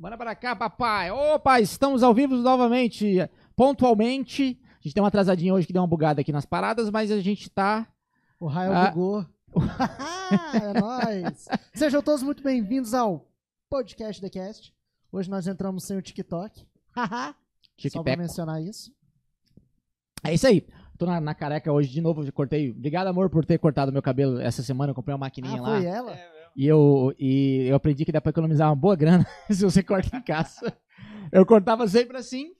Bora pra cá, papai. Opa, estamos ao vivo novamente, pontualmente. A gente tem uma atrasadinha hoje que deu uma bugada aqui nas paradas, mas a gente tá. O raio Ah. bugou. é nóis. Sejam todos muito bem-vindos ao podcast The Cast. Hoje nós entramos sem o TikTok. Só pra mencionar isso. É isso aí. Tô na, na careca hoje de novo, cortei. Obrigado, amor, por ter cortado meu cabelo essa semana. Eu comprei uma Ah, maquininha lá. foi ela? E eu, e eu aprendi que dá pra economizar uma boa grana se você corta em casa. Eu cortava sempre assim.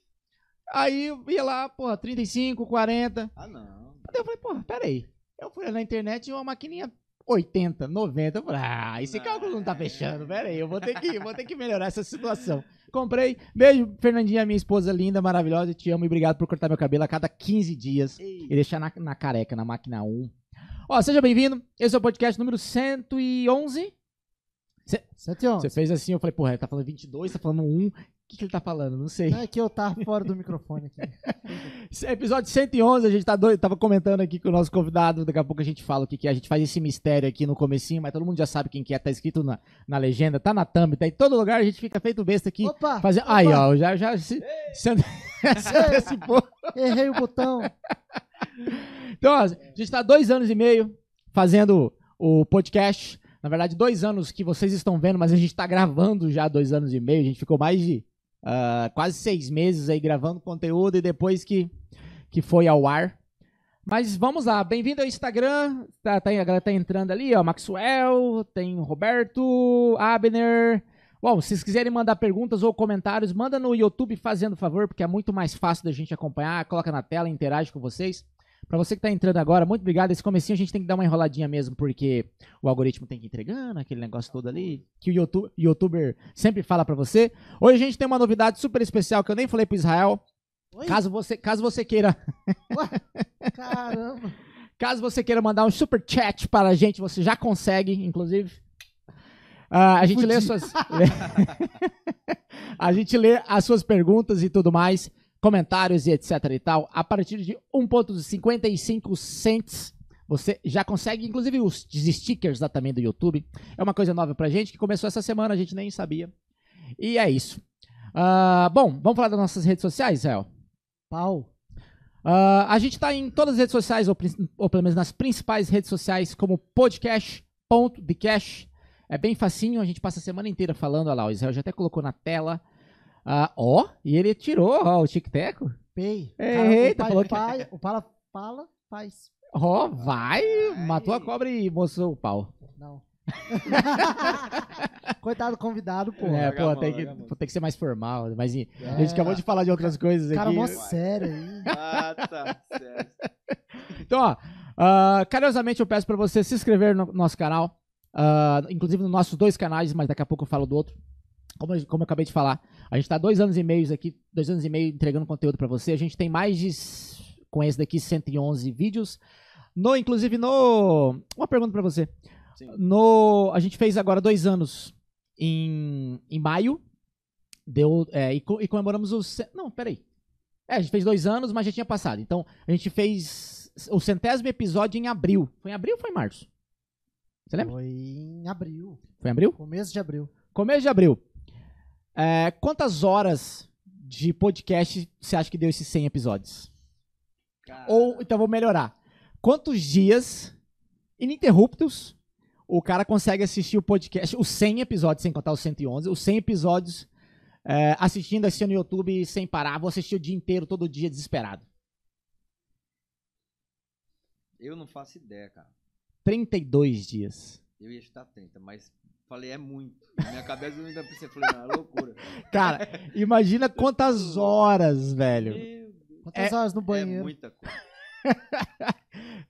Aí eu ia lá, porra, 35, 40. Ah, não. Aí eu falei, porra, peraí. Eu fui na internet e uma maquininha 80, 90. Eu falei, ah, esse cálculo não tá fechando, peraí. Eu vou ter que, vou ter que melhorar essa situação. Comprei. Beijo, Fernandinha, minha esposa linda, maravilhosa. Te amo e obrigado por cortar meu cabelo a cada 15 dias Ei, e deixar na, na careca, na máquina 1. Ó, seja bem-vindo. Esse é o podcast número 111. 111. Você fez assim, eu falei, porra, ele tá falando 22, tá falando 1. O que, que ele tá falando? Não sei. É que eu tava fora do microfone aqui. Episódio 111, a gente tá doido, tava comentando aqui com o nosso convidado, daqui a pouco a gente fala o que, que é, a gente faz esse mistério aqui no comecinho, mas todo mundo já sabe quem que é, tá escrito na, na legenda, tá na thumb, tá em todo lugar, a gente fica feito besta aqui. Opa! Aí, ó, já, já se, se se antecipou. Errei o botão. Então, a gente tá há dois anos e meio fazendo o podcast. Na verdade, dois anos que vocês estão vendo, mas a gente tá gravando já dois anos e meio. A gente ficou mais de ah, quase seis meses aí gravando conteúdo e depois que, que foi ao ar. Mas vamos lá, bem-vindo ao Instagram. Tá, tá, a galera tá entrando ali, ó. Maxwell, tem Roberto, Abner. Bom, se vocês quiserem mandar perguntas ou comentários, manda no YouTube fazendo favor, porque é muito mais fácil da gente acompanhar. Coloca na tela, interage com vocês. Pra você que tá entrando agora, muito obrigado. Esse comecinho a gente tem que dar uma enroladinha mesmo, porque o algoritmo tem que ir entregando aquele negócio todo ali, que o YouTube, youtuber sempre fala pra você. Hoje a gente tem uma novidade super especial que eu nem falei pro Israel. Oi? Caso você, caso você queira, Caramba. caso você queira mandar um super chat para a gente, você já consegue, inclusive. Ah, a gente lê as suas a gente lê as suas perguntas e tudo mais, comentários e etc e tal. A partir de 1.55 cents, você já consegue, inclusive os stickers lá também do YouTube. É uma coisa nova pra gente que começou essa semana, a gente nem sabia. E é isso. Ah, bom, vamos falar das nossas redes sociais, Israel? Pau. Ah, a gente tá em todas as redes sociais, ou, ou pelo menos nas principais redes sociais, como podcast.thecast. É bem facinho, a gente passa a semana inteira falando, olha lá, o Israel já até colocou na tela. Ah, ó, e ele tirou ó, o tic-teco. Pei. Eita, o falou pai, que- pai, o Pala fala, faz. Ó, vai, matou a cobra e mostrou o pau. Não. Coitado do convidado, pô. é, pô, tem que, pô, tem que ser mais formal. Mas É. a gente acabou de falar de outras coisas Cara aqui. mó sério aí. Ah, tá. Certo. Então, ó, ah, carinhosamente eu peço pra você se inscrever no nosso canal, ah, inclusive nos nossos dois canais, mas daqui a pouco eu falo do outro. Como, eu- como eu acabei de falar, a gente tá dois anos e meio aqui, dois anos e meio entregando conteúdo pra você. A gente tem mais de, com esse daqui, 111 vídeos. No, inclusive no, uma pergunta pra você. Sim. No, a gente fez agora dois anos em, em maio, deu, é, e, e comemoramos os, não, peraí. É, a gente fez dois anos, mas já tinha passado. Então, a gente fez o centésimo episódio em abril. Foi em abril ou foi em março? Você lembra? Foi em abril. Foi em abril? Começo de abril. Começo de abril. É, quantas horas de podcast você acha que deu esses 100 episódios? Cara, Ou, então vou melhorar. Quantos dias ininterruptos o cara consegue assistir o podcast, os 100 episódios, sem contar os 111, os 100 episódios é, assistindo, assistindo no YouTube sem parar. Vou assistir o dia inteiro, todo dia, desesperado. Eu não faço ideia, cara. 32 dias. Eu ia estar 30, mas falei, é muito. Na minha cabeça eu ainda pensei, falei, não, é loucura. Cara, imagina quantas horas, velho. Quantas horas no É banheiro? muita coisa.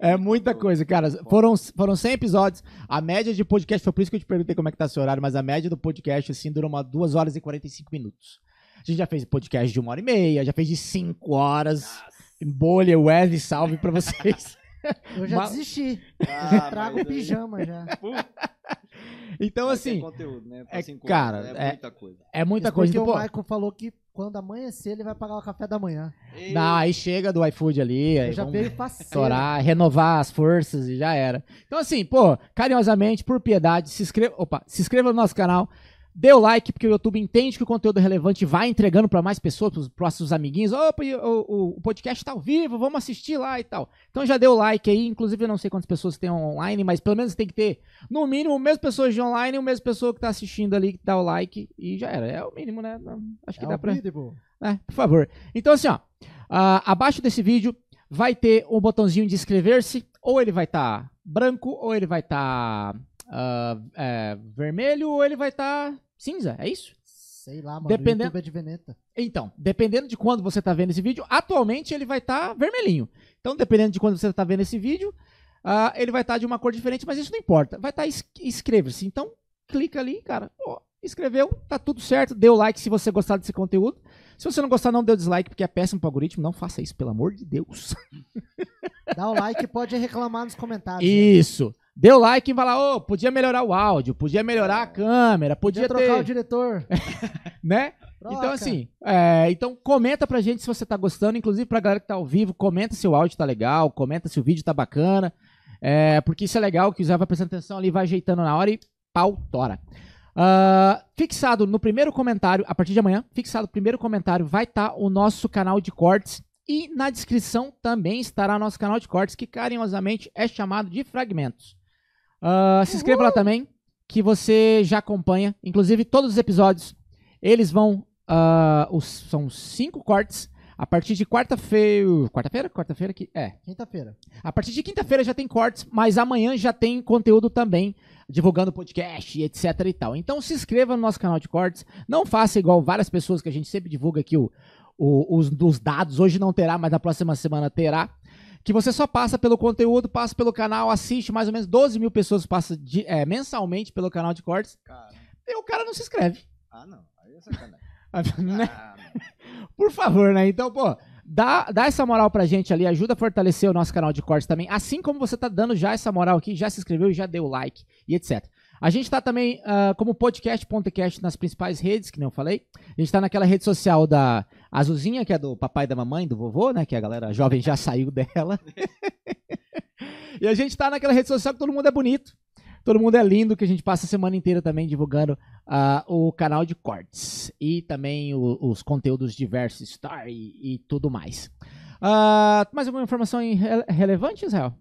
É muita coisa, cara. Foram, foram 100 episódios. A média de podcast, foi por isso que eu te perguntei como é que tá seu horário, mas a média do podcast, assim, durou uma 2 horas e 45 minutos. A gente já fez podcast de uma hora e meia, já fez de 5 horas. Bolha, Wesley, salve pra vocês. Eu já Ma- desisti. Ah, trago mas pijama já. Então, Mas assim, conteúdo, né? Pra é, cinco cara, é- é muita coisa. é muita Isso coisa. Porque Então, o pô, Michael falou que quando amanhecer ele vai pagar o café da manhã. não, aí chega do iFood ali, aí Eu já veio estourar, renovar as forças e já era. Então, assim, pô, carinhosamente, por piedade, se inscreva, opa, se inscreva no nosso canal. Dê o like, porque o YouTube entende que o conteúdo é relevante e vai entregando para mais pessoas, para os próximos amiguinhos. Opa, o, o, o podcast tá ao vivo, vamos assistir lá e tal. Então já dê o like aí. Inclusive, eu não sei quantas pessoas tem online, mas pelo menos tem que ter, no mínimo, mesmo pessoas de online e o mesmo pessoa que tá assistindo ali, que dá o like. E já era. É o mínimo, né? Acho que É dá o pra. mínimo. É, por favor. Então, assim, ó. ah, abaixo desse vídeo vai ter um botãozinho de inscrever-se. Ou ele vai estar branco, ou ele vai estar vermelho, ou ele vai estar cinza. É isso? Sei lá, mano. Dependendo- YouTube é de Veneta. Então, dependendo de quando você tá vendo esse vídeo, atualmente ele vai estar vermelhinho. Então, dependendo de quando você tá vendo esse vídeo, ah, ele vai estar de uma cor diferente, mas isso não importa. Vai estar inscreva-se. Então, clica ali, cara. Escreveu, tá tudo certo. Dê o like se você gostar desse conteúdo. Se você não gostar, não dê o dislike, porque é péssimo pro algoritmo. Não faça isso, pelo amor de Deus. Dá o like e pode reclamar nos comentários. né? Isso. Dê o like e vai lá, ô, podia melhorar o áudio, podia melhorar a câmera, Podia podia trocar o ter, diretor. né? Troca. Então, assim, é, então comenta pra gente se você tá gostando, inclusive pra galera que tá ao vivo, comenta se o áudio tá legal, comenta se o vídeo tá bacana, é, porque isso é legal, que o Zé vai prestando atenção ali, vai ajeitando na hora e pau, tora. Ah, fixado no primeiro comentário, a partir de amanhã, fixado no primeiro comentário, vai estar o nosso canal de cortes e na descrição também estará nosso canal de cortes, que carinhosamente é chamado de Fragmentos. Ah, se inscreva lá também, que você já acompanha, inclusive todos os episódios, eles vão ah, os, são cinco cortes. A partir de quarta-feira. Quarta-feira? Quarta-feira que. É. Quinta-feira. A partir de quinta-feira já tem cortes, mas amanhã já tem conteúdo também, divulgando podcast e etc e tal. Então se inscreva no nosso canal de cortes. Não faça igual várias pessoas que a gente sempre divulga aqui o, o- os dos dados. Hoje não terá, mas na próxima semana terá. Que você só passa pelo conteúdo, passa pelo canal, assiste mais ou menos 12 mil pessoas passa de- é, mensalmente pelo canal de cortes. Cara, E o cara não se inscreve. ah, não. Aí é sacanagem. né? Ah, não. Por favor, né? Então, pô, dá, dá essa moral pra gente ali, ajuda a fortalecer o nosso canal de cortes também. Assim como você tá dando já essa moral aqui, já se inscreveu, já deu like e etc. A gente tá também ah, como podcast.cast nas principais redes, que nem eu falei. A gente tá naquela rede social da Azulzinha, que é do papai da mamãe, do vovô, né? Que a galera jovem já saiu dela. e a gente tá naquela rede social que todo mundo é bonito. Todo mundo é lindo, que a gente passa a semana inteira também divulgando ah, o canal de cortes e também o- os conteúdos diversos, Star e, e tudo mais. Ah, mais alguma informação relevante, Israel?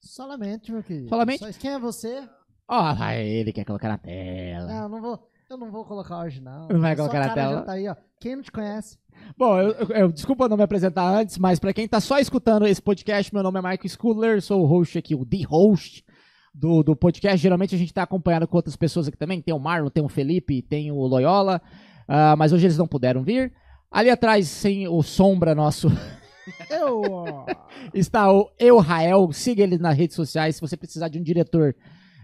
Solamente, meu querido. Solamente? Só- Quem é você? Ó, vai, ele quer colocar na tela. Não, não vou. Eu não vou colocar hoje, não. Não vai colocar na tela? Tá aí, ó. Quem não te conhece? Bom, eu, eu- eu- desculpa não me apresentar antes, mas pra quem tá só escutando esse podcast, meu nome é Michael Schuller, sou o host aqui, o The Host do, do podcast. Geralmente a gente tá acompanhado com outras pessoas aqui também. Tem o Marlon, tem o Felipe, tem o Loyola, ah, mas hoje eles não puderam vir. Ali atrás, sem o Sombra nosso, Eu. está o Eu Rael. Siga ele nas redes sociais. Se você precisar de um diretor,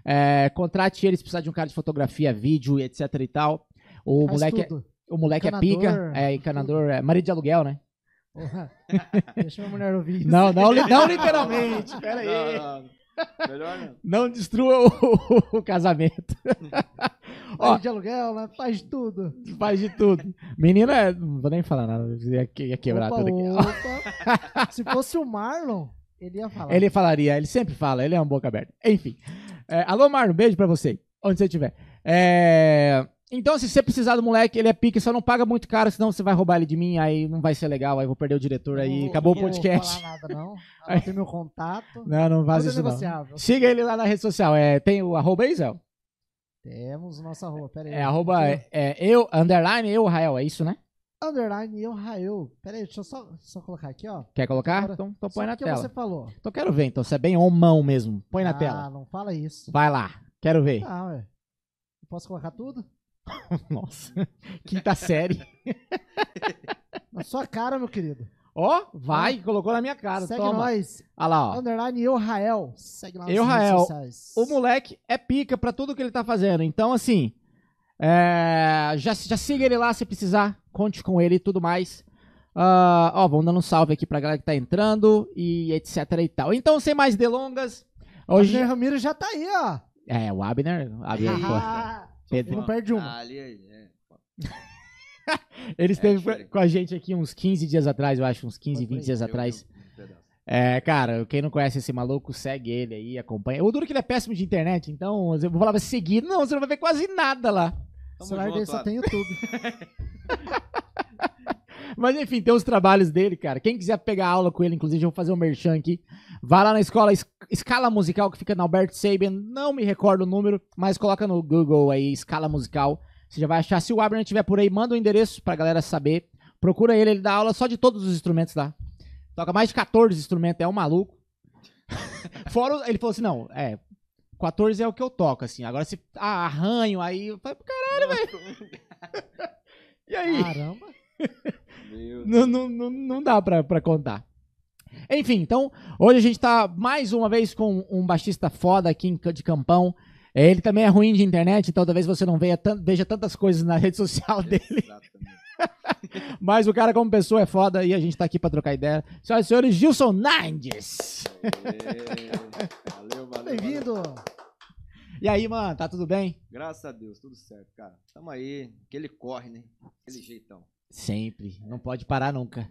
é, contrate ele. Se precisar de um cara de fotografia, vídeo, etc e tal. O Faz moleque, é, o moleque é Encanador, pica, é encanador, é marido de aluguel, né? Porra. Deixa minha mulher ouvir isso. Não, não, não literalmente. Pera aí. Não, não. Melhor não. Não destrua o, o casamento. Ó. Faz de aluguel, né? Faz tudo. Faz de tudo. Menina, é- não vou nem falar nada. Ia, ia quebrar Opa, tudo aqui. opa. Se fosse o Marlon, ele ia falar. Ele falaria, ele sempre fala, ele é uma boca aberta. Enfim. É, alô, Marlon, beijo pra você. Onde você estiver. É, Então, se você precisar do moleque, ele é pique, só não paga muito caro, senão você vai roubar ele de mim, aí não vai ser legal, aí vou perder o diretor, aí Não acabou o vou podcast. falar nada, não. Ela tem meu contato. Não, não é isso não. Siga ele lá na rede social. É, tem o arroba aí, Zé? Temos nossa rua, pera aí. É arroba Aqui, é, eu, underline, eu, Rael, é isso, né? Underline eu, Rael. Pera aí, deixa eu só, só colocar aqui, ó. Quer colocar? Agora, então, então põe na tela. você falou. Então quero ver, então você é bem homão mesmo. Põe na ah, tela. não fala isso. Vai lá, quero ver. Ah, ué. Posso colocar tudo? Nossa, quinta série. Na sua cara, meu querido. Ó, vai, colocou na minha cara, Segue toma. nós. Olha lá, ó. Underline eu, Rael. Segue lá Rael. sociais. O moleque é pica pra tudo que ele tá fazendo. Então, assim, é, já, já siga ele lá se precisar. Conte com ele e tudo mais. Ah, ó, vamos dando um salve aqui pra galera que tá entrando e etc e tal. Então, sem mais delongas, hoje... Abner Ramiro já tá aí, ó. É, o Abner, o Abner Ah, Pedro. não perde uma. Ah, ali, aí, é. ele esteve diferente. com a gente aqui uns 15 dias atrás, eu acho, uns 15, Foi por 20 aí. dias atrás. um. É, cara, quem não conhece esse maluco, segue ele aí, acompanha. O duro é que ele é péssimo de internet, então eu vou falar, vai seguir. Não, você não vai ver quase nada lá. Tamo celular junto, dele só Adam. tem YouTube. Mas enfim, tem os trabalhos dele, cara. Quem quiser pegar aula com ele, inclusive, eu vou fazer um merchan aqui. Vai lá na escola Es- Escala Musical, que fica na Alberto Sabian. Não me recordo o número, mas coloca no Google aí, Escala Musical. Você já vai achar. Se o Abner estiver por aí, manda o endereço pra galera saber. Procura ele, ele dá aula só de todos os instrumentos lá. Toca mais de 14 instrumentos, é um maluco. Fora, ele falou assim, não, é, 14 é o que eu toco, assim. Agora se ah, arranho, aí eu falei, caralho, velho. E aí? Caramba. Meu Não, não, não, não dá pra, pra contar. Enfim, então, hoje a gente tá mais uma vez com um baixista foda aqui de Campão. É, Ele também é ruim de internet, então talvez você não veja, veja tantas coisas na rede social dele. Exatamente. Mas o cara, como pessoa, é foda e a gente tá aqui pra trocar ideia. Senhoras e senhores, Gilson Nandes. Valeu, valeu. Bem-vindo. E aí, mano, tá tudo bem? Graças a Deus, tudo certo, cara. Tamo aí. Aquele corre, né? Aquele jeitão. Sempre. Não pode parar nunca.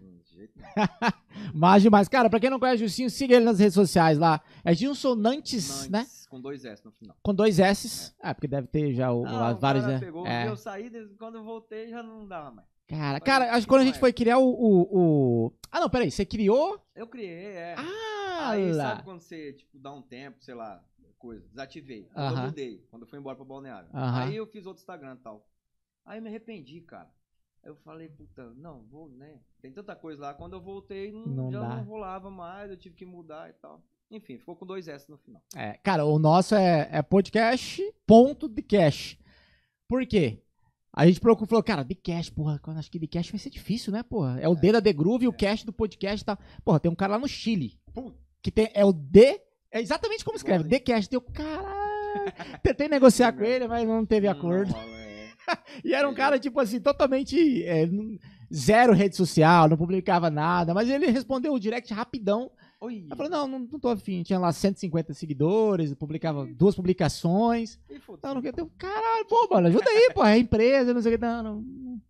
Mas demais. Cara, pra quem não conhece o Gilcinho, siga ele nas redes sociais lá. É Gilson Nantes, né? Nantes, Com dois S no final. Com dois S. Ah, porque deve ter já o, Não, o vários, né? pegou, É. eu saí, quando eu voltei já não dava mais. Cara, cara, acho que quando a gente foi criar o, o, o- Ah, não, peraí. Você criou? Eu criei, é. Ah, Aí lá. sabe quando você, tipo, dá um tempo, sei lá, coisa, desativei. Aí Aham. Eu mudei, quando eu fui embora pra Balneário. Aham. Aí eu fiz outro Instagram e tal. Aí eu me arrependi, cara. Aí eu falei, puta, não, vou, né? Tem tanta coisa lá. Quando eu voltei, não, Não já dá. não rolava mais, eu tive que mudar e tal. Enfim, ficou com dois S no final. É, cara, o nosso é, é podcast ponto de cash. Por quê? A gente procurou, falou, cara, de cash, porra, acho que de cash vai ser difícil, né, porra? É o D da The Groove e o cash do podcast e tal. Porra, tem um cara lá no Chile, que tem, é o D, é exatamente como escreve. The Cash. Deu, caralho, tentei negociar com ele, mas não teve acordo. É. E era um cara, tipo assim, totalmente é, zero rede social, não publicava nada, mas ele respondeu o direct rapidão. Oi. Eu falei, não, não, não tô afim. Tinha lá 150 seguidores, publicava duas publicações. E. Não, não quero ter. Caralho, pô, mano, ajuda aí, pô. É empresa, não sei o que. Não, não. não.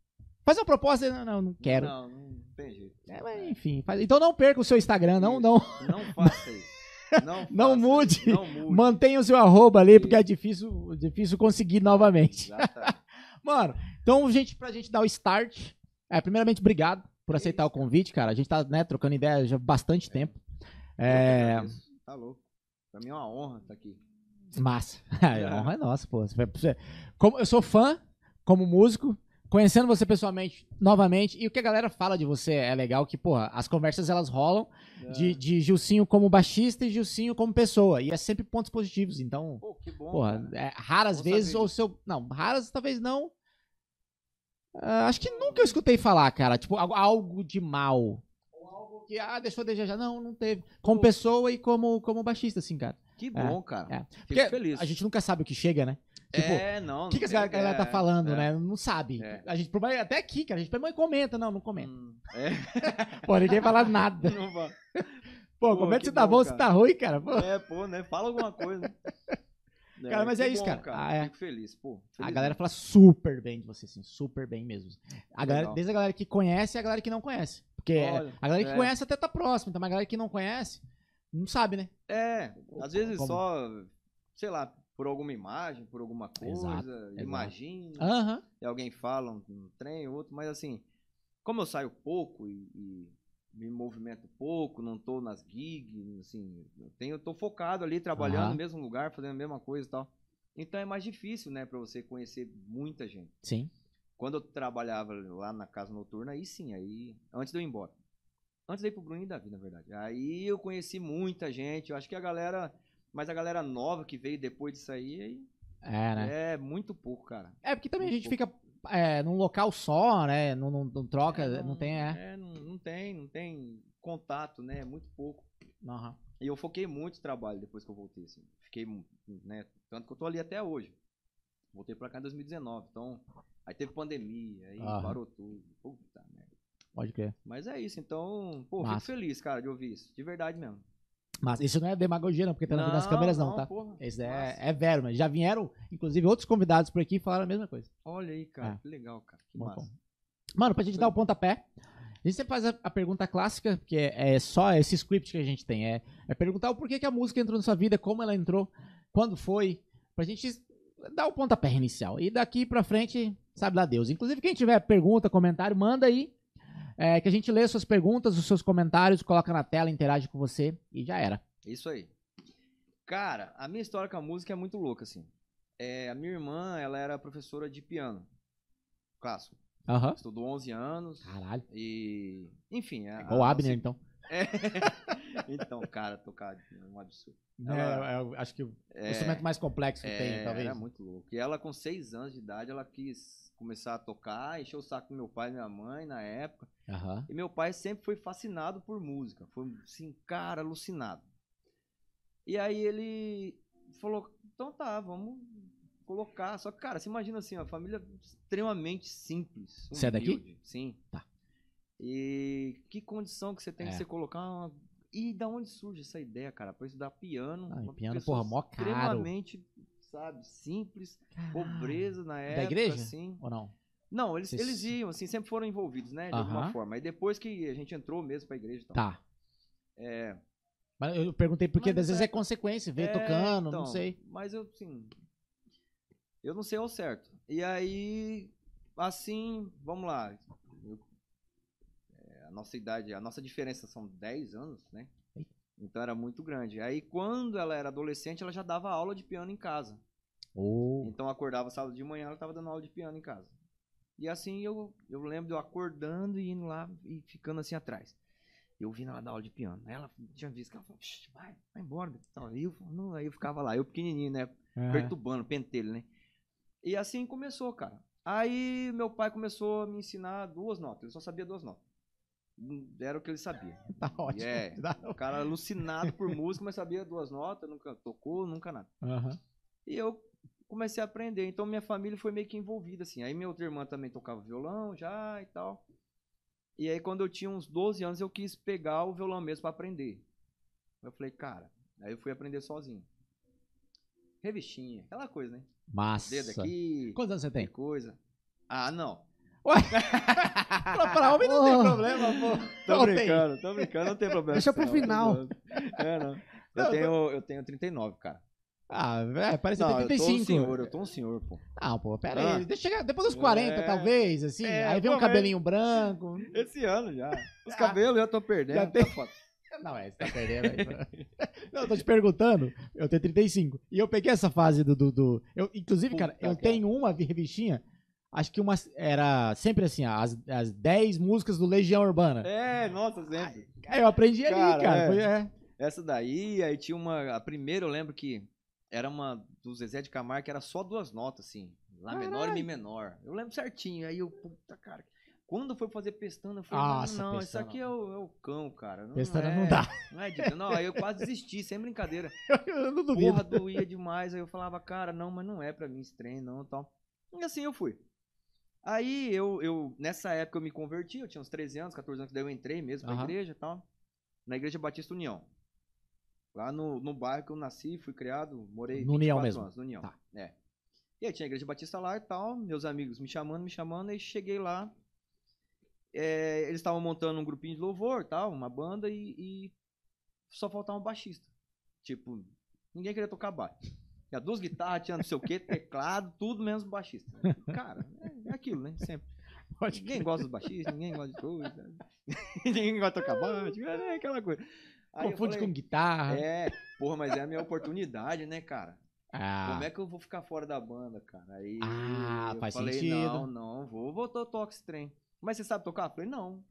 Faz uma proposta. Não, não, não quero. Não, não tem jeito. É, mas, enfim. faz- Então não perca o seu Instagram, não, não. Não faça isso. Não, Não mude. Não mude. Mantenha o seu arroba ali, porque é difícil, difícil conseguir novamente. Exatamente. Mano, então, gente, pra gente dar o start, é, primeiramente, obrigado por aceitar o convite, cara. A gente tá, né, trocando ideia já há bastante tempo. Eu que É. Tá louco. Pra mim é uma honra estar aqui. Massa. A honra é nossa, pô. Como, eu sou fã, como músico, conhecendo você pessoalmente, novamente, e o que a galera fala de você é legal, que, porra, as conversas elas rolam de, de Gilcinho como baixista e Gilcinho como pessoa, e é sempre pontos positivos, então, Pô, que bom. porra, é, raras Bom vezes, saber ou seu... Não, raras talvez não. Ah, acho que nunca eu escutei falar, cara, tipo, algo, de mal. Ou algo que, ah, deixou de desejar. Não, não teve. Como pessoa e como, como baixista, assim, cara. Que bom, cara. é. Fico Porque feliz. A gente nunca sabe o que chega, né? Tipo, é, não. o que, que essa tem- galera tá é, falando, é. né? Não sabe. É. A gente, até aqui, cara, a gente pega e comenta. Não, não comenta. Hum, é. Pô, ninguém fala nada. Não Pô, Pô, comenta se tá bom, se cara. tá ruim, cara. Pô. É, pô, né? Fala alguma coisa. Cara, mas é isso, bom, cara. Ah, é. Fico feliz, pô. A Feliz galera mesmo. fala super bem de você, assim, super bem mesmo. A galera, desde a galera que conhece e a galera que não conhece. Porque Olha, a galera que é. conhece até tá próxima, então, mas a galera que não conhece, não sabe, né? É, às vezes Como? só, sei lá, por alguma imagem, por alguma coisa, imagina, Aham. e alguém fala um, um trem, outro, mas assim, como eu saio pouco e, e me movimento pouco, não tô nas gigs, assim, eu tenho, tô focado ali, trabalhando Aham. no mesmo lugar, fazendo a mesma coisa e tal. Então é mais difícil, né, pra você conhecer muita gente. Sim. Quando eu trabalhava lá na casa noturna, aí sim, aí. Antes de eu ir embora. Antes de ir pro Bruno e Davi, na verdade. Aí eu conheci muita gente. Eu acho que a galera. Mas a galera nova que veio depois disso aí, aí É, né? é muito pouco, cara. É, porque também a Muito gente fica é, num local só, né? Não, não, não troca, É, não, tem, é. É, não, não tem, não tem contato, né? Muito pouco. Aham. E eu foquei muito no trabalho depois que eu voltei, assim. Fiquei, né? Tanto que eu tô ali até hoje. Voltei pra cá em 2019. Então, aí teve pandemia, aí Aham. parou tudo. Puta merda. Pode crer. Mas é isso, então, pô, Massa. fico feliz, cara, de ouvir isso. De verdade mesmo. Mas isso não é demagogia, não, porque tá na frente das câmeras, não, tá? porra. Esse é, é vero, mas já vieram, inclusive, outros convidados por aqui e falaram a mesma coisa. Olha aí, cara, É. que legal, cara. Que Bom, massa. bom. Mano, pra gente dar o pontapé, a gente sempre faz a, a pergunta clássica, que é, é só esse script que a gente tem. É, é perguntar o porquê que a música entrou na sua vida, como ela entrou, quando foi. Pra gente dá o pontapé inicial. E daqui pra frente, sabe lá Deus. Inclusive, quem tiver pergunta, comentário, manda aí. É, que a gente lê suas perguntas, os seus comentários, coloca na tela, interage com você e já era. Isso aí. Cara, a minha história com a música é muito louca, assim. É, a minha irmã, ela era professora de piano. Clássico. Aham. Estudou 11 anos. Caralho. E. Enfim. É, Igual o a Abner, nossa- então. É. então, cara, tocar é um absurdo. É, Ela- eu acho que o É, instrumento mais complexo que tem, é, talvez. Era muito louco. E ela, com 6 anos de idade, ela quis começar a tocar, encheu o saco do meu pai e minha mãe na época. Aham. E meu pai sempre foi fascinado por música. Foi, assim, cara, alucinado. E aí ele falou, então tá, vamos colocar. Só que, cara, você imagina assim, uma família extremamente simples. Você é daqui? humilde. Sim. Tá. E que condição que você tem É. de você colocar uma... E da onde surge essa ideia, cara? Pra estudar piano. Ah, piano, pessoa porra, mó caro. Extremamente, sabe, simples, pobreza na época, igreja? assim. Ou não? Não, eles, Vocês- eles iam, assim, sempre foram envolvidos, né? De alguma Aham. forma. Aí depois que a gente entrou mesmo pra igreja e tal. Tá. É, Mas eu perguntei porque Mas às vezes nessa é consequência, veio é, tocando, então, não sei. Mas eu, assim. Eu não sei ao certo. E aí, assim, vamos lá. Eu- é, a nossa idade, a nossa diferença são 10 anos, né? Então era muito grande. Aí quando ela era adolescente, ela já dava aula de piano em casa. Ou Então acordava sábado de manhã, ela tava dando aula de piano em casa. E assim eu, eu lembro de eu acordando e indo lá e ficando assim atrás. Eu ouvindo ela dar aula de piano. Aí ela tinha visto que ela falou, "Shh, vai, vai embora. Então, aí, eu, não, aí eu ficava lá, eu pequenininho, né? Perturbando, pentelho, né? E assim começou, cara. Aí meu pai começou a me ensinar duas notas. Ele só sabia duas notas. Era o que ele sabia. tá ótimo. É. Dá- O cara alucinado por música, mas sabia duas notas, nunca tocou, nunca nada. Aham. E eu comecei a aprender. Então minha família foi meio que envolvida, assim. Aí minha outra irmã também tocava violão já e tal. E aí quando eu tinha uns 12 anos eu quis pegar o violão mesmo pra aprender. Eu falei, cara, aí eu fui aprender sozinho. Revistinha, aquela coisa, né? Massa. Dedo aqui, Quantos anos você tem? tem coisa. Ah, não. pra, pra homem não tem problema, pô. Tô Não tem. brincando, tô brincando, não tem problema. Deixa pro não, final. É, não. Eu Não, tenho, eu tenho 39, cara. Ah, é, parece Não, ter eu tô um 35. senhor, eu tô um senhor, pô. Não, pô, pera Ah. aí. Deixa chegar depois dos 40, É. talvez, assim. É, aí vem pô, um cabelinho branco. Esse ano já. Os Ah. cabelos eu já tô perdendo. Já tem- tá foda. Não, é, você tá perdendo aí. Não, eu tô te perguntando. Eu tenho 35. E eu peguei essa fase do. do, do- eu, inclusive, Puta, cara, eu cara. tenho uma revistinha. Acho que uma. Era sempre assim, as, as 10 músicas do Legião Urbana. É, nossa, sempre. Aí eu aprendi ali, Cara, cara. é. Foi, é. Essa daí, aí tinha uma. A primeira eu lembro que era uma do Zezé de Camargo que era só duas notas, assim. Lá menor e Mi menor. Eu lembro certinho. Aí eu, puta, cara. Quando foi fazer pestana, eu falei, Nossa, não, não, isso aqui é o, é o cão, cara. Não Pestana é, não dá. Não é dica. Não, aí eu quase desisti, sem brincadeira. Eu não duvido. Porra, doía demais. Aí eu falava, cara, não, mas não é pra mim esse trem, não, tal. E assim eu fui. Aí eu, eu, nessa época eu me converti, eu tinha uns 13 anos, 14 anos, daí eu entrei mesmo pra Aham. igreja e tal. Na igreja Batista União. Lá no, no bairro que eu nasci, fui criado, morei No União 24 mesmo. anos, no União. Tá. É. E aí tinha a igreja Batista lá e tal, meus amigos me chamando, me chamando, aí cheguei lá. é, eles estavam montando um grupinho de louvor tal, uma banda e, e só faltava um baixista. Tipo, ninguém queria tocar baixo. Tinha duas guitarras, tinha não sei o que, teclado, tudo menos baixista. Cara, é, é aquilo, né? Sempre. Pode Ninguém gosta dos baixistas, ninguém gosta de coisa. ninguém gosta de tocar baixo, é aquela coisa. Aí eu Confunde falei, com guitarra. É, porra, mas é a minha oportunidade, né, cara? Ah, Como é que eu vou ficar fora da banda, cara? Aí Ah, eu faz falei, sentido. não, não, vou, vou to- tocar esse trem. Mas você sabe tocar? Eu falei, não.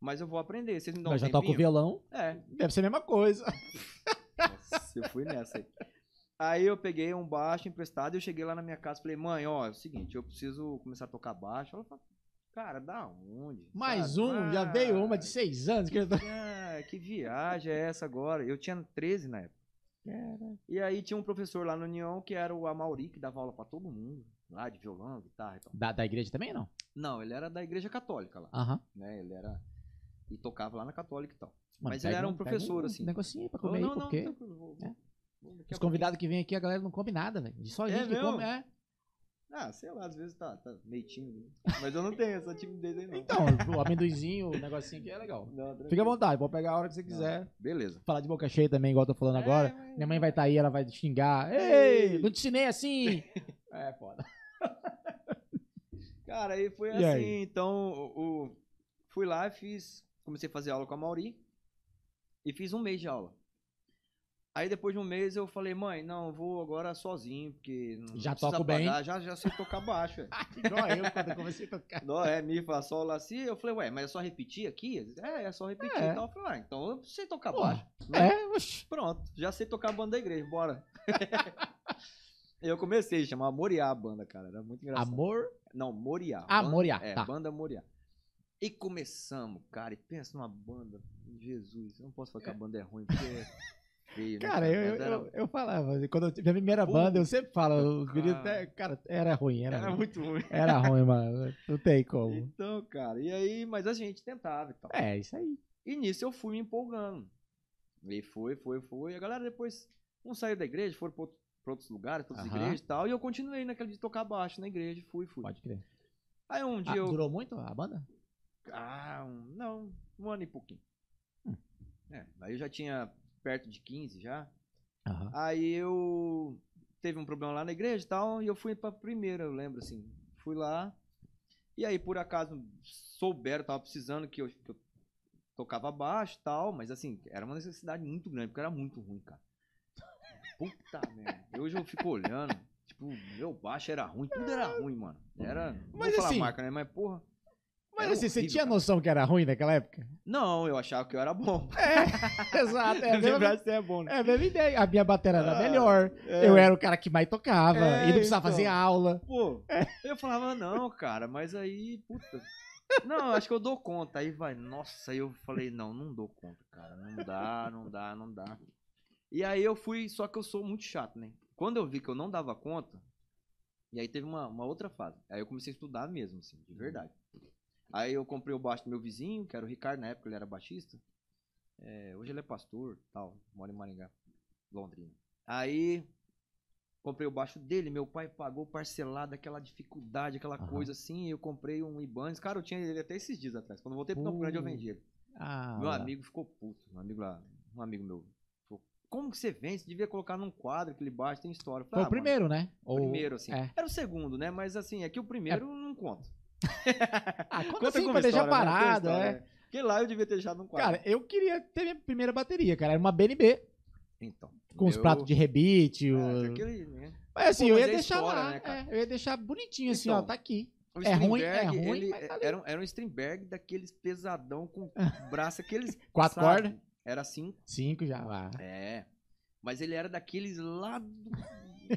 Mas eu vou aprender. Vocês me dão eu um já toco violão. É. Deve ser a mesma coisa. Nossa, eu fui nessa aí. Aí eu peguei um baixo emprestado e eu cheguei lá na minha casa e falei, mãe, ó, é o seguinte, eu preciso começar a tocar baixo. Ela falou, cara, da onde? Mais Sabe? um, já Ah, veio uma de seis anos. Que... Ah, que viagem é essa agora? Eu tinha 13 na época. E aí tinha um professor lá no União que era o Amauri, que dava aula pra todo mundo, lá de violão, guitarra e tal. Da, da igreja também, não? Não, ele era da igreja católica lá, Aham. né? Ele era e tocava lá na católica e tal. Mano, Mas ele era um professor, um assim. negocinho pra Oh, comer não, aí, não, vou- É. vou daqui a os convidados que vêm aqui, a galera não come nada, velho. Só a É gente que mesmo? come, é. Ah, sei lá, às vezes tá, tá meio tímido. Mas eu não tenho essa timidez aí, não. Então, o amendoizinho, o negocinho aqui é legal. Não, tranquilo. Fica à vontade, pode pegar a hora que você quiser. Beleza. Falar de boca cheia também, igual eu tô falando agora. É, mas- Minha mãe vai estar aí, ela vai xingar. Ei, não te ensinei assim. É, foda. Cara, aí foi E assim, aí? então o, o- fui lá e fiz, comecei a fazer aula com a Mauri e fiz um mês de aula. Aí depois de um mês eu falei, mãe, não, eu vou agora sozinho, porque não Já toco bem. Já, já sei tocar baixo. é. Igual eu quando comecei a tocar. Dó, é, mi, fá, sol, lá, si. Eu falei, ué, mas é só repetir aqui? É, é só repetir É. e tal. Eu falei, ah, então eu sei tocar Pô, baixo. né? É, oxi. Pronto, já sei tocar a banda da igreja, bora. eu comecei a chamar Moriá a banda, cara, era muito engraçado. Amor. Não, Moriá. Ah, Banda- Moriá, É, tá. banda Moriá. E começamos, cara, e pensa numa banda, Jesus, eu não posso falar que a banda é ruim, porque né, Cara, eu, era, eu, eu falava, quando eu tive a primeira Pô, banda, eu sempre falo, os cara. meninos, até- cara, era ruim, era, era ruim. muito ruim. Era ruim, mano. Não tem como. Então, cara, e aí, mas a gente tentava e tal. É, isso aí. E nisso eu fui me empolgando. E foi, foi, foi. A galera depois, um saiu da igreja, foram pra outros lugares, pra outras igrejas e tal. E eu continuei naquele de tocar baixo na igreja, fui, fui. Pode crer. Aí um dia Ah, eu. Durou muito a banda? Ah, um- não, um ano e pouquinho. Hum. É, aí eu já tinha perto de 15 já. Aham. Aí eu teve um problema lá na igreja e tal, e eu fui pra primeira, eu lembro assim. Fui lá. E aí, por acaso, souberam, tava precisando que eu, que eu tocava baixo e tal, mas assim, era uma necessidade muito grande, porque era muito ruim, cara. Puta merda. Hoje eu fico olhando, tipo, meu baixo era ruim, tudo era ruim, mano. Era. Não Mas vou falar assim- marca, né? Mas, porra. Mas assim, você horrível, tinha cara. noção que era ruim naquela época? Não, eu achava que eu era bom. É, exato. É a mesma, verdade, você é bom, né? é a mesma ideia. A minha bateria era Ah, melhor. é. Eu era o cara que mais tocava. É, e não precisava então. fazer aula. Pô, eu falava, não, cara, mas aí, puta. Não, acho que eu dou conta. Aí vai, nossa, aí eu falei, não, não dou conta, cara. Não dá, não dá, não dá. E aí eu fui, só que eu sou muito chato, né? Quando eu vi que eu não dava conta, e aí teve uma, uma outra fase. Aí eu comecei a estudar mesmo, assim, de verdade. Aí eu comprei o baixo do meu vizinho, que era o Ricardo, na época ele era baixista. É, hoje ele é pastor, tal, mora em Maringá, Londrina. Aí comprei o baixo dele, meu pai pagou parcelado, aquela dificuldade, aquela Aham. coisa assim. Eu comprei um Ibanez, cara, eu tinha ele até esses dias atrás. Quando eu voltei pro Campo Grande, eu vendi ele. Ah, meu amigo ficou puto, um amigo lá, um amigo meu. falou, Como que você vende? Você devia colocar num quadro aquele baixo, tem história. Eu Foi falei, o "Ah, mano, primeiro, né? Ou- primeiro, assim. É. Era o segundo, né? Mas assim, aqui o primeiro não conta. Ah, conta Conta assim pra deixar né? Parado, história, é. né? Porque lá eu devia ter deixado num quadro. Cara, eu queria ter minha primeira bateria, cara. Era uma BNB, então. com os eu- pratos de rebite. É, o- aquele, né? Mas assim, Pô, eu ia é deixar história, lá. né, é, eu ia deixar bonitinho assim, Então, ó, tá aqui. É ruim, é ruim, ele tá era, um- era um Strindberg daqueles pesadão com braço, aqueles. Quatro sabe? cordas? Era cinco. Cinco já. Ah. É. Mas ele era daqueles lá do-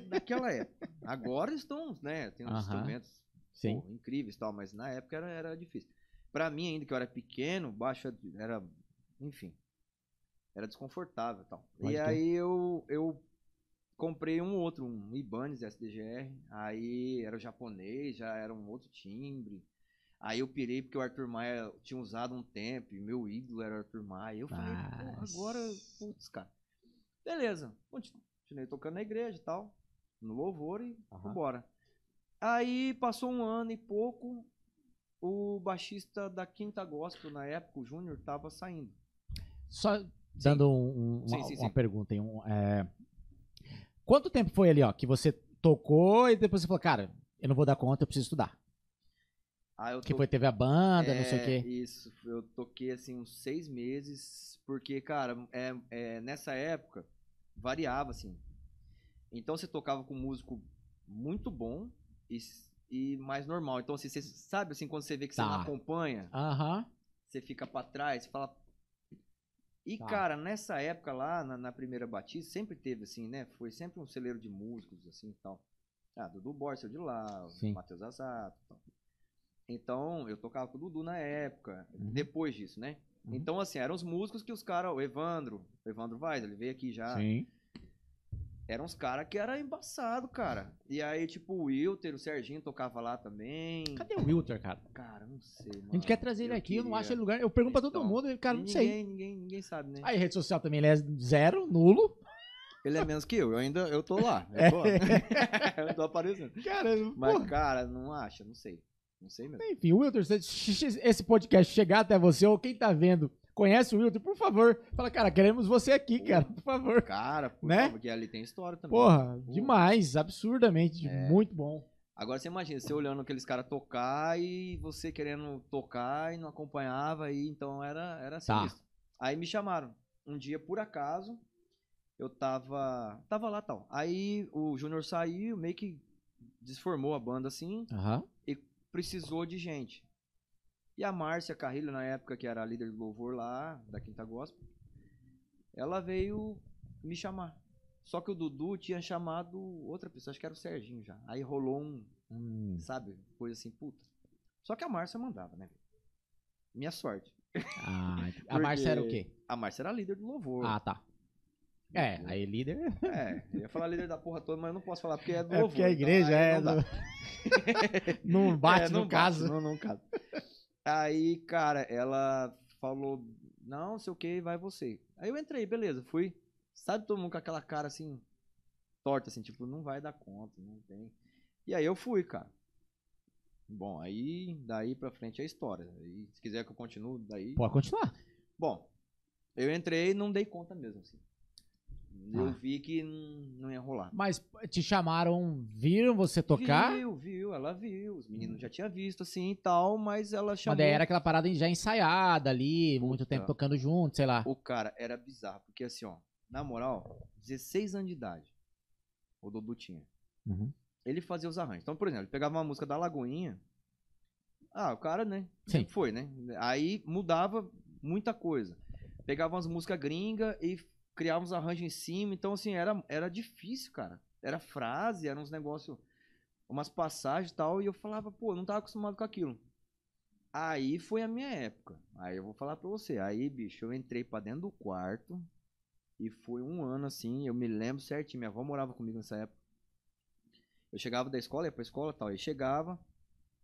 daquela época. Agora estão, né? Tem uns Aham. instrumentos Sim. pô, incríveis e tal, mas na época era, era difícil. Pra mim, ainda que eu era pequeno, baixo era. Enfim. Era desconfortável e tal. Pode e aí eu, eu comprei um outro, um Ibanez SDGR. Aí era japonês, já era um outro timbre. Aí eu pirei porque o Arthur Maia tinha usado um tempo e meu ídolo era o Arthur Maia. Eu falei, pô, Nossa. agora, putz, cara. Beleza, continu- continuei tocando na igreja e tal, no louvor e Aham. bora. Aí passou um ano e pouco, o baixista da Quinta Gospel na época, o Júnior, tava saindo. Só dando um- um- Sim, uma, sim, uma pergunta. um, é, Quanto tempo foi ali, ó, que você tocou e depois você falou, cara, eu não vou dar conta, eu preciso estudar. Aí eu Que to- foi, teve a banda, não sei o É, quê. Isso, eu toquei assim uns seis meses, porque, cara, é, é, nessa época variava assim. Então você tocava com um músico muito bom e, e mais normal. Então, assim, você sabe assim, quando você vê que você Tá. não acompanha, Aham. você fica pra trás, você fala. E, Tá. cara, nessa época lá, na, na primeira batista, sempre teve, assim, né? Foi sempre um celeiro de músicos, assim e tal. Ah, Dudu Borcel de lá, Sim. Matheus Azato tal. Então, eu tocava com o Dudu na época, Uhum. depois disso, né? Uhum. Então, assim, eram os músicos que os caras, o Evandro, o Evandro Vaz, ele veio aqui já. Sim. Eram uns caras que era embaçado, cara. E aí, tipo, o Wilter, o Serginho tocava lá também. Cadê o Wilter, cara? Cara, não sei, mano. A gente quer trazer ele Eu aqui, eu não acho ele queria. lugar. Eu pergunto pra todo Então, mundo, ele, cara, não ninguém, sei. Ninguém, ninguém sabe, né? Aí, rede social também, ele é zero, nulo. Ele é menos que eu, eu ainda eu tô lá. Eu tô, eu tô aparecendo. Cara, Mas, porra. cara, não acha, não sei. Não sei mesmo. Enfim, Wilter, se esse podcast chegar até você, ou quem tá vendo conhece o Wilton, por favor, fala, cara, queremos você aqui, cara, por favor. Cara, por Né? porque ali tem história também. Porra, Pô. demais, absurdamente, É. muito bom. Agora você imagina, você olhando aqueles caras tocar e você querendo tocar e não acompanhava, aí então era, era Tá. sinistro. Aí me chamaram. Um dia, por acaso, eu tava. Tava lá tal. Aí o Júnior saiu, meio que desformou a banda assim, Aham. precisou de gente. E a Márcia Carrilho, na época que era a líder do louvor lá, da Quinta Gospel, ela veio me chamar. Só que o Dudu tinha chamado outra pessoa, acho que era o Serginho já. Aí rolou um, Hum. sabe, coisa assim, puta. Só que a Márcia mandava, né? Minha sorte. Ah, a Márcia era o quê? A Márcia era a líder do louvor. Ah, tá. É, aí líder. É, eu ia falar líder da porra toda, mas eu não posso falar porque é do É louvor. porque a então igreja aí é. não do- Não bate É, no não caso. Não, não casa. Aí, cara, ela falou, não, sei o que, vai você. Aí eu entrei, beleza, fui. Sabe todo mundo com aquela cara assim, torta, assim, tipo, não vai dar conta, não tem. E aí eu fui, cara. Bom, aí, daí pra frente é história. Aí, se quiser que eu continue, daí... Pode continuar. Bom, eu entrei e não dei conta mesmo, assim. Eu Ah. vi que não, ia rolar. Mas te chamaram, viram você tocar? Viu, viu, ela viu. Os meninos já tinham visto assim e tal, mas ela chamou. Mas daí era aquela parada já ensaiada ali, muito Puta. tempo tocando junto, sei lá. O cara era bizarro, porque assim, ó, na moral, 16 anos de idade, o Dudu tinha. Uhum. Ele fazia os arranjos. Então, por exemplo, ele pegava uma música da Lagoinha. Ah, o cara, né? Sim. Foi, né? Aí mudava muita coisa. Pegava umas músicas gringa e criava uns arranjos em cima. Então, assim, era, era difícil, cara. Era frase, era uns negócios, umas passagens e tal. E eu falava, pô, eu não tava acostumado com aquilo. Aí foi a minha época. Aí eu vou falar pra você. Aí, bicho, eu entrei pra dentro do quarto. E foi um ano assim, eu me lembro certinho. Minha avó morava comigo nessa época. Eu chegava da escola, ia pra escola tal. Aí chegava,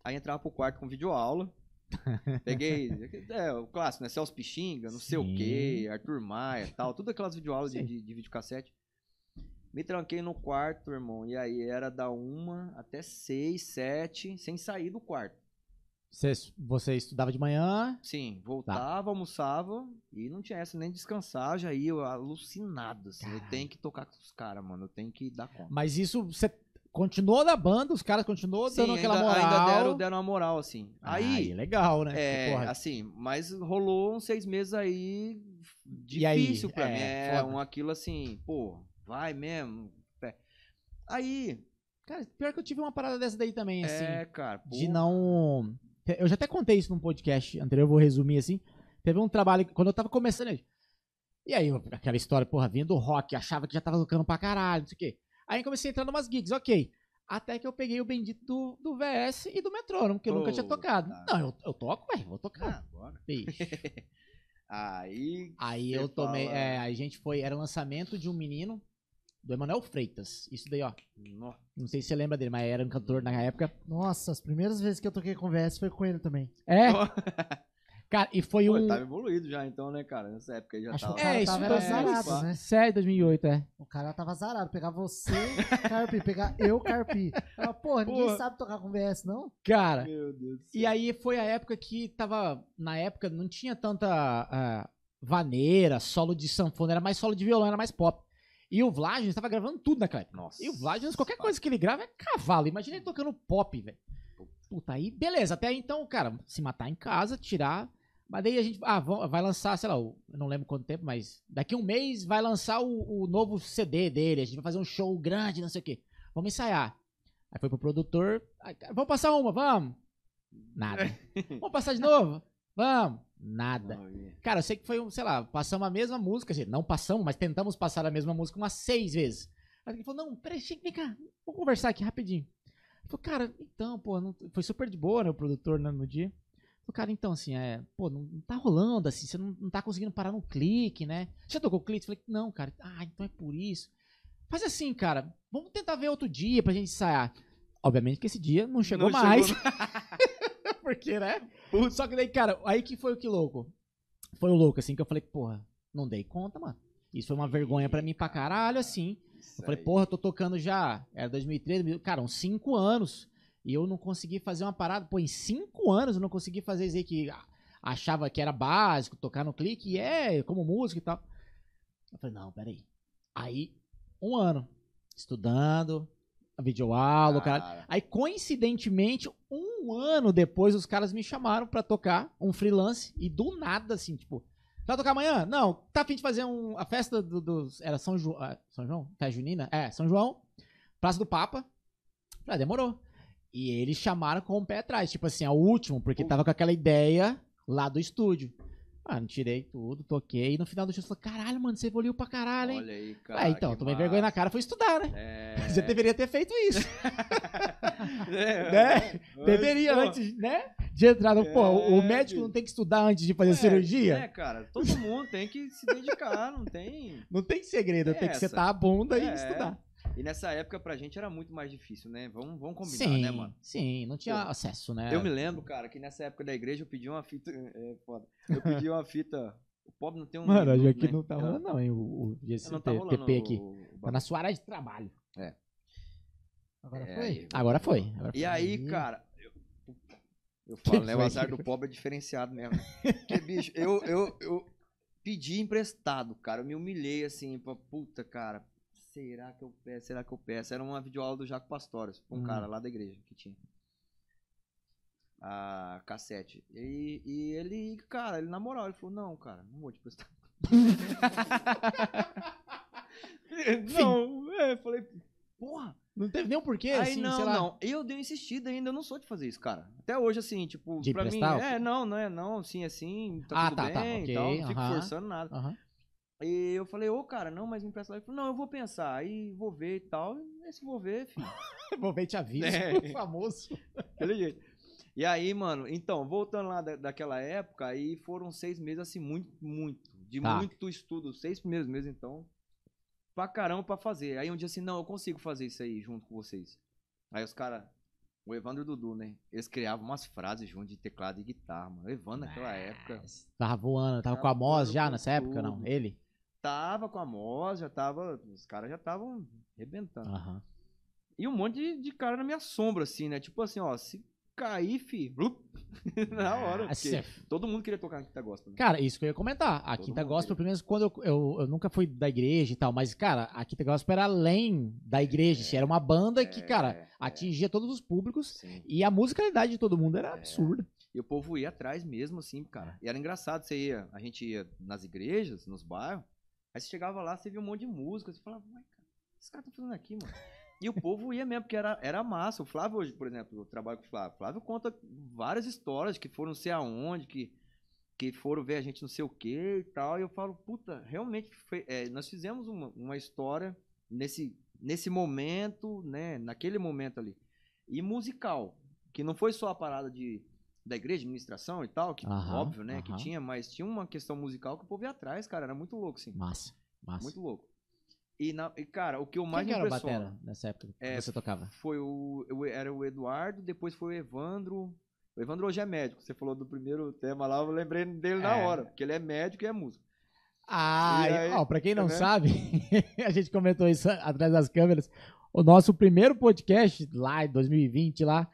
aí entrava pro quarto com videoaula. Peguei, é, o clássico, né? Celso Pixinga, não sei o Sim. que, Arthur Maia tal. Tudo aquelas videoaulas de, Sim. de, de videocassete. Me tranquei no quarto, irmão. E aí era da uma até seis, sete, sem sair do quarto. Você, você estudava de manhã, Sim, voltava, almoçava e não tinha essa nem descansar. Já ia alucinado, assim. Eu tenho que tocar com os caras, mano. Eu tenho que dar conta. mas isso você continuou na banda, os caras continuou Sim, dando ainda, aquela moral. ainda deram, deram uma moral, assim. Aí, legal, né? é, Porra, assim, mas rolou uns seis meses aí E aí? difícil pra É, mim. É, foda. um aquilo assim, pô, vai mesmo. é. Aí, Cara, pior que eu tive uma parada dessa daí também, assim. é, cara, pô, de não. Eu já até contei isso num podcast anterior, eu vou resumir assim. Teve um trabalho, quando eu tava começando. E aí, aquela história, porra, vinha do rock, achava que já tava tocando pra caralho, não sei o quê. Aí comecei a entrar numas gigs, ok. Até que eu peguei o bendito do, do VS e do Metrônomo, que eu nunca tinha tocado. Não, eu, eu toco, velho, vou tocar. Ah, bora. Bicho. Aí, Aí eu tomei. fala- É, aí a gente foi. Era o lançamento de um menino, do Emanuel Freitas. Isso daí, ó. Não sei se você lembra dele, mas era um cantor na época. Nossa, as primeiras vezes que eu toquei com o VS foi com ele também. É, cara, e foi pô, um. tava evoluído já então, né, cara? Nessa época aí já Acho tava. que o cara É, isso tava foi era zarado, né? Sério, 2008, é. O cara tava zarado. Pegar você, Carpi, pegar eu, Carpi. Ela, porra, ninguém Porra. sabe tocar com VS, não? Cara, Meu Deus do E céu. aí foi a época que tava. Na época não tinha tanta ah, vaneira, solo de sanfona, era mais solo de violão, era mais pop. E o Vlagens tava gravando tudo naquela época. Nossa. E o Vlagens, qualquer coisa que ele grava é cavalo. Imagina ele tocando pop, velho. Puta, aí beleza. Até aí, então, cara, se matar em casa, tirar. Mas daí a gente. Ah, vai lançar, sei lá, eu não lembro quanto tempo, mas daqui um mês vai lançar o, o novo CD dele. A gente vai fazer um show grande, não sei o quê. Vamos ensaiar. Aí foi pro produtor. "Ai, cara, vamos passar uma, vamos. Nada. vamos passar de novo? Vamos. Nada. Cara, eu sei que foi, um, sei lá, passamos a mesma música, dizer, não passamos, mas tentamos passar a mesma música umas seis vezes. Aí ele falou, não, peraí, vem cá, vamos conversar aqui rapidinho. Ele falou, cara, então, pô, não- foi super de boa, né, o produtor né, no dia. Falou, cara, então, assim, é, pô, não, não tá rolando, assim, você não, não tá conseguindo parar no clique, né? Já tocou o clique? Falei, não, cara, ah, então é por isso. Faz assim, cara, vamos tentar ver outro dia pra gente ensaiar. Obviamente que esse dia não chegou Não mais. chegou- Porque, né? Só que daí, cara, aí que foi o que louco. Foi o louco, assim, que eu falei, porra, não dei conta, mano. Isso foi uma vergonha pra mim pra caralho, assim. Isso Eu falei, aí. porra, eu tô tocando já. Era 2013, cara, uns 5 anos. E eu não consegui fazer uma parada. Pô, em 5 anos eu não consegui fazer isso aí que. ah, achava que era básico tocar no clique, e é, como música e tal. Eu falei, não, peraí. Aí, um ano, estudando, videoaula, cara. Aí, coincidentemente, um ano depois, os caras me chamaram pra tocar um freelance e do nada, assim, tipo, vai tocar amanhã? Não, tá a fim de fazer um, a festa do- dos. Era São João. São João? Festa junina? É, São João, Praça do Papa. Ah, demorou. E eles chamaram com o pé atrás, tipo assim, é o último, porque tava com aquela ideia lá do estúdio. Mano, tirei tudo, toquei, e no final do show eu falei, caralho, mano, você evoluiu pra caralho, hein? olha aí, cara. Ah, então, tomei massa. vergonha na cara, foi estudar, né? É. Você deveria ter feito isso. É, Né? mas, Deveria pô, antes, né? De entrar no. Pô, o É, médico não tem que estudar antes de fazer é, cirurgia? É, cara, todo mundo tem que se dedicar, não tem. Não tem segredo, É tem que essa. setar a bunda e É. estudar. E nessa época pra gente era muito mais difícil, né? Vamos, vamos combinar, sim, né, mano? sim, não tinha Pô, acesso, né? Eu me lembro, cara, que nessa época da igreja eu pedi uma fita. É foda. Eu pedi uma fita. O pobre não tem um. Mano, minuto, aqui né? não tá Eu- rolando, não, hein? O, o esse Não tá rolando TP aqui. o- Tá na sua área de trabalho. Agora É, foi? aí- Agora foi. agora E foi. aí, cara, eu, eu Que falo, né? O azar do pobre é diferenciado mesmo. Porque, bicho, eu, eu, eu pedi emprestado, cara. Eu me humilhei assim, pra puta, cara. Será que eu peço? Será que eu peço? Era uma videoaula do Jaco Pastores, um Hum. cara lá da igreja que tinha. A cassete. E, e ele, cara, ele na moral, ele falou: Não, cara, não vou te prestar. não, é, eu falei, porra. Não teve nem um porquê, Aí assim, não, sei lá. não. Eu dei insistida ainda, eu não sou de fazer isso, cara. Até hoje, assim, tipo, De pra mim. É, não, não é não, assim, assim, tá Ah, tudo tá, tá, bem ok, e tal. Não fico aham. forçando nada. Aham. E eu falei, ô, cara, não, mas me empresta lá. Ele falou, não, eu vou pensar, aí vou ver e tal. E esse vou ver, filho. Vou ver te aviso, É. famoso. Aquele jeito. E aí, mano, então, voltando lá da, daquela época, aí foram seis meses, assim, muito, muito. De Tá. muito estudo. Seis primeiros meses, então. Pra caramba pra fazer. Aí um dia assim, não, eu consigo fazer isso aí junto com vocês. Aí os caras. O Evandro e o Dudu, né? Eles criavam umas frases junto de teclado e guitarra, mano. O Evandro naquela época. Tava voando, tava Tava com a Moz já nessa época, não? tudo. Ele? Tava com a Moz, já tava. Os caras já estavam arrebentando. Aham. E um monte de, de cara na minha sombra, assim, né? Tipo assim, ó, se cair, fi, blup, na hora. Ah, porque todo mundo queria tocar na Quinta Gospel. Né? Cara, isso que eu ia comentar. A Todo Quinta Gospel, queria. pelo menos quando eu, eu, eu nunca fui da igreja e tal, mas, cara, a Quinta Gospel era além da igreja. assim, era uma banda que, cara, É, atingia todos os públicos sim. e a musicalidade de todo mundo era É. absurda. E o povo ia atrás mesmo, assim, cara. E era engraçado, você ia, a gente ia nas igrejas, nos bairros, aí você chegava lá, você via um monte de música, você falava, ué, cara, o que esse cara tá fazendo aqui, mano? E o povo ia mesmo, porque era, era massa. O Flávio hoje, por exemplo, eu trabalho com o Flávio. O Flávio conta várias histórias que foram sei aonde, que, que foram ver a gente não sei o que e tal. E eu falo, puta, realmente foi- é, nós fizemos uma, uma história nesse, nesse momento, né? Naquele momento ali. E musical, que não foi só a parada de, da igreja, de ministração e tal, que Aham, óbvio, né? Que aham. tinha, mas tinha uma questão musical que o povo ia atrás, cara. Era muito louco, assim. Massa, massa. Muito louco. E, na- e, cara, o que eu Quem mais que me era o batera nessa época que É, você tocava? foi o, o- Era o Eduardo, depois foi o Evandro. O Evandro hoje é médico. Você falou do primeiro tema lá, eu lembrei dele na É. hora, porque ele é médico e é músico. Ah, e- aí, ó, pra quem não né? sabe, a gente comentou isso atrás das câmeras. O nosso primeiro podcast lá em 2020 lá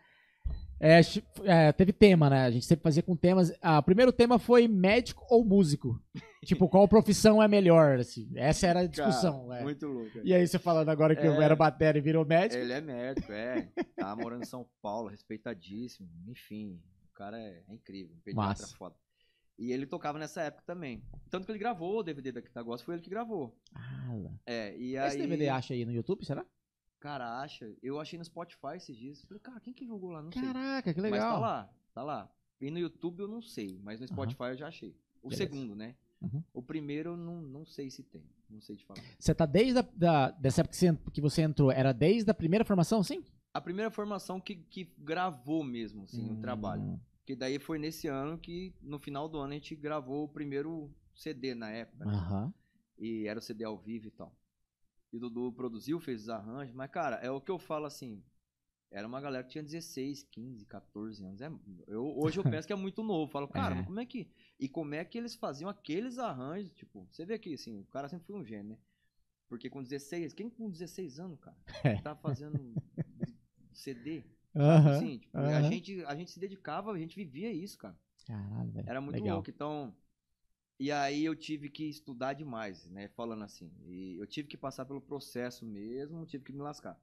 é, é, teve tema, né? A gente sempre fazia com temas. Ah, o primeiro tema foi médico ou músico. tipo, qual profissão é melhor? Assim. Essa era a discussão. Cara, é. Muito louco. E aí você falando agora que eu É. era batera e virou médico. Ele é médico, é. Tá morando em São Paulo, respeitadíssimo. Enfim, o cara é, é incrível. Um pediatra Massa. foda. E ele tocava nessa época também. Tanto que ele gravou o DVD da Quinta Gospel, foi ele que gravou. Ah. É, e aí... Esse DVD acha aí no YouTube, será? Cara, acha. Eu achei no Spotify esses dias. Falei, cara, quem que jogou lá? Não sei. Caraca, que Mas legal. tá lá, tá lá. E no YouTube eu não sei, mas no. Spotify eu já achei. O Beleza. segundo, né? Uhum. O primeiro eu não, não sei se tem. Não sei te falar. Você tá desde a, da, dessa época que você, que você entrou, era desde a primeira formação, sim? A primeira formação que, que gravou mesmo, assim, o Hum. trabalho. Que daí foi nesse ano que, no final do ano, a gente gravou o primeiro CD na época. né? Aham. E era o CD ao vivo e tal. E o Dudu produziu, fez os arranjos. Mas, cara, é o que eu falo assim. Era uma galera que tinha 16, 15, 14 anos. É, eu, hoje eu penso que é muito novo. Falo, cara, É. mas como é que. E como é que eles faziam aqueles arranjos? Tipo, você vê que assim, o cara sempre foi um gênio, né? Porque com 16, quem com 16 anos, cara, É. tá fazendo CD? Assim, tipo, a, gente, a gente se dedicava, a gente vivia isso, cara. Caralho, velho. Era muito Legal. louco. Então, e aí eu tive que estudar demais, né? Falando assim. E eu tive que passar pelo processo mesmo, tive que me lascar.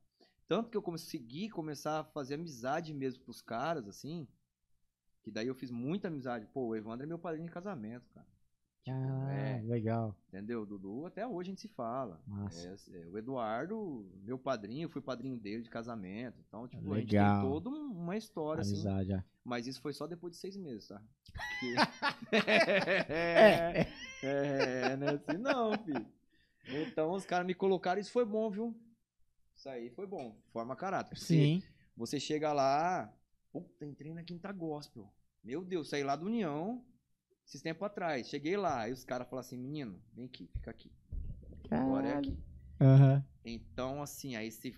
Tanto que eu consegui começar a fazer amizade mesmo com os caras, assim. Que daí eu fiz muita amizade. Pô, o Evandro é meu padrinho de casamento, cara. Ah, É. legal. Entendeu? O Dudu, até hoje a gente se fala. É, é, o Eduardo, meu padrinho, eu fui padrinho dele de casamento. Então, tipo, a gente Legal. tem toda um- uma história, assim. Amizade, é. Mas isso foi só depois de seis meses, tá? Porque- É, é, é, não é assim não, filho. Então os caras me colocaram, isso foi bom, viu? Isso aí foi bom, forma caráter. Sim. Você chega lá, puta, entrei na Quinta Gospel. Meu Deus, saí lá do União, esses tempos atrás. Cheguei lá, aí os caras falaram assim, menino, vem aqui, fica aqui. Agora é Caralho. aqui. Aham. Então, assim, aí você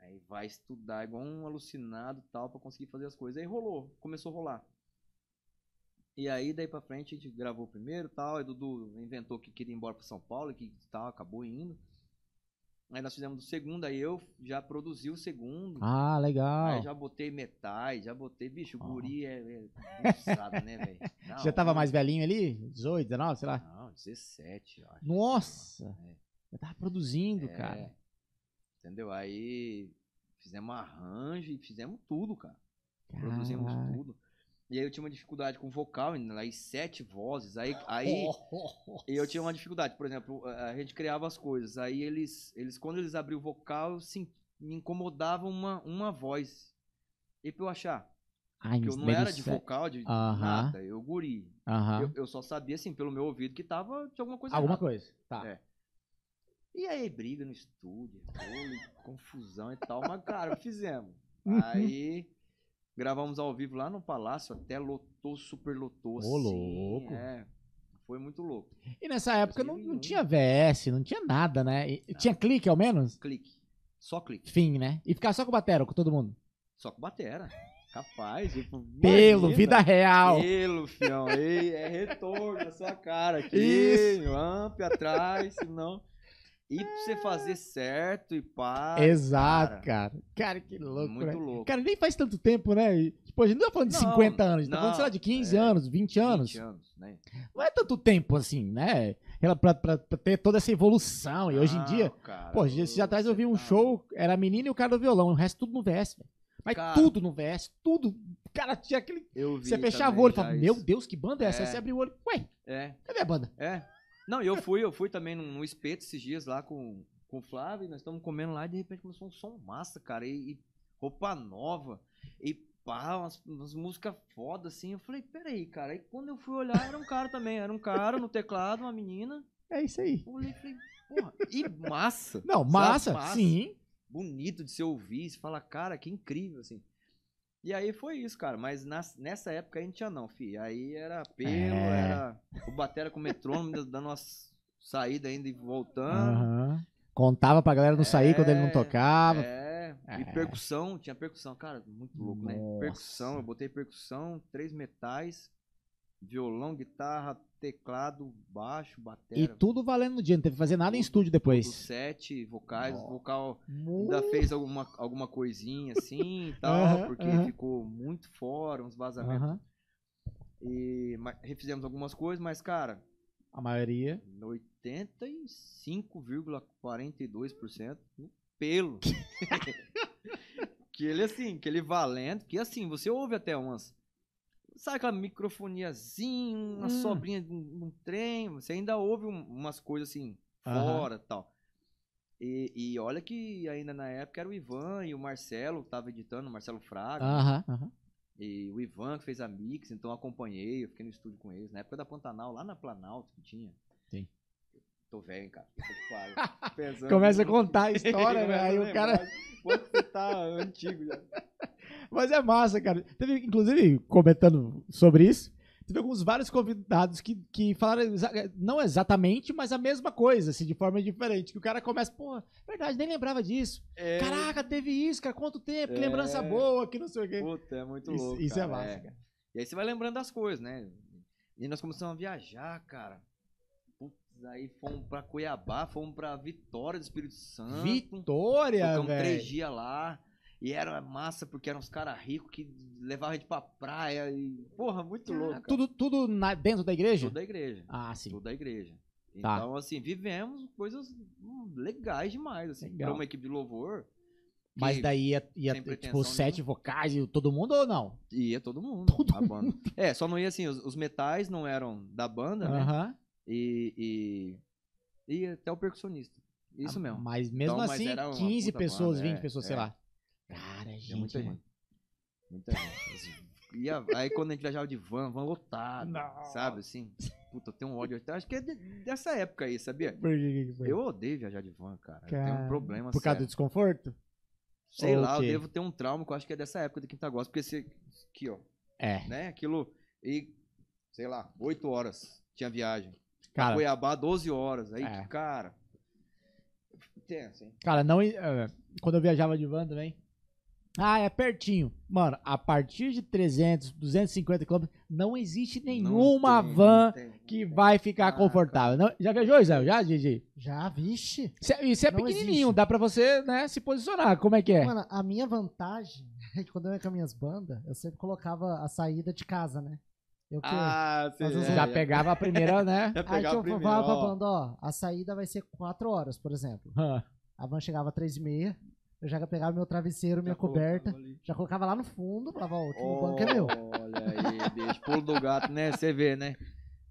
aí vai estudar igual um alucinado e tal pra conseguir fazer as coisas. Aí rolou, começou a rolar. E aí, daí pra frente, a gente gravou o primeiro e tal. Aí Dudu inventou que queria ir embora pra São Paulo e que tal, acabou indo. Aí nós fizemos o segundo, aí eu já produzi o segundo. Ah, legal. Aí já botei metais, já botei. Bicho, o guri é, é buçado, né, velho? Já tava mais velhinho ali? 18, 19, sei lá. Não, 17, eu acho. Nossa! É. Eu tava produzindo, É, cara. Entendeu? Aí fizemos arranjo e fizemos tudo, cara. Produzimos tudo. E aí eu tinha uma dificuldade com vocal, aí sete vozes. Aí, aí eu tinha uma dificuldade, por exemplo, a gente criava as coisas. Aí eles, eles quando eles abriam o vocal, sen- me incomodava uma, uma voz. E pra eu achar, Ai, que eu não era de vocal, de Aham. nada, eu guri. Aham. Eu, eu só sabia, assim, pelo meu ouvido, que tava de alguma coisa Alguma errada. coisa. Tá. É. E aí, briga no estúdio, rolo, e confusão e tal, mas, cara, fizemos. Uhum. Aí, gravamos ao vivo lá no Palácio, até lotou, super lotou, Ô, assim. louco. É, foi muito louco. E nessa época não, não 2001. tinha VS, não tinha nada, né? E- Tinha clique ao menos? Clique, só clique, Fim, né? E ficar só com o batera, com todo mundo. só com batera. Capaz, tipo, Pelo, imagina. vida real. Pelo, fião, ei, é retorno na sua cara aqui, Isso. amp atrás, senão... E pra você fazer certo e pá... Exato, cara. Cara, que louco, Muito né? louco. Cara, nem faz tanto tempo, né? E, tipo, a gente não tá falando de Não, 50 anos, a gente tá não, falando, sei lá, de 15 é, anos, 20 anos. 20 anos, né? Não é tanto tempo assim, né? Pra, pra- pra ter toda essa evolução. E hoje em dia, cara, pô, esses dias atrás eu vi um tá show, era a menina e o cara do violão, o resto tudo no VS, velho. Mas Cara. tudo no VS, tudo. Cara, tinha aquele. Eu vi Você fechava o olho e falava, meu Deus, que banda é essa? Aí É. você abriu o olho, ué, É, cadê a banda? é. Não, e eu fui, eu fui também num, num espeto esses dias lá com, com o Flávio, e nós estamos comendo lá e de repente começou um som massa, cara, e, e roupa nova, e pá, umas, umas músicas foda assim. Eu falei, peraí, cara. Aí quando eu fui olhar, era um cara também, era um cara no teclado, uma menina. É isso aí. Eu olhei e falei, porra, e massa. Não, sabe? massa, sim. bonito de se ouvir, você fala, cara, que incrível, assim. E aí foi isso, cara, mas nas- nessa época aí não tinha não, fi. Aí era pelo, É. era o batera com o metrônomo dando umas saídas ainda e voltando. Aham. Contava pra galera não sair quando ele não É, tocava. É, e É. percussão, tinha percussão, cara, muito louco, né? Nossa. Percussão, eu botei percussão, três metais, violão, guitarra, teclado, baixo, batera. E tudo valendo no dia, não teve que fazer nada em estúdio Tudo depois. sete vocais, Nossa. vocal ainda fez alguma, alguma coisinha assim e tal, porque ficou muito fora, uns vazamentos. E ma- refizemos algumas coisas, mas, cara, A maioria. 85,42% no pelo. que ele assim, que ele valendo, que assim, você ouve até umas. Sabe aquela microfoniazinha, uma Hum. sobrinha de um, um trem, você ainda ouve um- umas coisas assim, fora e tal. E, e olha que ainda na época era o Ivan e o Marcelo que tava editando, o Marcelo Fraga. Aham, aham. E o Ivan que fez a mix, então eu acompanhei, eu fiquei no estúdio com eles. Na época da Pantanal, lá na Planalto que tinha. Sim. Tô velho, hein, cara. Pesando Começa a contar a história, Começa né? Aí o cara. você tá antigo já. Mas é massa, cara. Teve, inclusive, comentando sobre isso, teve alguns vários convidados que, que falaram exa- não exatamente, mas a mesma coisa, assim, de forma diferente. Que o cara começa, pô, verdade, nem lembrava disso. É, Caraca, teve isso, cara, quanto tempo, que É. lembrança boa, que não sei o quê. Puta, é muito Isso, louco. isso é cara, massa, cara. E aí você vai lembrando das coisas, né? E nós começamos a viajar, cara. Putz, aí fomos pra Cuiabá, fomos pra Vitória do Espírito Santo. Vitória, Ficamos três velho. dias lá. E era massa porque eram uns caras ricos que levavam a gente pra praia e. Porra, muito louco. cara. Tudo, tudo na- dentro da igreja? Tudo da igreja. Ah, sim. Tudo da igreja. Tá. Então, assim, vivemos coisas hum, legais demais, assim. Legal. Pra uma equipe de louvor. Mas daí ia, ia tipo, sete vocais e todo mundo ou não? Ia todo mundo Todo banda. É, só não ia assim, os, os metais não eram da banda, né? Aham. E, e. E até o percuncionista. Isso Ah, mesmo. Mas mesmo Então, mas assim, uma 15 puta pessoas, banda, 20 é, pessoas, sei é. lá. Cara, é gente. muita né? gente. Muita gente. Assim, Ia, aí quando a gente viajava de van, van lotado, sabe, assim. Puta, eu tenho um ódio. Acho que é de- dessa época aí, sabia? Por que que foi? Eu odeio viajar de van, cara. Eu tenho Cara, um problema Por causa do sério. desconforto? Sei Ou lá, eu devo ter um trauma que eu acho que é dessa época do Quinta Gospel, porque esse aqui, ó, É. né? Aquilo. E, sei lá, 8 horas tinha viagem. Cara, Cuiabá, 12 horas. Aí, É. cara. Tenso, hein? cara não, eh, quando eu viajava de van também. Ah, é pertinho. Mano, a partir de 300, 250 quilômetros, não existe nenhuma Não tem, van não tem, não que tem. vai ficar Ah, confortável. Não- já viajou, Israel? Já, Gigi? Já, vixe. Cê- você é Não pequenininho, existe. dá pra você, né, se posicionar. Como é que é? Mano, a minha vantagem é que quando eu ia com as minhas bandas, eu sempre colocava a saída de casa, né? Eu que. Ah, vezes é, já pegava a primeira, né? já Aí que eu falava pra banda, ó, a saída vai ser 4 horas, por exemplo. A van chegava às 3 e meia, eu já pegava meu travesseiro, minha Já coberta, ali. já colocava lá no fundo, falava, ó, o último banco é meu. Olha aí, bicho. Pulo do gato, né? Você vê, né?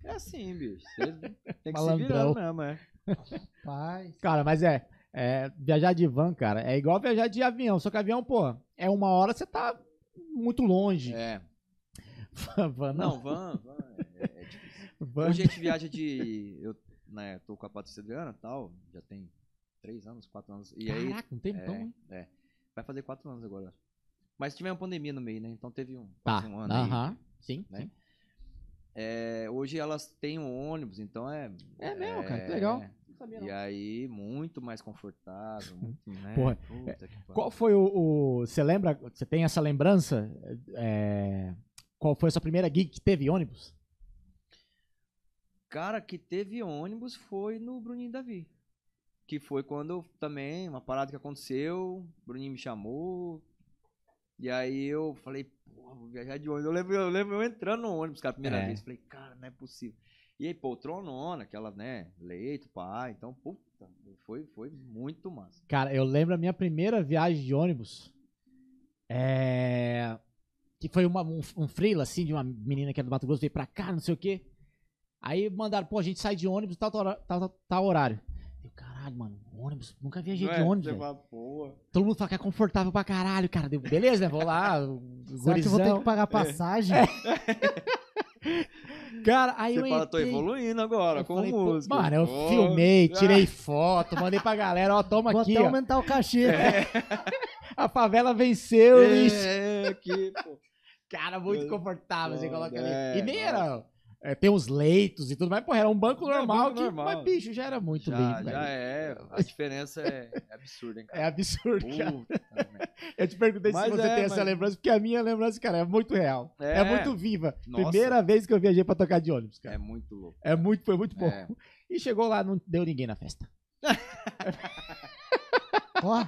É assim, bicho. Você tem que se Malandrão. virar mesmo, é. Paz. Cara, mas é, é, Viajar de van, cara, é igual viajar de avião. Só que avião, pô, é uma hora você tá muito longe. É. van não. Não, van, van. É, é difícil. Van- Hoje a gente viaja de. Eu, né, tô com a Patrícia Adriana e tal. Já tem três anos, quatro anos. E aí. Caraca, não tem É, então, hein? é. Vai fazer quatro anos agora. Mas tive uma pandemia no meio, né? Então teve um, Tá, um ano aí. aham, sim, né? sim. É, hoje elas têm um ônibus, então é. É mesmo, cara, que legal. é, E aí, muito mais confortável. Muito, né? Porra, Puta pariu. Qual foi o. Você lembra? Você tem essa lembrança? É, qual foi a sua primeira gig que teve ônibus? Cara, que teve ônibus foi no Bruninho Davi. Que foi quando também, uma parada que aconteceu, o Bruninho me chamou. E aí eu falei, porra, vou viajar de ônibus. Eu lembro, eu lembro eu entrando no ônibus, cara, a primeira É. vez. Falei, cara, não é possível. E aí, poltronona, aquela, né, leito, pai. Então, puta, foi, foi muito massa. Cara, eu lembro a minha primeira viagem de ônibus. É. Que foi uma, um, um freela, assim, de uma menina que é do Mato Grosso, veio pra cá, não sei o quê. Aí mandaram, pô, a gente sai de ônibus, tal, tal, tal, tal horário. Eu, caralho, mano, ônibus, nunca viajei Não de é? ônibus, porra. Todo mundo fala que é confortável pra caralho, cara. Deu, beleza, né? Vou lá, Será que eu vou ter que pagar passagem? Cara, aí Você eu fala, tô entrei, evoluindo agora, eu com falei, música. Mano, eu Pô. filmei, tirei foto, mandei pra galera, ó, toma Vou aqui, até ó. aumentar o cachê. A favela venceu, bicho. É, aqui, pô. Cara, muito É, confortável, você coloca ali. é, e nem era. É, tem uns leitos e tudo mais, porra, era um banco normal, banco que, normal. mas, bicho, já era muito já, lindo, já velho. é. A diferença é, é absurda, hein, É cara. absurdo, cara. Puta merda. Eu te perguntei Mas se você é, tem essa mas- lembrança, porque a minha lembrança, cara, é muito real. É, É. muito viva. Nossa. Primeira vez que eu viajei pra tocar de ônibus, É cara. muito louco. É, muito, foi muito. É. E chegou lá, não deu ninguém na festa. Ó,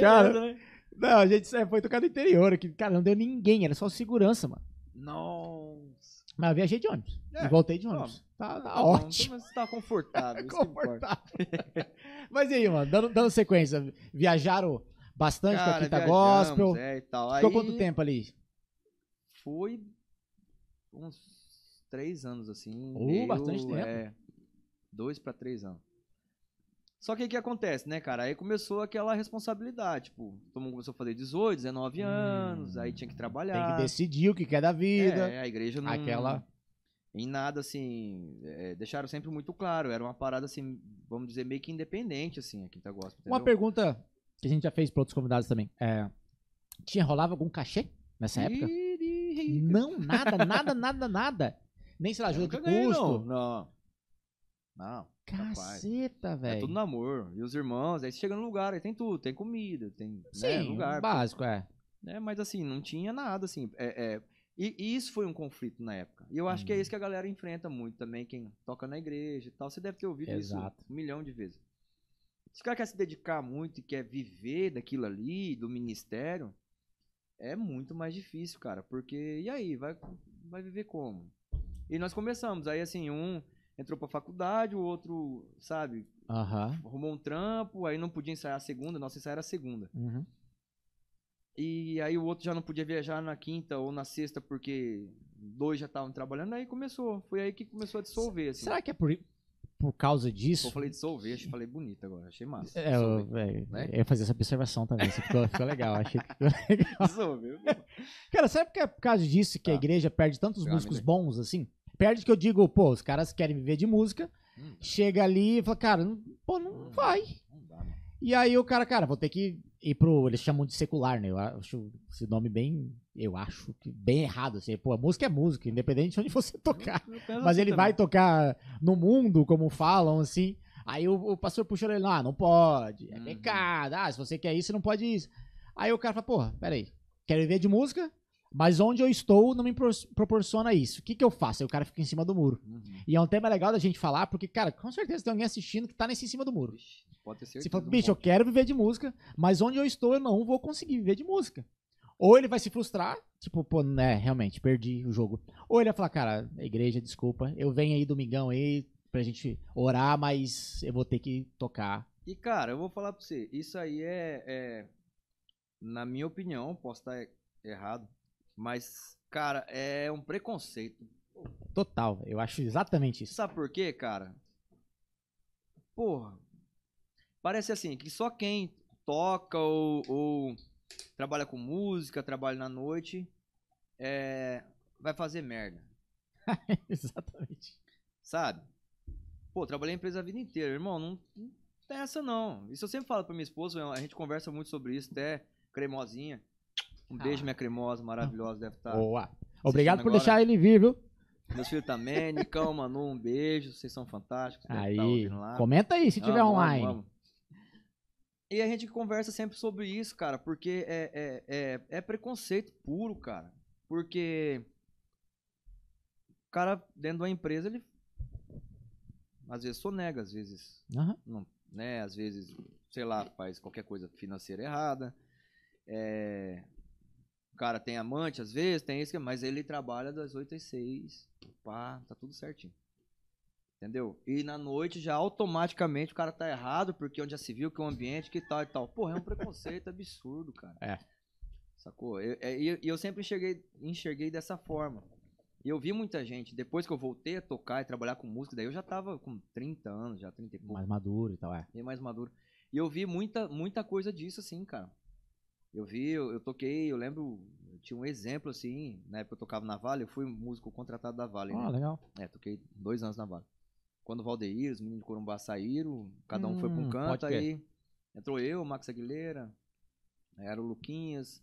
Cara, Beleza, né? Não, a gente foi tocar no interior aqui. Cara, não deu ninguém, era só segurança, mano. Nossa. Mas eu viajei de ônibus. É, e voltei de ônibus. Tá, tá Tá bom, ótimo. Mas você tá confortável. importa. Confortável. Mas e aí, mano, dando, dando sequência, viajaram bastante com a Cara, Quinta viajamos, Gospel. É, e tal. Ficou Aí quanto tempo ali? Foi uns três anos, assim. Uh, meio, bastante tempo. É, dois pra três anos. Só que o que acontece, né, cara? Aí começou aquela responsabilidade. Tipo, todo mundo começou a fazer 18, 19 anos, aí tinha que trabalhar. Hum. Tem que decidir o que quer da vida. É, a igreja não. Aquela. Em nada, assim. é, deixaram sempre muito claro. Era uma parada, assim, vamos dizer, meio que independente, assim, a Quinta Gospel. Uma entendeu? pergunta que a gente já fez para outros convidados também. É, tinha, rolava algum cachê nessa época? Não, nada, nada, nada, nada. Nem, sei lá, ajuda de custo. Não, não. Não. Caceta, É velho. tudo namoro. E os irmãos, aí você chega no lugar, aí tem tudo, tem comida, tem Sim, né, lugar. básico, é. né, mas assim, não tinha nada, assim. É, é, e, e isso foi um conflito na época. E eu acho que é Uhum. isso que a galera enfrenta muito também, quem toca na igreja e tal. Você deve ter ouvido Exato. isso um milhão de vezes. Se o cara quer se dedicar muito e quer viver daquilo ali, do ministério, é muito mais difícil, cara. Porque, e aí, vai, vai viver como? E nós começamos. Aí, assim, um entrou pra faculdade, o outro, sabe, arrumou um trampo, aí não podia ensaiar a segunda, nossa ensaio era a segunda. Uhum. E aí o outro já não podia viajar na quinta ou na sexta porque dois já estavam trabalhando, aí começou. Foi aí que começou a dissolver, assim. Será que é por, por causa disso? Eu falei dissolver, acho que falei bonito agora, achei massa. É, eu, é, né? eu ia fazer essa observação também. Isso ficou, ficou legal. Achei que ficou legal. Dissolveu. Cara, sabe que é por causa disso que a Tá. igreja perde tantos Legal, músicos bons assim? Perde que eu digo, pô, os caras querem viver de música, Hum. chega ali e fala, cara, não- pô, não Hum. vai. Não dá, né? E aí o cara, cara, vou ter que ir pro. Eles chamam de secular, né? Eu acho esse nome bem. Eu acho que bem errado. Assim. Pô, a música é música, independente de onde você tocar. Mas assim ele também. vai tocar no mundo, como falam, assim. Aí o, o pastor puxou ele, ah, não pode, é Uhum. pecado. Ah, se você quer isso, não pode isso. Aí o cara fala, porra, peraí, quero viver de música, mas onde eu estou não me pro- proporciona isso. O que que eu faço? Aí o cara fica em cima do muro. Uhum. E é um tema legal da gente falar, porque, cara, com certeza tem alguém assistindo que tá nesse em cima do muro. Vixe, Pode ter certeza. Você fala, bicho, eu quero viver de música, mas onde eu estou eu não vou conseguir viver de música. Ou ele vai se frustrar, tipo, pô, né, realmente, perdi o jogo. Ou ele vai falar, cara, igreja, desculpa, eu venho aí domingão aí pra gente orar, mas eu vou ter que tocar. E, cara, eu vou falar pra você, isso aí é, é, na minha opinião, posso estar errado, mas, cara, é um preconceito. Total, eu acho exatamente isso. Sabe por quê, cara? Porra, parece assim, que só quem toca ou, ou trabalha com música, trabalha na noite, é, vai fazer merda, exatamente. sabe? Pô, trabalhei em empresa a vida inteira, irmão, não, não tem essa não. Isso eu sempre falo pra minha esposa, a gente conversa muito sobre isso, até cremosinha. Um beijo, Ah. minha cremosa, maravilhosa, deve estar. Boa. Obrigado por agora? deixar ele vir, viu? Meus filhos também, Nicão, Manu, um beijo, vocês são fantásticos. Aí, tá lá. comenta aí se tiver Amo, online. amo. E a gente conversa sempre sobre isso, cara, porque é, é, é, é preconceito puro, cara. Porque o cara dentro de uma empresa, ele às vezes sonega, às vezes Aham. não, né? Às vezes, sei lá, faz qualquer coisa financeira errada. É, o cara tem amante, às vezes, tem isso, mas ele trabalha das 8 às 6. Pá, tá tudo certinho. Entendeu? E na noite já automaticamente o cara tá errado, porque onde já se viu que o ambiente, que tal e tal. Porra, é um preconceito absurdo, cara. É. Sacou? Eu- é, E eu, eu sempre enxerguei, enxerguei dessa forma. E eu vi muita gente, depois que eu voltei a tocar e trabalhar com música, daí eu já tava com 30 anos, já 30 e pouco Mais maduro e tal, é. bem mais maduro. E eu vi muita, muita coisa disso, assim, cara. Eu vi, eu, eu toquei, eu lembro, eu tinha um exemplo, assim, na época eu tocava na Vale, eu fui músico contratado da Vale, Ah, né? legal. É, toquei dois anos na Vale. Quando o Valdeir, os meninos de Corumbá saíram, cada um foi pra Hum, um pode canto, aí entrou eu, o Max Aguilera, era o Luquinhas,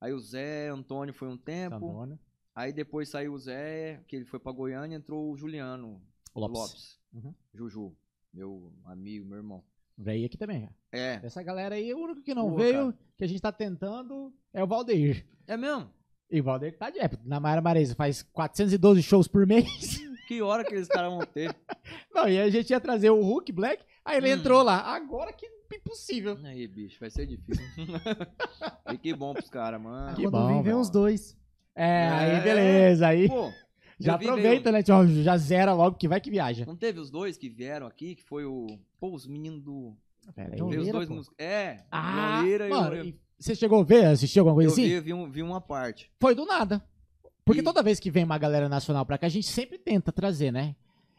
aí o Zé, Antônio foi um tempo, Antônio. aí depois saiu o Zé, que ele foi pra Goiânia, entrou o Juliano Lopes. Lopes, Uhum. Juju, meu amigo, meu irmão. Veio aqui também. É, Essa galera aí, o único que não Boa, veio, cara. que a gente tá tentando, é o Valdeir. é mesmo? E o Valdeir tá de época. Na Mara Mareza faz 412 shows por mês. Que hora que eles caras vão ter? Não, e a gente ia trazer o Hulk Black, aí ele Hum. entrou lá. Agora que impossível. Aí, bicho, vai ser difícil. e que bom pros caras, mano. Que Quando bom, vem, vem os dois. É, aí É. beleza. Aí Pô, já eu aproveita, né? tio? Já zera logo que vai que viaja. não teve os dois que vieram aqui, que foi o. Pô, os meninos do. Pera aí. John Veio os Lira, dois pô. músicos. É, Ah, Lira e o- mano, e você chegou a ver, assistiu alguma coisa Eu assim? vi, vi, um- vi uma parte. Foi do nada. Porque E- toda vez que vem uma galera nacional pra cá, a gente sempre tenta trazer, né?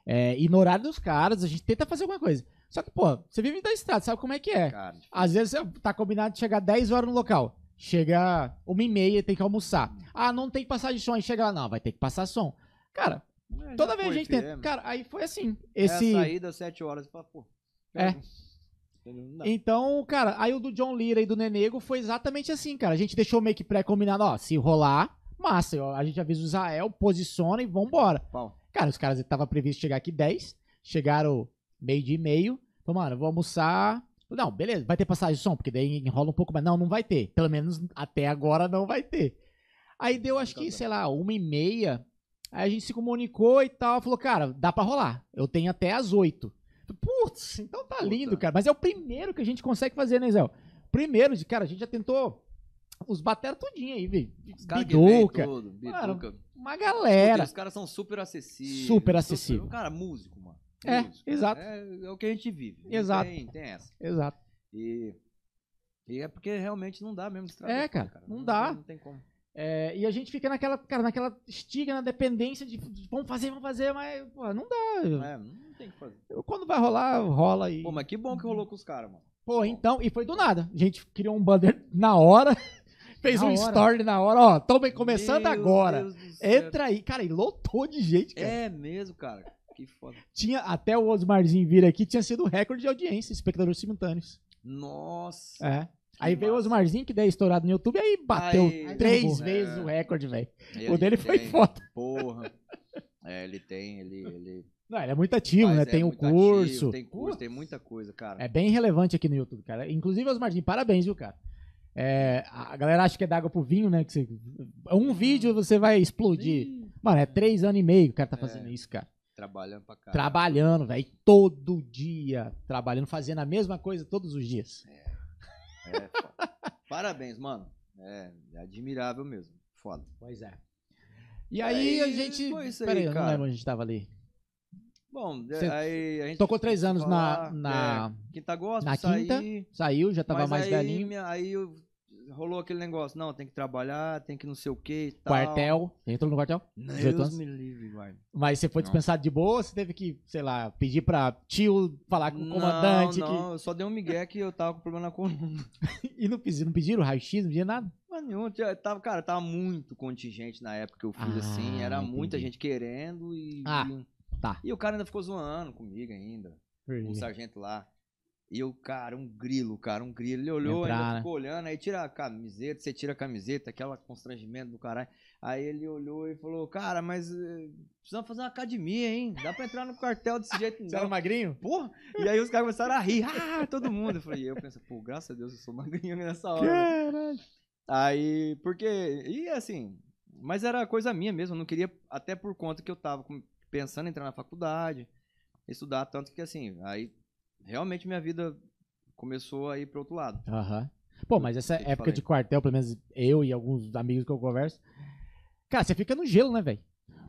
É, e no horário dos caras, a gente tenta fazer alguma coisa. Só que, pô, você vive da estrada, sabe como é que é. Cara, Às vezes você tá combinado de chegar 10 horas no local. Chega uma e meia, tem que almoçar. Ah, não tem passagem de som. Aí chega lá, não, vai ter que passar som. Cara, é, toda vez a gente tenta. é, Cara, aí foi assim. É Esse. a saída às 7 horas. Fala, pô. É. Não dá. Então, cara, aí o do John Lira e do Nenego foi exatamente assim, cara. A gente deixou meio que pré-combinado, ó, se rolar, massa. ó, A gente avisa o Israel, posiciona e vambora. Pau. Cara, os caras estavam previsto chegar aqui 10, chegaram meio dia e meio. Falei, mano, vou almoçar. Não, beleza, vai ter passagem de som, porque daí enrola um pouco mais. Não, não vai ter. Pelo menos até agora não vai ter. Aí deu, acho que, sei lá, uma e meia. Aí a gente se comunicou e tal. Falou, cara, dá pra rolar. Eu tenho até as oito. Putz, então tá Puta. lindo, cara. Mas é o primeiro que a gente consegue fazer, né, Zé? Primeiro, de cara, a gente já tentou os bateram tudinho aí, velho. Biduca, tudo, Mano, Biduca. uma galera. Os caras são super acessíveis. Super acessível. Cara, músico, mano. É, Músico. exato. É, é o que a gente vive. Não Exato. Tem, tem essa. Exato. E, e é porque realmente não dá mesmo estragar. É, cara, não dá. Não tem como. É, e a gente fica naquela, cara, naquela estiga, na dependência de, de vamos fazer, vamos fazer, mas pô, não dá. É, não tem que fazer. Quando vai rolar, rola e. Pô, mas que bom que rolou com os caras, mano. Pô, então, e foi do nada. A gente criou um banner na hora, fez Na um hora. story na hora, ó, estamos começando Meu agora. Entra aí, cara, e lotou de gente, cara. É mesmo, cara. Que foda. Tinha até o Osmarzinho vir aqui, tinha sido recorde de audiência, espectadores simultâneos. Nossa. É. Aí Que veio o. Osmarzinho, que daí estourado no YouTube, aí bateu Aí três derrubou. vezes É. o recorde, velho. O ele dele foi tem, foda. Porra. É, ele tem, ele. ele Não, ele é muito ativo, faz, né? é tem o curso. ativo, tem curso, tem muita coisa, cara. É bem relevante aqui no YouTube, cara. Inclusive, Osmarzinho, parabéns, viu, cara? É, a galera acha que é d'água pro vinho, né? Que você, um vídeo você vai explodir. Mano, é três anos e meio que o cara tá É. fazendo isso, cara. Trabalhando pra caralho. Trabalhando, velho. Todo dia. Trabalhando, fazendo a mesma coisa todos os dias. É, foda. Parabéns, mano. É, é admirável mesmo. Foda. Pois é. E aí, a Aí, gente. foi isso aí, Peraí, eu não lembro onde a gente tava ali. Bom, Você aí a gente. Tocou três anos na. falar, na é, quinta gospel, na saí, quinta, Saiu, já tava mais aí, velhinho. minha- aí eu- rolou aquele negócio, não, tem que trabalhar, tem que não sei o que e tal. Quartel. Entrou no quartel? 18 Deus anos? me livre, guarda. Mas você foi Não. dispensado de boa ou você teve que, sei lá, pedir pra tio falar com o comandante? Não, não, eu só dei um migué que eu tava com problema na coluna. Que... E não pediram, não pediram raio-x, não pediram nada? Mas nenhum, tava, cara, tava muito contingente na época que eu fiz Ah, assim, era muita entendi. gente querendo e. Ah, e- tá. E o cara ainda ficou zoando comigo ainda. o sargento lá. E o cara, um grilo, cara, um grilo. Ele olhou, Entrar, ainda né? ficou olhando, aí tira a camiseta, você tira a camiseta, aquela constrangimento do caralho. Aí ele olhou e falou, cara, mas eh, precisamos fazer uma academia, hein? Dá pra entrar no quartel desse jeito Você era não. magrinho? Porra! E aí os caras começaram a rir, ah, todo mundo. Eu falei, eu pensei, pô, graças a Deus eu sou magrinho nessa hora. Caralho. Aí, porque, e assim, mas era coisa minha mesmo, eu não queria, até por conta que eu tava pensando em entrar na faculdade, estudar, tanto que assim, aí realmente minha vida começou a ir pro outro lado. Aham. Pô, mas essa época falei. de quartel, pelo menos eu e alguns amigos que eu converso, cara, você fica no gelo, né, velho?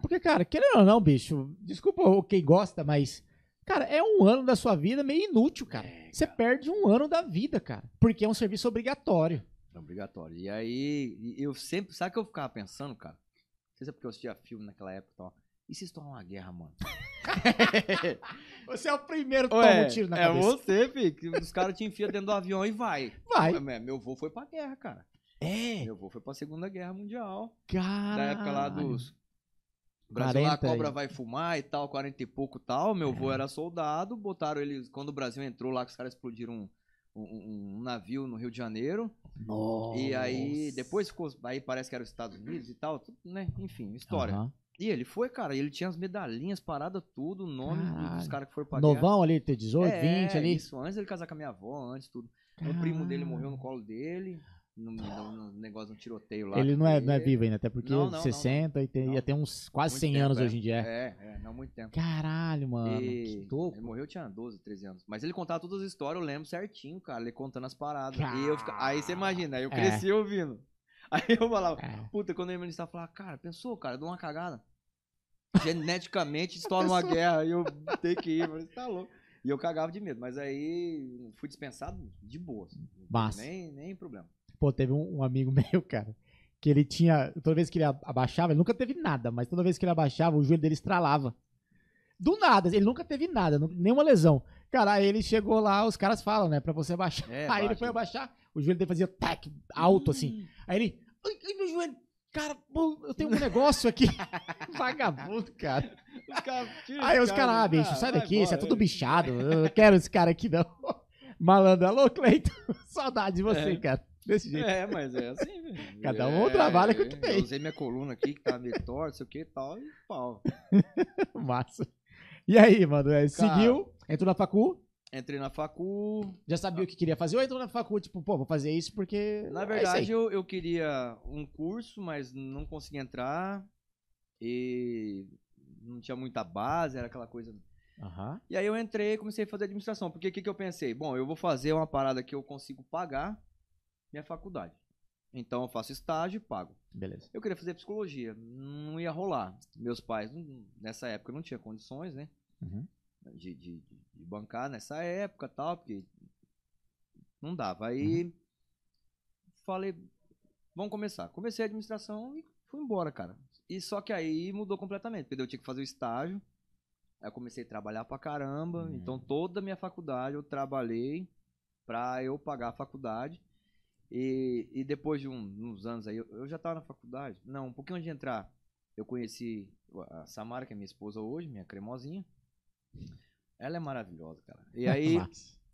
Porque, cara, querendo ou não, bicho, desculpa o quem gosta, mas, cara, é um ano da sua vida meio inútil, cara. É, Você perde um ano da vida, cara. Porque é um serviço obrigatório. É obrigatório. E aí, eu sempre, sabe o que eu ficava pensando, cara? Não sei se é porque eu assistia filme naquela época e tal. E se estourar uma guerra, mano? Você é o primeiro que toma um tiro na é cabeça. você, filho, os caras te enfiam dentro do avião e vai. Vai. Meu, avô foi pra guerra, cara. É, Meu avô foi pra Segunda Guerra Mundial. cara. da época lá dos. Brasil lá, a 40 cobra aí. vai fumar e tal, 40 e pouco e tal. Meu avô era soldado, botaram ele. Quando o Brasil entrou lá, que os caras explodiram um, um- um navio no Rio de Janeiro. Nossa. E aí, depois ficou. Aí parece que era os Estados Unidos e tal, né? Enfim, história. Aham. E ele foi, cara, ele tinha as medalhinhas paradas, tudo, o nome do- dos Caralho. caras que foram pra guerra. Novão ali, ter 18, É, 20 ali. Isso, antes dele casar com a minha avó, antes tudo. O primo dele morreu no colo dele, no, no- no negócio, no tiroteio lá. Ele não é, não é vivo ainda, até porque Não, não, não, 60 e tem, Não. ia ter uns quase Muito 100 tempo, anos é. hoje em dia. É, é, não muito tempo. Caralho, mano. E Que louco. Ele morreu, tinha 12, 13 anos. Mas ele contava todas as histórias, eu lembro certinho, cara. Ele contando as paradas. E eu fica- Aí você imagina, aí eu cresci ouvindo. Aí eu falava, É. puta, quando ministrar, eu falava, cara, pensou, cara, dou uma cagada. Geneticamente estoura uma guerra e eu tenho que ir. Eu falei, tá louco. E eu cagava de medo, mas aí fui dispensado de boa. assim. Massa. Nem, nem problema. Pô, teve um, um amigo meu, cara, que ele tinha. Toda vez que ele a- abaixava, ele nunca teve nada, mas toda vez que ele abaixava, o joelho dele estralava. Do nada, ele nunca teve nada, nenhuma lesão. Cara, aí ele chegou lá, os caras falam, né, pra você abaixar. É, aí ele baixa. foi abaixar, o joelho dele fazia tac, alto assim. Aí ele, ai, ai, meu joelho, cara, pô, eu tenho um negócio aqui. Vagabundo, cara. Os caras, tira Aí os caras, ah, bicho, sai daqui, isso é tudo bichado. Eu não quero esse cara aqui, não. Malandro, alô, Cleiton. Saudade de você, É. cara. Desse jeito. É, mas é assim, velho. Cada um É, trabalha com o que tem. Eu usei minha coluna aqui, que tá meio torta, sei o que e tal, e pau. Massa. E aí, mano? é, seguiu, entrou na facu, Entrei na facu. já sabia o que queria fazer, ou entrou na facu, tipo, pô, vou fazer isso porque. Na é verdade, aí. eu, eu queria um curso, mas não consegui entrar. E não tinha muita base, era aquela coisa. Aham. E aí eu entrei e comecei a fazer administração. Porque o que, que eu pensei? Bom, eu vou fazer uma parada que eu consigo pagar minha faculdade. Então eu faço estágio e pago. Beleza. Eu queria fazer psicologia. Não ia rolar. Meus pais, nessa época, não tinham condições, né? Uhum. De, de, de bancar nessa época tal, porque não dava. Aí falei, vamos começar. Comecei a administração e fui embora, cara. E só que aí mudou completamente, porque eu tinha que fazer o estágio. Aí eu comecei a trabalhar pra caramba. Hum. Então toda a minha faculdade eu trabalhei pra eu pagar a faculdade. E, e depois de um- uns anos aí, eu, eu já tava na faculdade. Não, um pouquinho antes de entrar, eu conheci a Samara, que é minha esposa hoje, minha cremosinha. Ela é maravilhosa, cara. E aí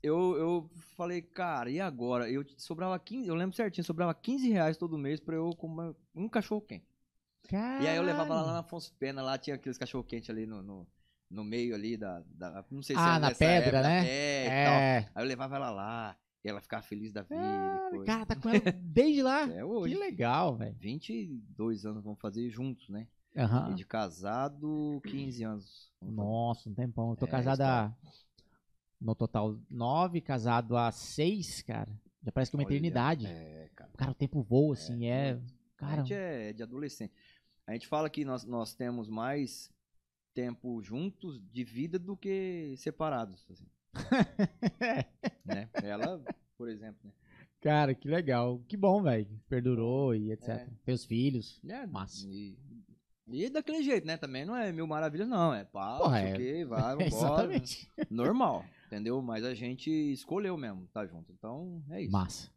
eu, eu falei, cara, e agora? Eu sobrava 15, eu lembro certinho, sobrava 15 reais todo mês pra eu comer um cachorro quente. E aí eu levava lá, lá na Afonso Pena, lá tinha aqueles cachorro quente ali no, no, no meio ali da, da- Não sei se Ah, era na nessa pedra, época, né? É. É. Aí eu levava ela lá, e ela ficava feliz da vida. Ah, cara, tá com ela desde lá. É hoje. Que legal, velho. 22 anos vamos fazer juntos, né? E de casado, 15 anos. Nossa, um tempão. Eu tô É, casado há. No total, nove, casado há seis, cara. Já parece que é uma Olha, eternidade. É, cara. Cara, o tempo voa, assim, é. A Cara, gente é de adolescente. A gente fala que nós, nós temos mais tempo juntos de vida do que separados. assim, né? Ela, por exemplo, né? cara, que legal. Que bom, velho. Perdurou e etc. É. Tem os filhos. É, Massa. E, e daquele jeito, né? Também não é mil maravilhas, não. É Porra, sei é- vai, vambora. Exatamente. Normal, entendeu? Mas a gente escolheu mesmo tá junto. Então, é isso. Massa.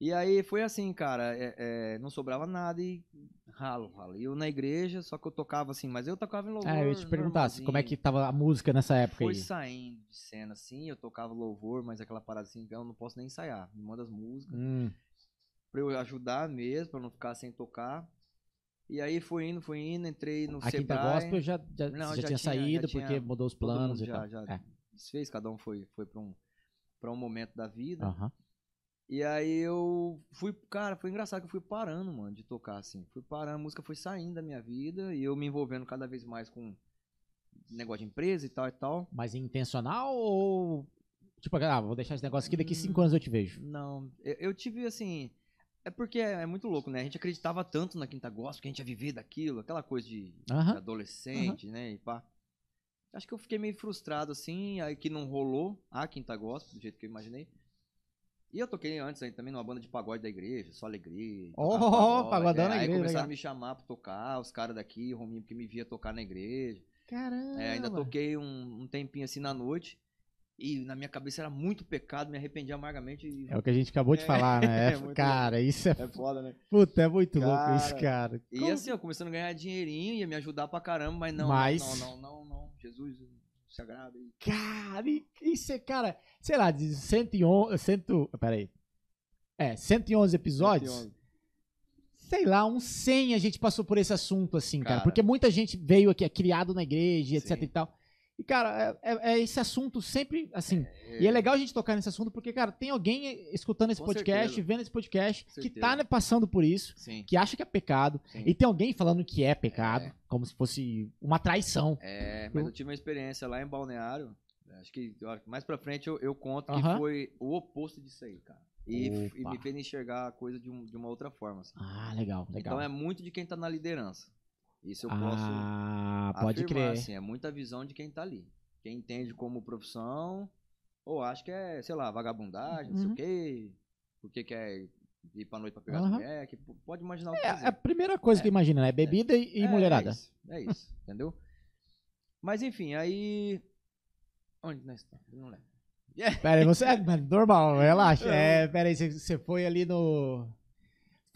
E aí foi assim, cara, é- é, não sobrava nada e ralo, ralo. E eu na igreja, só que eu tocava assim, mas eu tocava em louvor. Ah, eu ia te perguntar como é que tava a música nessa época Foi aí. saindo de cena assim, eu tocava louvor, mas aquela parada assim, eu não posso nem ensaiar. Me manda as músicas Hum, pra eu ajudar mesmo, pra não ficar sem tocar. E aí foi indo, foi indo, entrei no a Quinta Sebrae. Gospel já, já, Não, já já tinha saído já tinha- porque mudou os planos e já, tal. já É. desfez, cada um foi, foi pra um, pra um momento da vida. Aham. E aí eu fui, cara, foi engraçado que eu fui parando, mano, de tocar assim. Fui parando, a música foi saindo da minha vida e eu me envolvendo cada vez mais com negócio de empresa e tal e tal. Mas intencional ou. Tipo, ah, vou deixar esse negócio aqui, daqui cinco anos eu te vejo. Não, eu, eu tive assim. É porque é, é muito louco, né? A gente acreditava tanto na Quinta Gospel que a gente ia viver daquilo, aquela coisa de, adolescente, né? E pá. Acho que eu fiquei meio frustrado assim, aí que não rolou a Quinta Gospel do jeito que eu imaginei. E eu toquei antes aí também numa banda de pagode da igreja, só alegria. Oh, tocava pagodão na Aí igreja, começaram legal. a me chamar pra tocar, os caras daqui, o Rominho, porque me via tocar na igreja. Caramba. É, ainda toquei um, um tempinho assim na noite. E na minha cabeça era muito pecado, me arrependi amargamente. E... É o que a gente acabou de É, falar, né? é muito cara, isso é. É foda, né? Puta, é muito louco Cara, isso, cara. E Como- assim, eu começando a ganhar dinheirinho, ia me ajudar pra caramba, mas não, Mas- não, não, não, não, Jesus se agrada. E... Cara, isso é, cara, sei lá, de 111. Cento, peraí. É, 111 episódios. 111. Sei lá, uns 100 a gente passou por esse assunto, assim, cara. Cara. Porque muita gente veio aqui, é criado na igreja, etc Sim. e tal. E, cara, é, é- é esse assunto sempre, assim. E é legal a gente tocar nesse assunto porque, cara, tem alguém escutando esse Com podcast, certeza. vendo esse podcast, Com que certeza. tá né, passando por isso, Sim. que acha que é pecado. sim. E tem alguém falando que é pecado, É. como se fosse uma traição. É, mas eu tive uma experiência lá em Balneário. Acho que mais pra frente eu, eu conto Aham. que foi o oposto disso aí, cara. E, e me fez enxergar a coisa de, um- de uma outra forma. assim. Ah, legal, legal. Então é muito de quem tá na liderança. Isso eu posso ah, pode crer. assim, é muita visão de quem tá ali. Quem entende como profissão, ou acha que é, sei lá, vagabundagem, não sei Uhum. o quê, porque quer ir pra noite pra pegar Aham. mulher, que pode imaginar o que É quiser. a primeira coisa que imagina, né? Bebida e, e É, mulherada. É isso, é isso, entendeu? Mas enfim, aí. Onde nós estamos? Eu Não lembro. Pera aí, você. É normal, relaxa. É, pera aí, você, você foi ali no.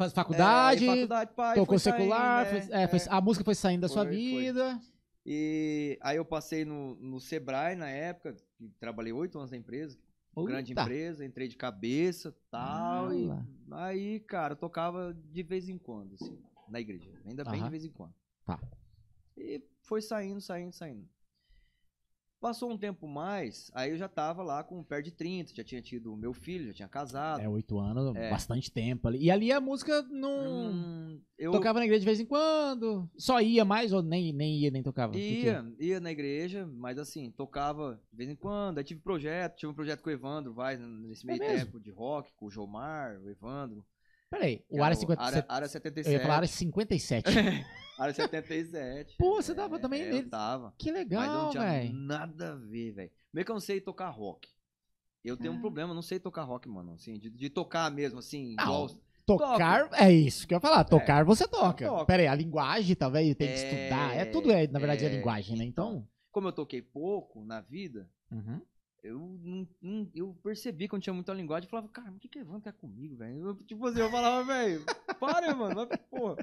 Faz faculdade, É, e faculdade, pai, tocou foi saindo, secular, né? foi- é, foi- a música foi saindo da sua vida. E aí eu passei no, no Sebrae na época, que trabalhei oito anos na empresa, grande Puta. empresa, entrei de cabeça tal. E Ala. aí, cara, eu tocava de vez em quando, assim, na igreja. Ainda bem Aham. de vez em quando. Tá. E foi saindo, saindo, saindo. Passou um tempo mais, aí eu já tava lá com perto de 30, já tinha tido meu filho, já tinha casado. É, oito anos, É. bastante tempo ali. E ali a música não. Hum, eu Tocava na igreja de vez em quando? Só ia mais ou nem, nem ia, nem tocava? O que que é? ia, ia na igreja, mas assim, tocava de vez em quando. Aí tive projeto, tive um projeto com o Evandro, vai, nesse meio É tempo de rock, com o Jomar, o Evandro. Peraí, o área 50, Área, área Eu 77. ia falar área 57. Área 77. Pô, você tava também é, nele. Eu tava. que legal, não tinha velho. nada a ver, velho. Meio que eu não sei tocar rock. Eu tenho um Ah. problema, eu não sei tocar rock, mano. Assim, de, de tocar mesmo, assim, Ah, igual. Tocar, é isso que eu ia falar. Tocar você toca. Peraí, a linguagem talvez tem que É, estudar. É tudo, é, na verdade, é, é, linguagem, né? Então. Como eu toquei pouco na vida, Uhum. Eu não, não- eu percebi que eu não tinha muita linguagem. Eu falava, cara, mas o que que Evandro quer comigo, velho? Tipo assim, eu falava, velho, para, mano, vai, porra.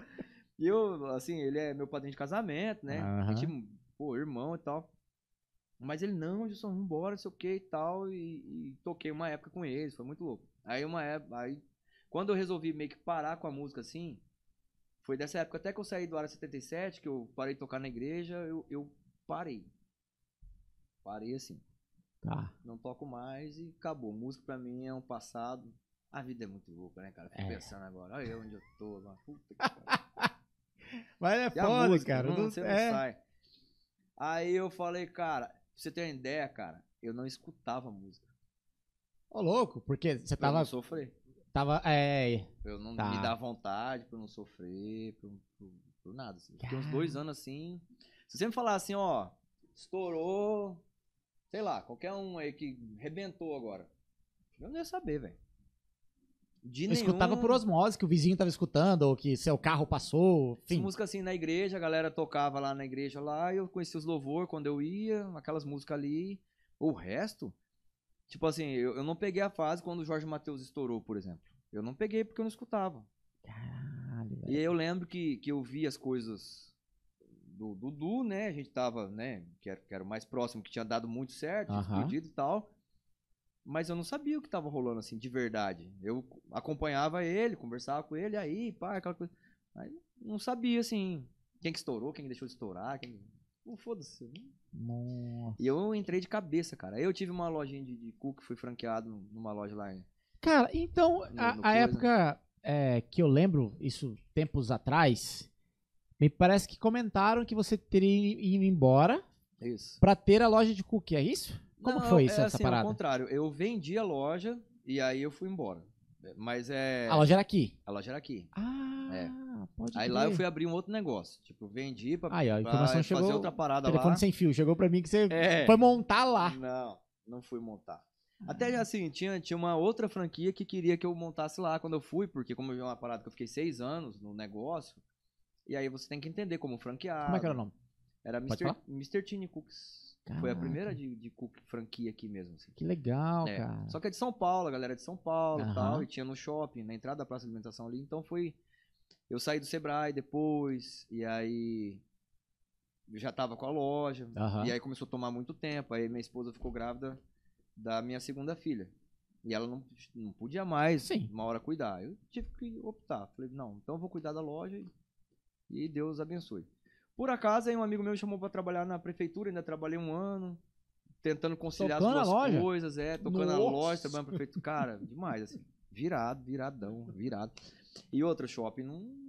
E eu, assim, ele é meu padrinho de casamento, né? A gente, pô, irmão e tal. Mas ele, não, Gilson, vambora, não sei o que e tal. E, e toquei uma época com eles, foi muito louco. Aí uma época, aí, quando eu resolvi meio que parar com a música assim, foi dessa época até que eu saí do Área 77, que eu parei de tocar na igreja, eu, eu parei. Parei assim Tá. não toco mais e acabou. Música pra mim é um passado. A vida é muito louca, né, cara? Fico É. pensando agora, olha eu onde eu tô, mano. Puta que pariu. Mas é E foda, música, cara. hum, não- você não é. sai. Aí eu falei, cara, pra você ter uma ideia, cara, eu não escutava música. Ô, louco, porque você Pra eu tava. não sofrer. tava é, Pra eu não Tá. me dar vontade, pra eu não sofrer, por, por- por nada. Assim. Fiquei uns dois anos assim. Se você me falar assim, ó, estourou, sei lá, qualquer um aí que rebentou agora. Eu não ia saber, velho. De eu escutava nenhum- por osmose que o vizinho tava escutando, ou que seu carro passou, enfim. música assim na igreja, a galera tocava lá na igreja lá, eu conhecia os louvor quando eu ia, aquelas músicas ali. O resto, tipo assim, eu, eu não peguei a fase quando o Jorge Matheus estourou, por exemplo. Eu não peguei porque eu não escutava. Caralho, velho. E aí eu lembro que, que eu vi as coisas do Dudu, né? A gente tava, né? Que era, que era o mais próximo, que tinha dado muito certo, explodido e tal. Mas eu não sabia o que tava rolando, assim, de verdade. Eu acompanhava ele, conversava com ele, aí, pá, aquela coisa. Aí não sabia, assim, quem que estourou, quem que deixou de estourar, quem. Não foda-se. Nossa. E eu entrei de cabeça, cara. Eu tive uma lojinha de, de cookie, fui franqueado numa loja lá. Cara, então, No- a, no a época é, que eu lembro, isso tempos atrás, me parece que comentaram que você teria ido embora Isso. pra ter a loja de cookie, é isso? Como Não, foi é isso, essa assim, parada? Ao contrário, eu vendi a loja e aí eu fui embora. Mas é. A loja era aqui. a loja era aqui. Ah, pode Aí crer. lá eu fui abrir um outro negócio. Tipo, vendi pra, Aí, ó, a pra informação fazer chegou. outra parada Telefone lá. sem fio, chegou pra mim que você É. foi montar lá. Não, não fui montar. Até assim, tinha, tinha uma outra franquia que queria que eu montasse lá quando eu fui, porque como é uma parada que eu fiquei seis anos no negócio, e aí você tem que entender como franqueado. Como é que era o nome? Era Pode Mr. Mr. Tiny Cooks. Foi a Caraca. primeira de, de cookie franquia aqui mesmo. Assim. Que legal, É, cara. Só que é de São Paulo, a galera é de São Paulo Aham. e tal, e tinha no shopping, na entrada da praça de alimentação ali, então foi. Eu saí do Sebrae depois, e aí. Eu já tava com a loja, Aham. e aí começou a tomar muito tempo, aí minha esposa ficou grávida da minha segunda filha. E ela não, não podia mais Sim. uma hora cuidar. Eu tive que optar. Falei, não, então eu vou cuidar da loja e, e Deus abençoe. Por acaso, aí um amigo meu me chamou pra trabalhar na prefeitura, ainda trabalhei um ano, tentando conciliar Tocando a as duas loja? coisas, é, tocando na Nossa. loja, trabalhando na prefeitura. Cara, demais, assim. Virado, viradão, virado. E outro shopping não.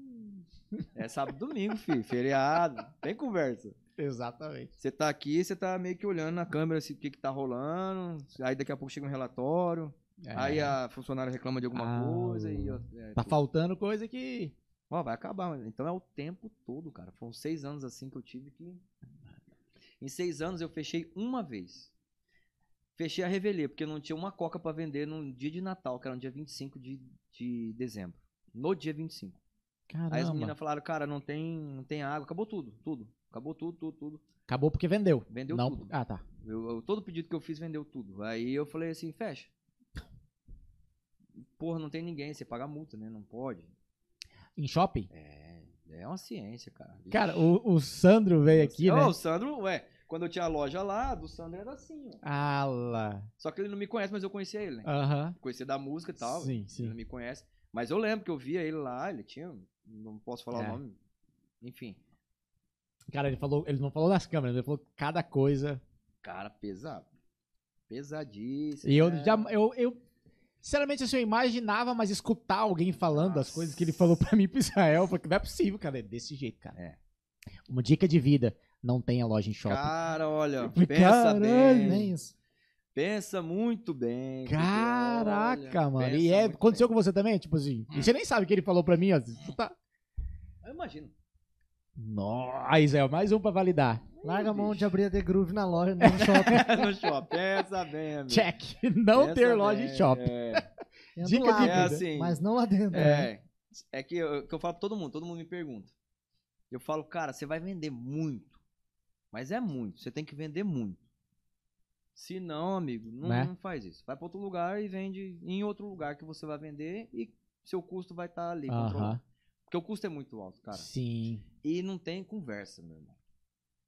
É sábado e domingo, filho. Feriado. Tem conversa. Exatamente. Você tá aqui, você tá meio que olhando na câmera assim, o que que tá rolando. Aí daqui a pouco chega um relatório. Aí a funcionária reclama de alguma É. Ah, coisa e. é, Tá tudo. faltando coisa que. Ó, vai acabar. Então é o tempo todo, cara. Foram seis anos assim que eu tive que. Em seis anos eu fechei uma vez. Fechei a Revelia, porque não tinha uma coca pra vender no dia de Natal, que era no dia 25 de, de dezembro. No dia 25. Caramba. Aí as meninas falaram, cara, não tem, não tem água. Acabou tudo, tudo. Acabou tudo, tudo, tudo. Acabou porque vendeu. Vendeu Não... tudo. Ah, tá. Eu, eu- todo pedido que eu fiz vendeu tudo. Aí eu falei assim, fecha. Porra, não tem ninguém, você paga multa, né? Não pode. Em shopping? É, é uma ciência, cara. Cara, o, o Sandro veio aqui, Ô, né? o Sandro, ué, quando eu tinha a loja lá, do Sandro era assim, ó. Ah lá. Só que ele não me conhece, mas eu conhecia ele, né? Aham. Conhecia da música e tal. Sim, Ele sim. não me conhece. Mas eu lembro que eu via ele lá, ele tinha. Não posso falar É. o nome. Enfim. Cara, ele falou, ele não falou nas câmeras, ele falou cada coisa. Cara, pesado. Pesadíssimo. E eu né? já. Eu, eu, sinceramente, assim, eu imaginava, mas escutar alguém falando as coisas que ele falou pra mim pro Israel, porque não é possível, cara. É desse jeito, cara. É. Uma dica de vida: não tenha loja em shopping. Cara, olha, falei, pensa bem. Nem isso. Pensa muito bem. Caraca, olha, mano. E é, aconteceu bem. com você também? Tipo assim, e você nem sabe o que ele falou pra mim, ó. Você tá... Eu imagino. Nossa, Israel, mais um pra validar. Larga a mão de abrir a The Groove na loja, no shopping. no shopping. Pensa bem, amigo. Check. Não Pensa ter loja em bem, shopping. É, Dica lá, de é vida. assim. Mas não lá dentro. É, é que eu, que eu falo pra todo mundo, todo mundo me pergunta. Eu falo, cara, você vai vender muito. Mas é muito, você tem que vender muito. Se não, amigo, não, Né? não faz isso. Vai pra outro lugar e vende em outro lugar que você vai vender e seu custo vai estar ali Aham. controlado. Porque o custo é muito alto, cara. Sim. E não tem conversa, meu irmão.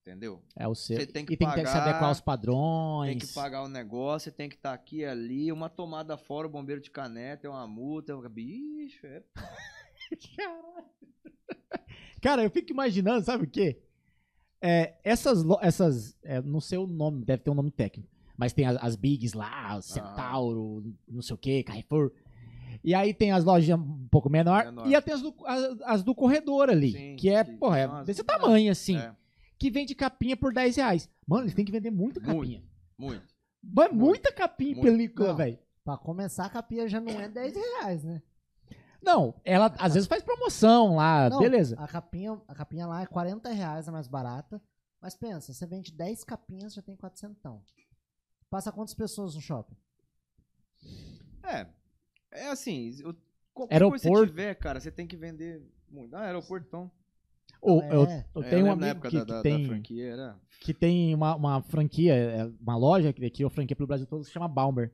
Entendeu? É o seu. Você tem que e tem que se pagar, adequar aos padrões. Tem que pagar o negócio, você tem que estar aqui e ali, uma tomada fora, o bombeiro de caneta, é uma multa. é um- Bicho, é Cara, eu fico imaginando, sabe o quê? É, essas, essas é, não sei o nome, deve ter um nome técnico, mas tem as, as bigs lá, o Centauro, não sei o quê, Carrefour. E aí tem as lojas um pouco menor, Menor. e tem as do, as, as do corredor ali, Sim, que é, que porra, é as- desse tamanho assim, é, que vende capinha por 10 reais. Mano, eles têm que vender muita Muito. capinha. muito. Mano, muita capinha em Muito. película, velho. Pra começar, a capinha já não é 10 reais, né? Não, ela às vezes faz promoção lá, Não, beleza. A capinha, a capinha lá é 40 reais, a mais barata. Mas pensa, você vende 10 capinhas, já tem 400. Passa quantas pessoas no shopping? É. É assim, eu, qualquer Aeroporto. coisa que você tiver, cara, você tem que vender muito. Ah, aeroporto, então. Ou, eu, É. eu É, tenho um lembro na amigo época que, da, que da- da tem, franquia, era. que tem uma, uma franquia, é, uma loja que criou franquia pelo Brasil todo, que se chama Balmer.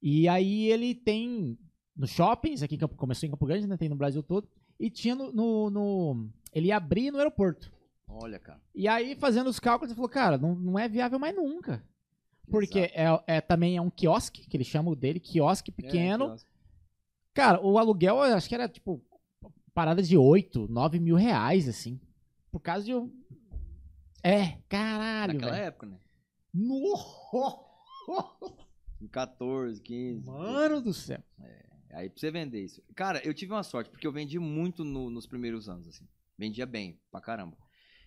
E aí ele tem nos shoppings, aqui em Campo, começou em Campo Grande, né? Tem no Brasil todo. E tinha no. no- no- ele ia abrir no aeroporto. Olha, cara. E aí, fazendo os cálculos, ele falou, cara, não, não é viável mais nunca. Porque é, é, também é um quiosque, que eles chamam dele, quiosque pequeno. É, quiosque. Cara, o aluguel, eu acho que era, tipo, parada de 8, 9 mil reais, assim. Por causa de um... É, caralho, Naquela velho. época, né? No... Em 14, 15. Mano do céu. Aí pra você vender isso. Cara, eu tive uma sorte, porque eu vendi muito no- nos primeiros anos, assim. Vendia bem, pra caramba.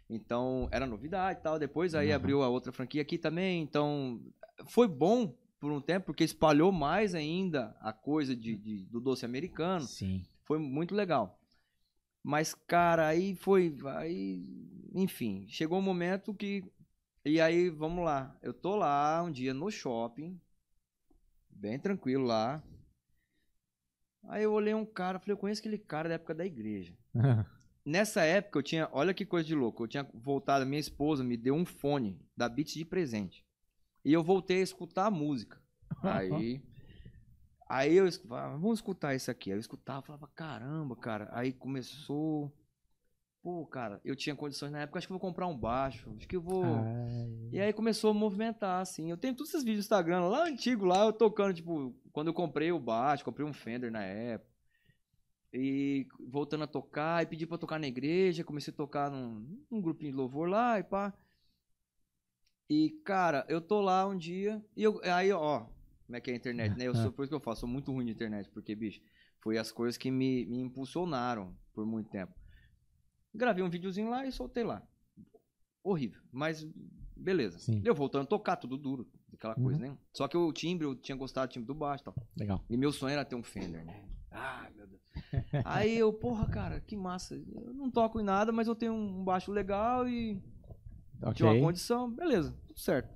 Então, era novidade e tal. Depois aí Aham. abriu a outra franquia aqui também. Então, foi bom por um tempo, porque espalhou mais ainda a coisa de, de- do doce americano. Sim. Foi muito legal. Mas, cara, aí foi. Aí, enfim, chegou um momento que. E aí, vamos lá. Eu tô lá um dia no shopping, bem tranquilo lá. Aí eu olhei um cara, falei, eu conheço aquele cara da época da igreja. Nessa época eu tinha, olha que coisa de louco, eu tinha voltado, minha esposa me deu um fone da Beats de presente. E eu voltei a escutar a música. Aí, aí eu escutava, vamos escutar isso aqui. Aí eu escutava, falava, caramba, cara. Aí começou, pô, cara, eu tinha condições na época, acho que eu vou comprar um baixo, acho que eu vou... Ai. E aí começou a movimentar, assim. Eu tenho todos esses vídeos no Instagram lá antigo, lá eu tocando, tipo, quando eu comprei o baixo, comprei um Fender na época. E voltando a tocar, e pedi pra tocar na igreja, comecei a tocar num, num grupinho de louvor lá e pá. E, cara, eu tô lá um dia, e eu, aí, ó, como é que é a internet, né? Eu sou, por isso que eu falo, sou muito ruim de internet, porque, bicho, foi as coisas que me, me impulsionaram por muito tempo. Gravei um videozinho lá e soltei lá. Horrível, mas beleza. Sim. Eu voltando a tocar, tudo duro, aquela coisa, né? Só que o timbre, eu tinha gostado do timbre do baixo e tal. Legal. E meu sonho era ter um Fender, né? Ah, meu Deus. Aí eu, porra, cara, que massa. Eu não toco em nada, mas eu tenho um baixo legal e Ok. tinha uma condição. Beleza, tudo certo.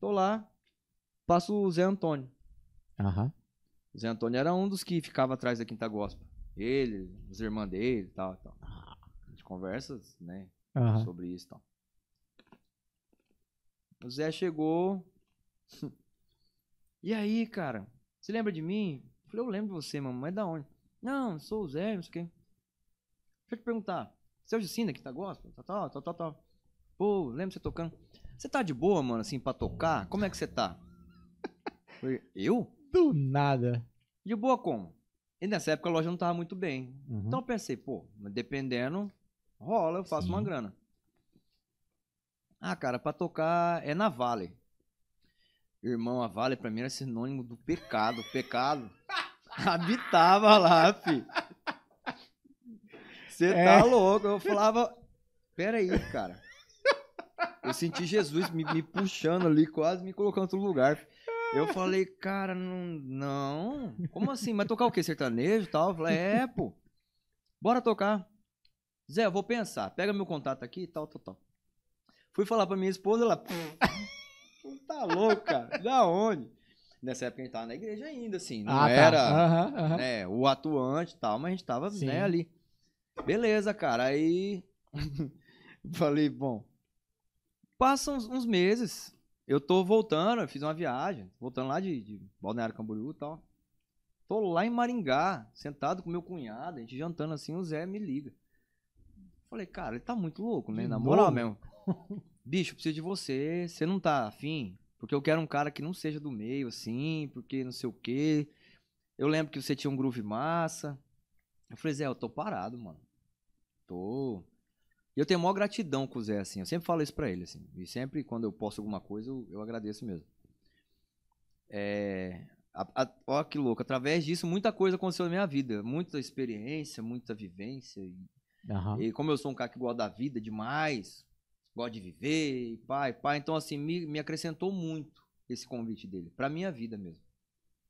Tô lá, passo o Zé Antônio. Aham. O Zé Antônio era um dos que ficava atrás da Quinta Gospel. Ele, os irmãos dele e tal, tal. A gente conversa, né, Aham. sobre isso e tal. O Zé chegou. e aí, cara? Você lembra de mim? Eu falei, eu lembro de você, mano, mas da onde? Não, sou o Zé, não sei o quê. Deixa eu te perguntar. Você é o Justina que tá gospel? Tal, tal, tal, tal, tal. Pô, lembro você tocando. Você tá de boa, mano, assim, pra tocar? Como é que você tá? Eu? Do nada. De boa como? E nessa época a loja não tava muito bem. Uhum. Então eu pensei, pô, dependendo, rola, eu faço Sim. uma grana. Ah, cara, pra tocar é na Vale. Irmão, a Vale pra mim era sinônimo do pecado. Pecado habitava lá, fi. Você É. tá louco? Eu falava, peraí, cara. Eu senti Jesus me, me puxando ali, quase me colocando outro lugar. Eu falei, cara, não, não. Como assim? Mas tocar o quê? Sertanejo e tal? Eu falei, é, pô. Bora tocar. Zé, eu vou pensar. Pega meu contato aqui e tal, tal, tal. Fui falar pra minha esposa, ela. tá louco, cara. Da onde? Nessa época a gente tava na igreja ainda, assim. Não Ah, tá. era Aham, aham. né, o atuante e tal, mas a gente tava, né, ali. Beleza, cara. Aí. falei, bom. Passam uns, uns meses. Eu tô voltando, eu fiz uma viagem, voltando lá de, de Balneário Camboriú e tal. Tô lá em Maringá, sentado com meu cunhado, a gente jantando assim, o Zé me liga. Falei, cara, ele tá muito louco, né? De Na moral mesmo. Bicho, eu preciso de você. Você não tá afim? Porque eu quero um cara que não seja do meio, assim, porque não sei o quê. Eu lembro que você tinha um groove massa. Eu falei, Zé, eu tô parado, mano. Tô. E eu tenho maior gratidão com o Zé, assim. Eu sempre falo isso pra ele, assim. E sempre, quando eu posto alguma coisa, eu, eu agradeço mesmo. É. a- a- ó, que louco. Através disso, muita coisa aconteceu na minha vida. Muita experiência, muita vivência. E, Aham. e como eu sou um cara que gosta da vida demais, gosta de viver, e pai, pai, então assim, me, me acrescentou muito esse convite dele, pra minha vida mesmo.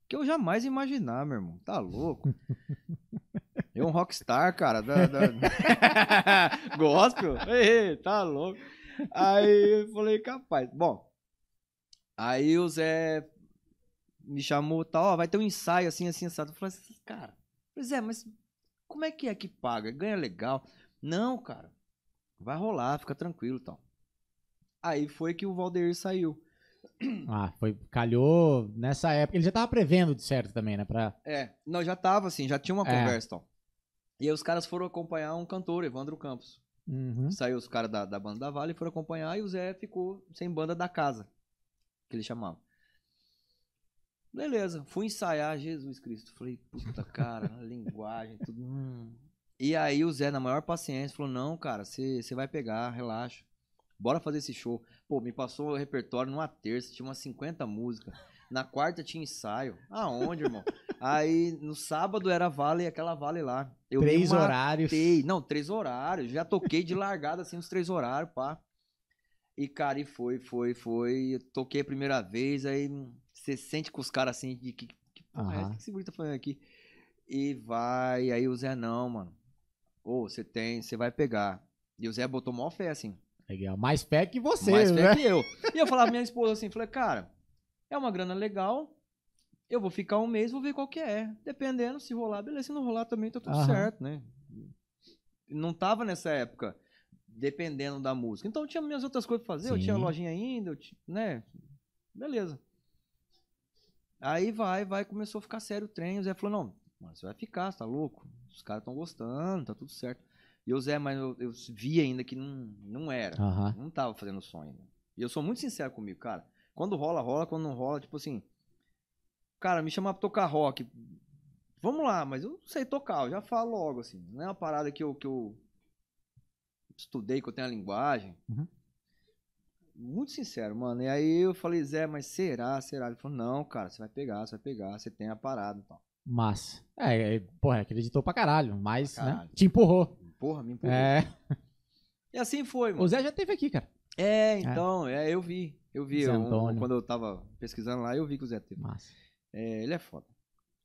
Que eu jamais imaginar, meu irmão. Tá louco? Eu um rockstar, cara. Da, da... Gospel? Ei, tá louco. Aí eu falei, capaz. Bom, aí o Zé me chamou e tal, ó, vai ter um ensaio assim, assim, assado. Eu falei assim, cara, Zé, mas como é que é que paga? Ganha legal? Não, cara. Vai rolar, fica tranquilo e tal. Aí foi que o Valdeir saiu. Ah, foi, calhou nessa época. Ele já tava prevendo de certo também, né? Pra... É, não, já tava assim, já tinha uma É. conversa tal. E aí os caras foram acompanhar um cantor, Evandro Campos. Uhum. Saiu os caras da, da banda da Vale e foram acompanhar e o Zé ficou sem banda da casa, que ele chamava. Beleza, fui ensaiar, Jesus Cristo. Falei, puta cara, linguagem, tudo. hum. E aí o Zé, na maior paciência, falou: Não, cara, você vai pegar, relaxa. Bora fazer esse show. Pô, me passou o repertório numa terça, tinha umas 50 músicas. Na quarta tinha ensaio. Aonde, irmão? Aí no sábado era Vale, aquela Vale lá. Eu Três horários. Não, três horários. Já toquei de largada, assim, os três horários, pá. E, cara, e foi, foi, foi. Eu toquei a primeira vez, aí você sente com os caras assim, de que, que porra é essa? Aham. O que esse tá falando aqui? E vai, aí o Zé, não, mano. Ô, você tem, você vai pegar. E o Zé botou mó fé, assim. Legal. Mais fé que você, mais né? fé que eu. E eu falava pra minha esposa assim, falei, cara, é uma grana legal. Eu vou ficar um mês, vou ver qual que é. Dependendo, se rolar, beleza. Se não rolar também, tá tudo Aham. certo, né? Não tava nessa época dependendo da música. Então eu tinha minhas outras coisas pra fazer. Eu tinha lojinha ainda, eu ti- né? Beleza. Aí vai, vai, começou a ficar sério o trem. O Zé falou, não, mano, você vai ficar, você tá louco? Os caras estão gostando, tá tudo certo. E o Zé, mas eu, eu vi ainda que não, não era. Aham. Não tava fazendo sonho. ainda. E eu sou muito sincero comigo, cara. Quando rola, rola. Quando não rola, tipo assim. Cara, me chamar pra tocar rock. Vamos lá, mas eu não sei tocar. Eu já falo logo, assim. Não é uma parada que eu, que eu estudei, que eu tenho a linguagem. Uhum. Muito sincero, mano. E aí eu falei, Zé, mas será? Será? Ele falou, não, cara, você vai pegar, você vai pegar. Você tem a parada e tal. Massa. É, é, porra, acreditou pra caralho, mas, Pra né? caralho. Te empurrou. Porra, me empurrou. É. E assim foi, mano. O Zé já teve aqui, cara. É, então, é, eu vi. Eu vi. Eu- quando eu tava pesquisando lá, eu vi que o Zé teve. Massa. É, ele é foda.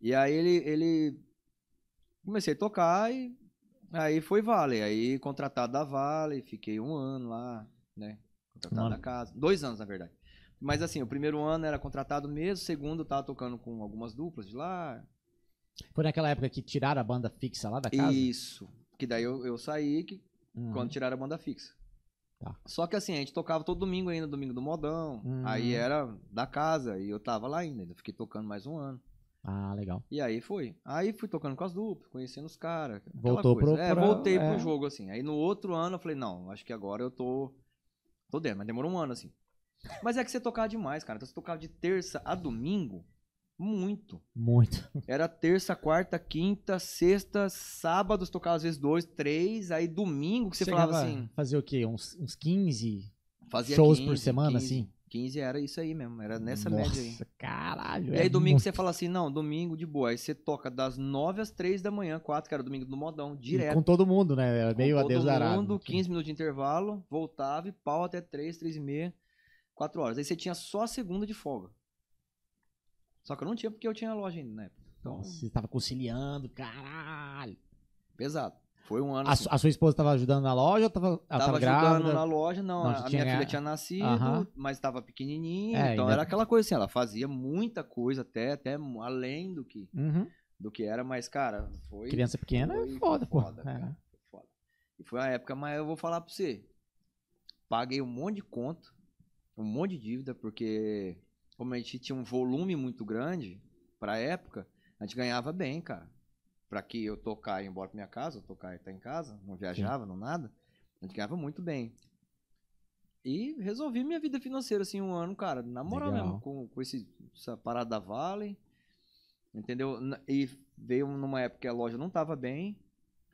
E aí ele, ele. Comecei a tocar e. Aí foi Vale. Aí contratado da Vale, fiquei um ano lá, né? Contratado Um ano. da casa. Dois anos, na verdade. Mas assim, o primeiro ano era contratado mesmo, o segundo tava tocando com algumas duplas de lá. Foi naquela época que tiraram a banda fixa lá da casa? Isso. Que daí eu, eu saí que, Uhum. quando tiraram a banda fixa. Tá. Só que assim, a gente tocava todo domingo ainda, domingo do modão. Hum. Aí era da casa e eu tava lá ainda. ainda Fiquei tocando mais um ano. Ah, legal. E aí foi. Aí fui tocando com as duplas, conhecendo os caras. Voltou coisa. pro- É, pra- voltei é. pro jogo, assim. Aí no outro ano eu falei, não, acho que agora eu tô. Tô dentro, mas demorou um ano, assim. Mas é que você tocava demais, cara. Então você tocava de terça a domingo. Muito. Muito. Era terça, quarta, quinta, sexta, sábados tocava às vezes dois, três. Aí domingo que você Chegava falava assim. Fazer o quê? Uns, uns 15 Fazia shows 15, por semana, 15. assim? 15 era isso aí mesmo, era nessa Nossa, média aí. caralho. E é aí domingo muito. você fala assim, não, domingo de boa. Aí você toca das 9 às 3 da manhã, 4, que era domingo do modão, E direto. Com todo mundo, né? Era meio todo adeus arado. mundo, 15 minutos de intervalo, voltava e pau até 3, 3 e meia, 4 horas. Aí você tinha só a segunda de folga. Só que eu não tinha porque eu tinha loja ainda na época. Então, Nossa, você tava conciliando, caralho. pesado. Foi um ano A, assim. a sua esposa tava ajudando na loja ou tava, ela tava, Tava grávida? ajudando na loja, não. Não, a minha filha tinha nascido, Aham. mas estava pequenininha. É, então ainda- era aquela coisa assim, ela fazia muita coisa, até, até além do que, Uhum. do que era, mas, cara, foi. Criança pequena foi é foda, pô. foda, É. cara, foi foda. E foi a época, mas eu vou falar pra você. Paguei um monte de conta, um monte de dívida, porque como a gente tinha um volume muito grande pra época, a gente ganhava bem, cara. Pra que eu tocar e ir embora pra minha casa, eu tocar e estar em casa, não viajava, não nada, a gente ganhava muito bem. E resolvi minha vida financeira, assim, um ano, cara, na moral Legal. mesmo, com, com esse, essa parada da Vale, entendeu? E veio numa época que a loja não tava bem,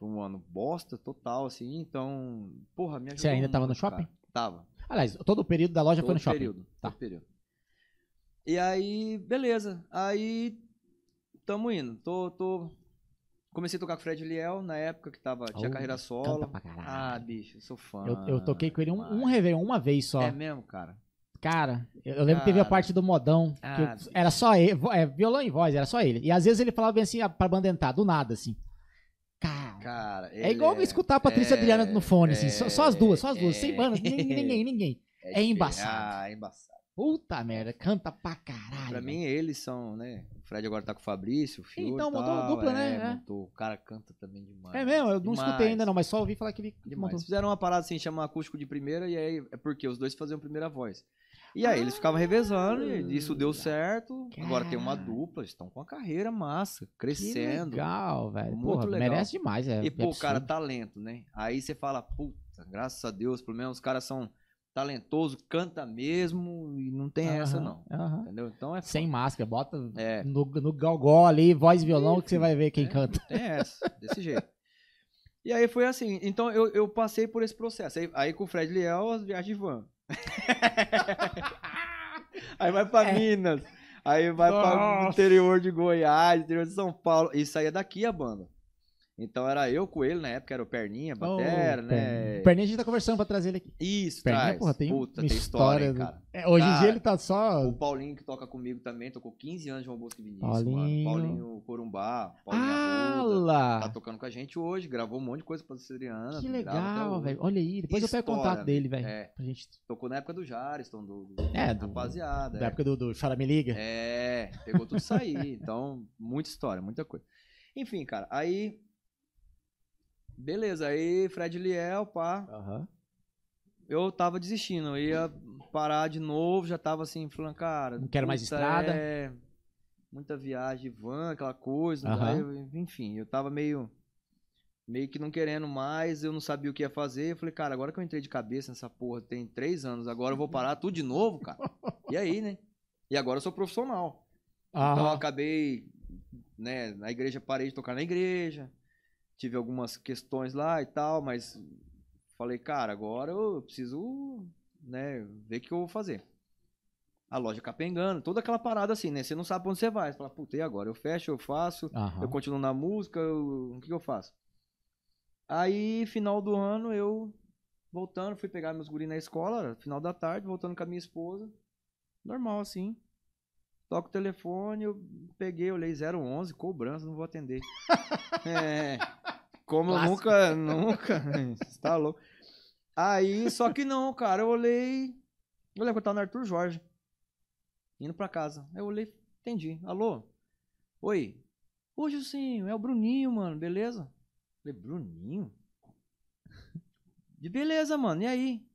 foi um ano bosta total, assim, então, porra, me ajudou Você ainda tava no muito, shopping? cara. Tava. Aliás, todo o período da loja foi no Todo shopping. período, Tá. todo período. E aí, beleza. Aí, tamo indo. Tô, tô... Comecei a tocar com o Fred Liel na época que tava, tinha Oh, carreira solo. Ah, bicho, eu sou fã. eu, eu toquei com ele um, um. Réveillon uma vez só. É mesmo, cara? Cara, eu lembro que teve a Cara. parte do modão. Ah, eu- era só ele, é, violão e voz, era só ele. E às vezes ele falava bem assim pra banda entrar, do nada, assim. Cara, Cara, é igual ele escutar a Patrícia é- Adriana no fone, assim. Só, só as duas, só as duas, é- sem banda, ninguém, ninguém, ninguém. É diferente. embaçado. Ah, é embaçado. Puta merda, canta pra caralho. Pra mim, eles são, né? O Fred agora tá com o Fabrício, o Fiore Então, mudou tal, dupla, né? é, É. montou. O cara canta também demais. É mesmo, eu não Demais. escutei ainda não, mas só ouvi falar que ele Demais. montou. Fizeram uma parada assim, chama acústico de primeira, e aí é porque os dois faziam primeira voz. E aí eles ficavam revezando, e isso deu certo. Agora tem uma Cara. dupla, eles estão com a carreira massa, Que crescendo. legal, velho. Muito Porra, legal. merece demais, é. E, é pô, cara, absurdo. talento, né? Aí você fala, puta, graças a Deus, pelo menos os caras são talentosos, canta mesmo, e não tem essa, não. aham. Entendeu? Então é Sem máscara, bota É. no, no ali, voz e violão, que você vai ver quem É. canta. Tem essa, desse jeito. E aí foi assim. Então eu, eu passei por esse processo. Aí, aí com o Fred Liel, as viagens de van. aí vai pra É. Minas. Aí vai Nossa. interior de Goiás, interior de São Paulo. E saía daqui a banda. Então era eu com ele, na época era o Perninha, Batera, Ô, né? Perninha. Perninha a gente tá conversando pra trazer ele aqui. Isso, Perninha, traz. porra, tem Puta, tem história, do- cara. É, hoje em dia ele tá só. O Paulinho que toca comigo também, tocou 15 anos de João Bosco Vinícius, Paulinho. mano. Paulinho Corumbá, Paulinho Ah Arruda. lá! Tá tocando com a gente hoje, gravou um monte de coisa pra Adriana. Que legal, velho. Olha aí, depois eu pego o História, contato dele, velho. É, gente. tocou na época do Jariston, do, do É, do- rapaziada. Da é. época do, do Chora Me Liga. É, pegou tudo isso aí. Então, muita história, muita coisa. Enfim, cara, aí. Beleza, aí Fred Liel, pá. Aham. Eu tava desistindo, eu ia parar de novo, já tava assim, falando, cara. Não quero mais estrada. É, muita viagem, van, aquela coisa. Aham. aí eu- enfim, eu tava meio. Meio que não querendo mais, eu não sabia o que ia fazer. Eu falei, cara, agora que eu entrei de cabeça nessa porra, tem três anos, agora eu vou parar tudo de novo, cara. E aí, né? E agora eu sou profissional. Então eu acabei, né, na igreja, parei de tocar na igreja. Tive algumas questões lá e tal, mas falei, cara, agora eu preciso, né, ver o que eu vou fazer. A loja capengando, toda aquela parada assim, né? Você não sabe pra onde você vai. Você fala, puta, e agora? Eu fecho, eu faço, Aham. eu continuo na música, eu- o que, que eu faço? Aí, final do ano, eu voltando, fui pegar meus guris na escola, final da tarde, voltando com a minha esposa. Normal, assim. Toco o telefone, eu peguei, olhei 011, cobrança, não vou atender. é. Como eu Clássico. nunca, nunca. Você tá louco. Aí, só que não, cara, eu olhei. Eu lembro que eu tava no Arthur Jorge. Indo pra casa. Aí eu olhei, entendi. Alô? Oi. Ô, Gilcinho, é o Bruninho, mano, beleza? Falei, Bruninho? De beleza, mano, e aí?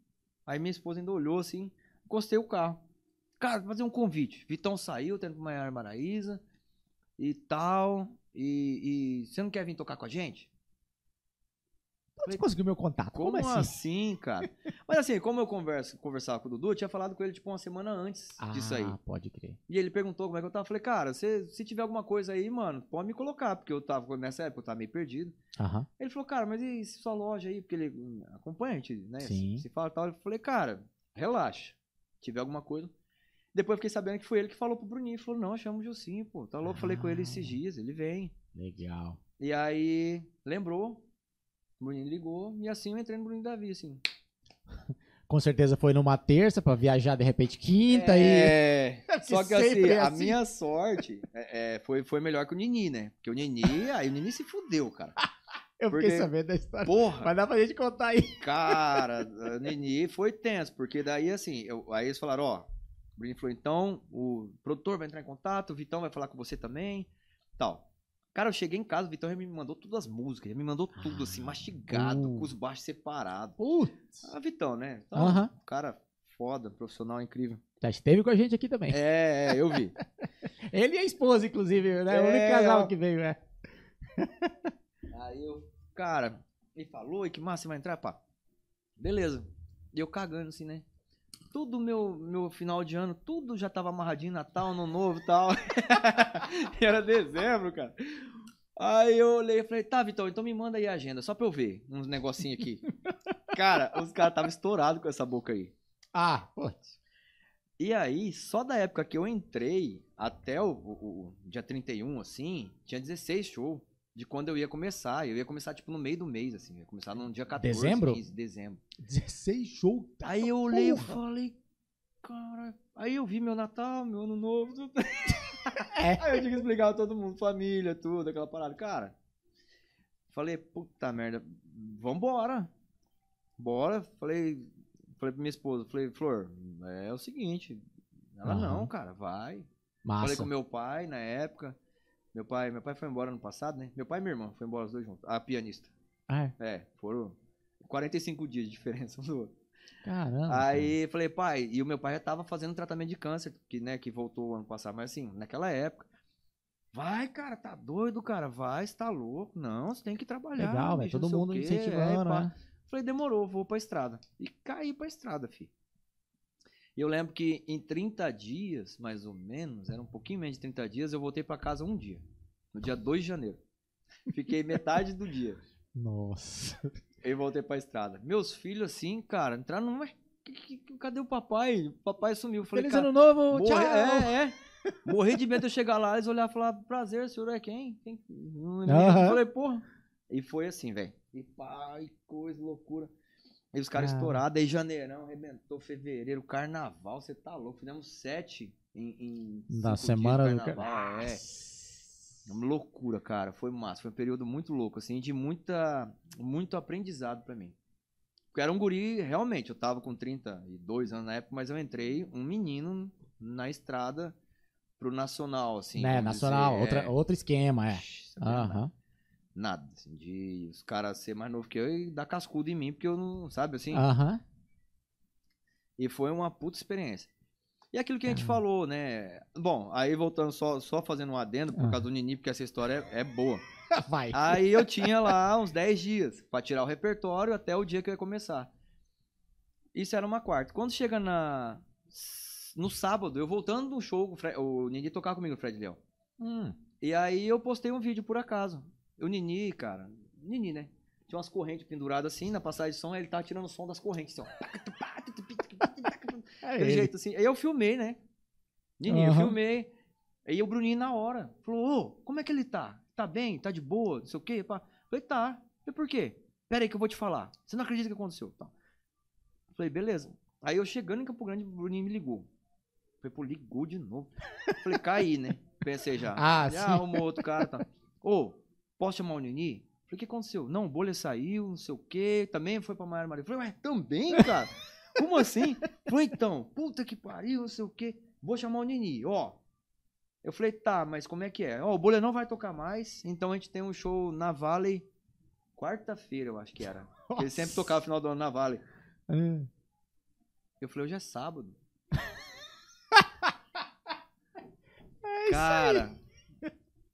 Aí minha esposa ainda olhou assim, encostei o carro. Cara, vou fazer um convite. Vitão saiu, tendo com Maior Maraíza e tal. E, e você não quer vir tocar com a gente? Você conseguiu meu contato? Como, Como, assim? assim, cara? Mas assim, como eu converso, conversava com o Dudu, eu tinha falado com ele tipo uma semana antes disso aí. Ah, pode crer. E ele perguntou como é que eu tava. Eu falei, cara, se, se tiver alguma coisa aí, mano, pode me colocar, porque eu tava, nessa época eu tava meio perdido. Aham. Ele falou, cara, mas e sua loja aí? Porque ele hum, acompanha a gente, né? Sim. Se fala e tal. Eu falei, cara, relaxa. tiver alguma coisa. Depois eu fiquei sabendo que foi ele que falou pro Bruninho. Falou, não, chama o Gilcinho, pô. Tá louco? Falei com ele esses Ah. dias, ele vem. Legal. E aí, lembrou. O Bruninho ligou. E assim eu entrei no Bruninho Davi, assim. Com certeza foi numa terça pra viajar de repente quinta e. É, só que assim, é a assim. minha sorte é, é, foi, foi melhor que o Nini, né? Porque o Nini, aí o Nini se fudeu, cara. Eu fiquei porque- sabendo da história. Porra, Mas dá pra gente contar aí. cara, o Nini foi tenso, porque daí assim, eu- aí eles falaram, ó, o falou, então, o produtor vai entrar em contato, o Vitão vai falar com você também, tal. Cara, eu cheguei em casa, o Vitão já me mandou todas as músicas, já me mandou tudo, assim, mastigado, Uh. com os baixos separados. Putz. Ah, Vitão, né? Então, Aham. cara foda, profissional incrível. Já esteve com a gente aqui também. É, é, eu vi. Ele e a esposa, inclusive, né? o único É, casal que veio, é. Aí eu, cara, ele falou, e que massa, você vai entrar, pá. Beleza. E eu cagando assim, né? Tudo meu, meu final de ano, tudo já tava amarradinho, Natal, Ano Novo e tal. E Era dezembro, cara. Aí eu olhei e falei, tá, Vitão, então me manda aí a agenda, só pra eu ver uns negocinhos aqui. cara, os caras estavam estourados com essa boca aí. Ah, putz. E aí, só da época que eu entrei até o, o- o dia 31, assim, tinha 16 shows de quando eu ia começar. Eu ia começar, tipo, no meio do mês, assim. Ia começar no dia 14, Dezembro? 15 de dezembro. 16 shows. Aí eu olhei e falei, cara... Aí eu vi meu Natal, meu Ano Novo, tudo. É. Aí eu tinha que explicar pra todo mundo, família, tudo, aquela parada. Cara, falei, puta merda, vambora. Bora. Falei, falei pra minha esposa, falei, Flor, é o seguinte. Ela, Aham. não, cara, vai. Massa. Falei com meu pai na época. Meu pai, meu pai foi embora no passado, né? Meu pai e minha irmã foram embora os dois juntos. A pianista. Ah, é. É, foram 45 dias de diferença um do outro. Caramba. Aí falei, pai, e o meu pai já tava fazendo tratamento de câncer, que, né, que voltou ano passado, mas assim, naquela época. Vai, cara, tá doido, cara, vai, você tá louco. Não, você tem que trabalhar. Legal, velho. bicho, Todo mundo incentivando, é, né? Falei, demorou, vou pra estrada. E caí pra estrada, fi. E eu lembro que em 30 dias, mais ou menos, era um pouquinho menos de 30 dias, eu voltei pra casa um dia. No dia 2 de janeiro. Fiquei metade do dia. Nossa. E voltei pra estrada. Meus filhos, assim, cara, entraram numa. Cadê o papai? O papai sumiu. Eu Falei, Feliz cara, ano novo, morre- tchau. É, é. Morri de medo de eu chegar lá, eles olhar e falar, prazer, o senhor é quem? Quem- Aham. Eu falei, porra. E foi assim, velho. E pá, e coisa, loucura. E os caras Cara. estourados, aí janeirão, arrebentou, fevereiro, carnaval, você tá louco. Fizemos sete em, em Na semana dias do de carnaval. É. Uma loucura, cara. Foi massa. Foi um período muito louco, assim, de muita, muito aprendizado pra mim. Porque era um guri, realmente, eu tava com 32 anos na época, mas eu entrei um menino na estrada pro nacional, assim. né, nacional, dizer, outra, é. outro esquema, é. Nada. Aham. Nada, assim, de os caras ser mais novo que eu e dar cascudo em mim, porque eu não, sabe, assim. Aham. E foi uma puta experiência. E aquilo que a gente Ah. falou, né? Bom, aí voltando só, só fazendo um adendo por Ah. causa do Nini, porque essa história é, é boa. Vai. Aí eu tinha lá uns 10 dias pra tirar o repertório até o dia que eu ia começar. Isso era uma quarta. Quando chega na no sábado, eu voltando do show, o, Fre- o Nini tocava comigo, o Fred Leão. Hum. E aí eu postei um vídeo por acaso. O Nini, cara, Nini, né? Tinha umas correntes penduradas assim na passagem de som, aí ele tava tirando o som das correntes, assim, ó. É Aquele jeito assim. Aí eu filmei, né? Nini, eu Aham. filmei. Aí o Bruninho na hora falou: Ô, como é que ele tá? Tá bem? Tá de boa? Não sei o quê? Pá. Falei: Tá. Falei: Por quê? Pera aí que eu vou te falar. Você não acredita que aconteceu? Tá. Falei: Beleza. Aí eu chegando em Campo Grande, o Bruninho me ligou. Falei: Pô, ligou de novo. Falei: Caí, né? Pensei já. Ah, já sim. arrumou outro cara. Tá. Ô, posso chamar o Nini? Falei: O que aconteceu? Não, o bolha saiu, não sei o quê. Também foi pra Maiara Maria. Falei: Ué, também, cara? Como assim? Falei, então, puta que pariu, não sei o quê. Vou chamar o Nini, ó. Eu falei, tá, mas como é que é? Ó, o Bolha não vai tocar mais, então a gente tem um show na Valley, quarta-feira, eu acho que era. Ele sempre tocava no final do ano na Valley. É. Eu falei, hoje é sábado. É Cara,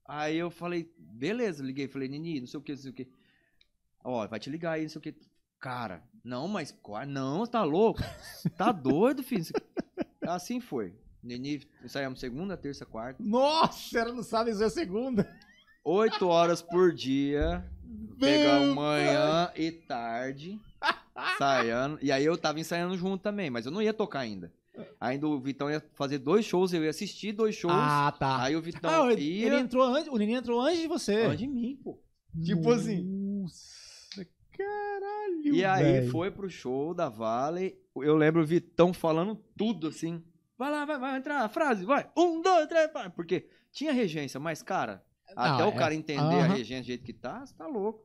aí. eu falei, beleza, liguei, falei, Nini, não sei o que, não sei o que. Ó, vai te ligar aí, não sei o que. Cara, não, mas, não, tá louco? Tá doido, filho? Assim foi. Nini, saímos segunda, terça, quarta. Nossa, ela não sabe isso é segunda. Oito horas por dia. Pegamos manhã e tarde. Ensaiando. E aí eu tava ensaiando junto também, mas eu não ia tocar ainda. Ainda o Vitão ia fazer dois shows, eu ia assistir dois shows. Ah, tá. Aí o Vitão Ah, ele, ia. ele entrou antes, o Nenê entrou antes de você. Antes de mim, pô. Tipo assim. Nossa, caralho. E aí foi pro show da Vale. Eu lembro o Vitão falando tudo assim. Vai lá, vai, vai entrar a frase, vai. Um, dois, três, vai. Porque tinha regência, mas, cara, até Não, o é- cara entender a aham. regência do jeito que tá, você tá louco.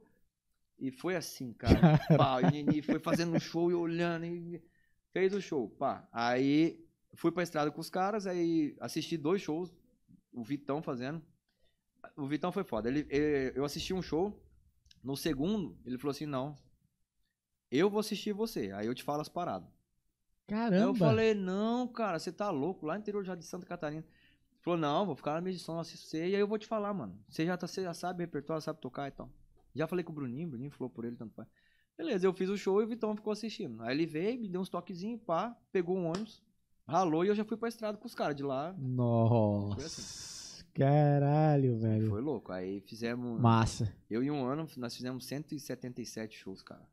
E foi assim, cara. pá, e o Nini foi fazendo um show e olhando e fez o show, pá. Aí fui pra estrada com os caras, aí assisti dois shows, o Vitão fazendo. O Vitão foi foda. Ele, ele- eu assisti um show, no segundo, ele falou assim: não, eu vou assistir você, aí eu te falo as paradas. Caramba. eu falei: não, cara, você tá louco, lá no interior já de Santa Catarina. Ele falou: não, vou ficar na minha edição, assisto você, e aí eu vou te falar, mano. Você já, tá, você já sabe repertório, sabe tocar e tal. Já falei com o Bruninho, o Bruninho falou por ele, tanto faz. Beleza, eu fiz o show e o Vitão ficou assistindo. Aí ele veio, me deu uns toquezinhos, pá, pegou um ônibus, ralou e eu já fui pra estrada com os caras de lá. Nossa. Foi assim. Caralho, velho. Foi louco. Aí fizemos. Massa. Eu em um ano, nós fizemos 177 shows, cara.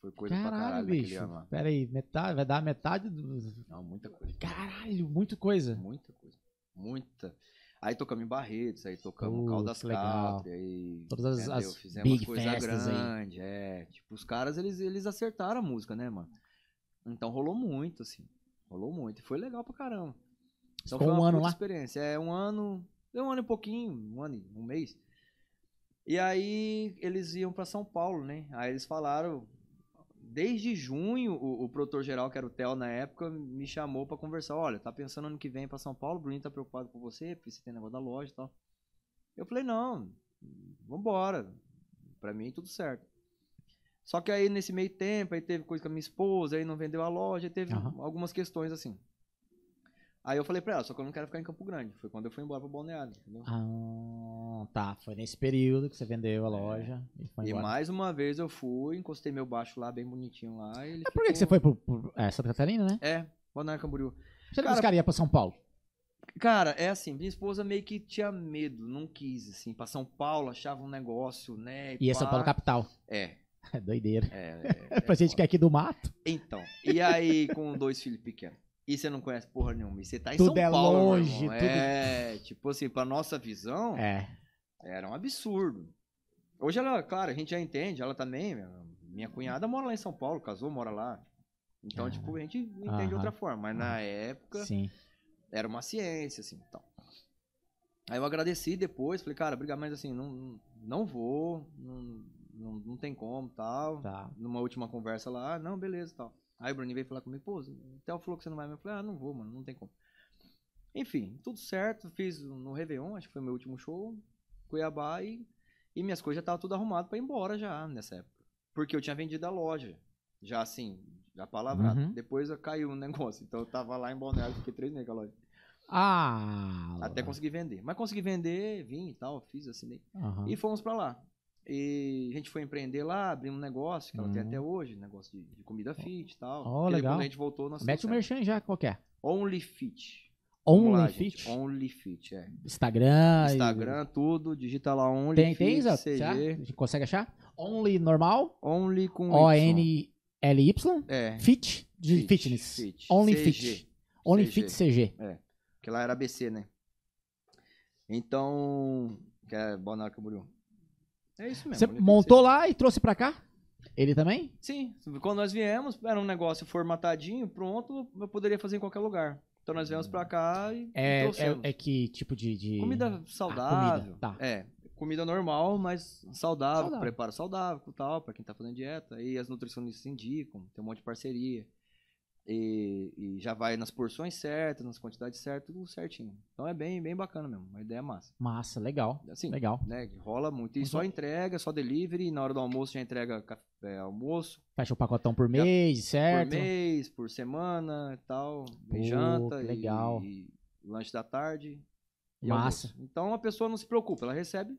Foi coisa pra Caralho, caralho naquele bicho. ano. Pera aí, metade, vai dar metade do... Não, muita coisa. Caralho, muita coisa. Muita coisa. Muita. Aí tocamos em Barretos, aí tocamos Putz, Caldas. Country, aí. Todas as- entendeu? as Fizemos big coisa festas aí. grande, é. Tipo, os caras, eles, eles acertaram a música, né, mano? Então rolou muito, assim. Rolou muito. E foi legal pra caramba. Então Ficou foi um uma ano puta lá? experiência. É, um ano. Deu um ano e pouquinho, um ano, e- um mês. E aí eles iam pra São Paulo, né? Aí eles falaram. Desde junho, o, o produtor geral, que era o Theo na época, me chamou pra conversar. Olha, tá pensando ano que vem pra São Paulo, o Bruninho tá preocupado com você, porque você tem negócio da loja e tal. Eu falei, não, vambora. Pra mim, tudo certo. Só que aí, nesse meio tempo, aí teve coisa com a minha esposa, aí não vendeu a loja, aí teve Aham. algumas questões assim. Aí eu falei pra ela, só que eu não quero ficar em Campo Grande. Foi quando eu fui embora pro Balneário, entendeu? Ah, tá. Foi nesse período que você vendeu a loja e foi É. E mais uma vez eu fui, encostei meu baixo lá, bem bonitinho lá. E ele Mas por que, que você foi pro, pro é, Santa Catarina, né? É, Balneário Camboriú. Você Cara- cara, cara ia pra São Paulo. Cara, é assim, minha esposa meio que tinha medo, não quis, assim, pra São Paulo, achava um negócio, né? E é. São Paulo capital. É, É doideira. é. É, pra gente que é aqui do mato. Então, e aí com dois filhos pequenos? E você não conhece porra nenhuma, e você tá em Tudo São é Paulo, longe, tudo- É, tipo assim, pra nossa visão, É. era um absurdo. Hoje ela, claro, a gente já entende, ela também, minha, cunhada mora lá em São Paulo, casou, mora lá. Então, Ah. tipo, a gente entende Aham. de outra forma, mas na época Sim. era uma ciência, assim, então. Aí eu agradeci depois, falei, cara, obrigado, mas assim, não, não vou, não, não, não tem como, tal. Tá. Numa última conversa lá, ah, não, beleza, tal. Aí o Bruninho veio falar comigo, pô, o Theo falou que você não vai, mas eu falei, ah, não vou, mano, não tem como. Enfim, tudo certo, fiz no Réveillon, acho que foi meu último show, Cuiabá, e, e minhas coisas já estavam tudo arrumado pra ir embora já, nessa época. Porque eu tinha vendido a loja, já assim, já palavrado. Uhum. Depois caiu o negócio, então eu tava lá em Balneário, fiquei três meses com a loja. Ah. Até conseguir vender. Mas consegui vender, vim e tal, fiz, assinei. Aham. E fomos pra lá. E a gente foi empreender lá, abrimos um negócio, que ela tem Uhum. até hoje, negócio de, de comida fit e tal. Porque legal. Quando a gente voltou, nós Mete o merchan já, qualquer. Only Fit. Vamos lá, Only gente. Fit. Only Fit, é. Instagram. e- Instagram, tudo, digita lá Only Tem, Fit, tem? CG. Já? A gente consegue achar? Only normal. Only com. O-N-L-Y. É, Fit. De Fit, fitness. fit. Only CG. Fit. Only CG. Fit CG. que lá era ABC, né? Então, que é Balneário Camboriú. É isso mesmo. Você montou lá e trouxe pra cá? Ele também? Sim, quando nós viemos, era um negócio formatadinho, pronto, eu poderia fazer em qualquer lugar. Então nós viemos pra cá e É, é, é que tipo de. de- Comida saudável. tá. É, comida normal, mas saudável, Saudável. preparo saudável e tal, pra quem tá fazendo dieta. E as nutricionistas indicam, tem um monte de parceria. E, e já vai nas porções certas, nas quantidades certas, tudo certinho. Então é bem, bem bacana mesmo, uma ideia massa. Massa, legal. Assim, Legal. né, rola muito. E Mas só entrega, só delivery, e na hora do almoço já entrega café, almoço, Fecha o pacotão por mês, certo? por mês, por semana e tal. Pô, e janta que e- legal. E, lanche da tarde. Massa. almoço. Então a pessoa não se preocupa, ela recebe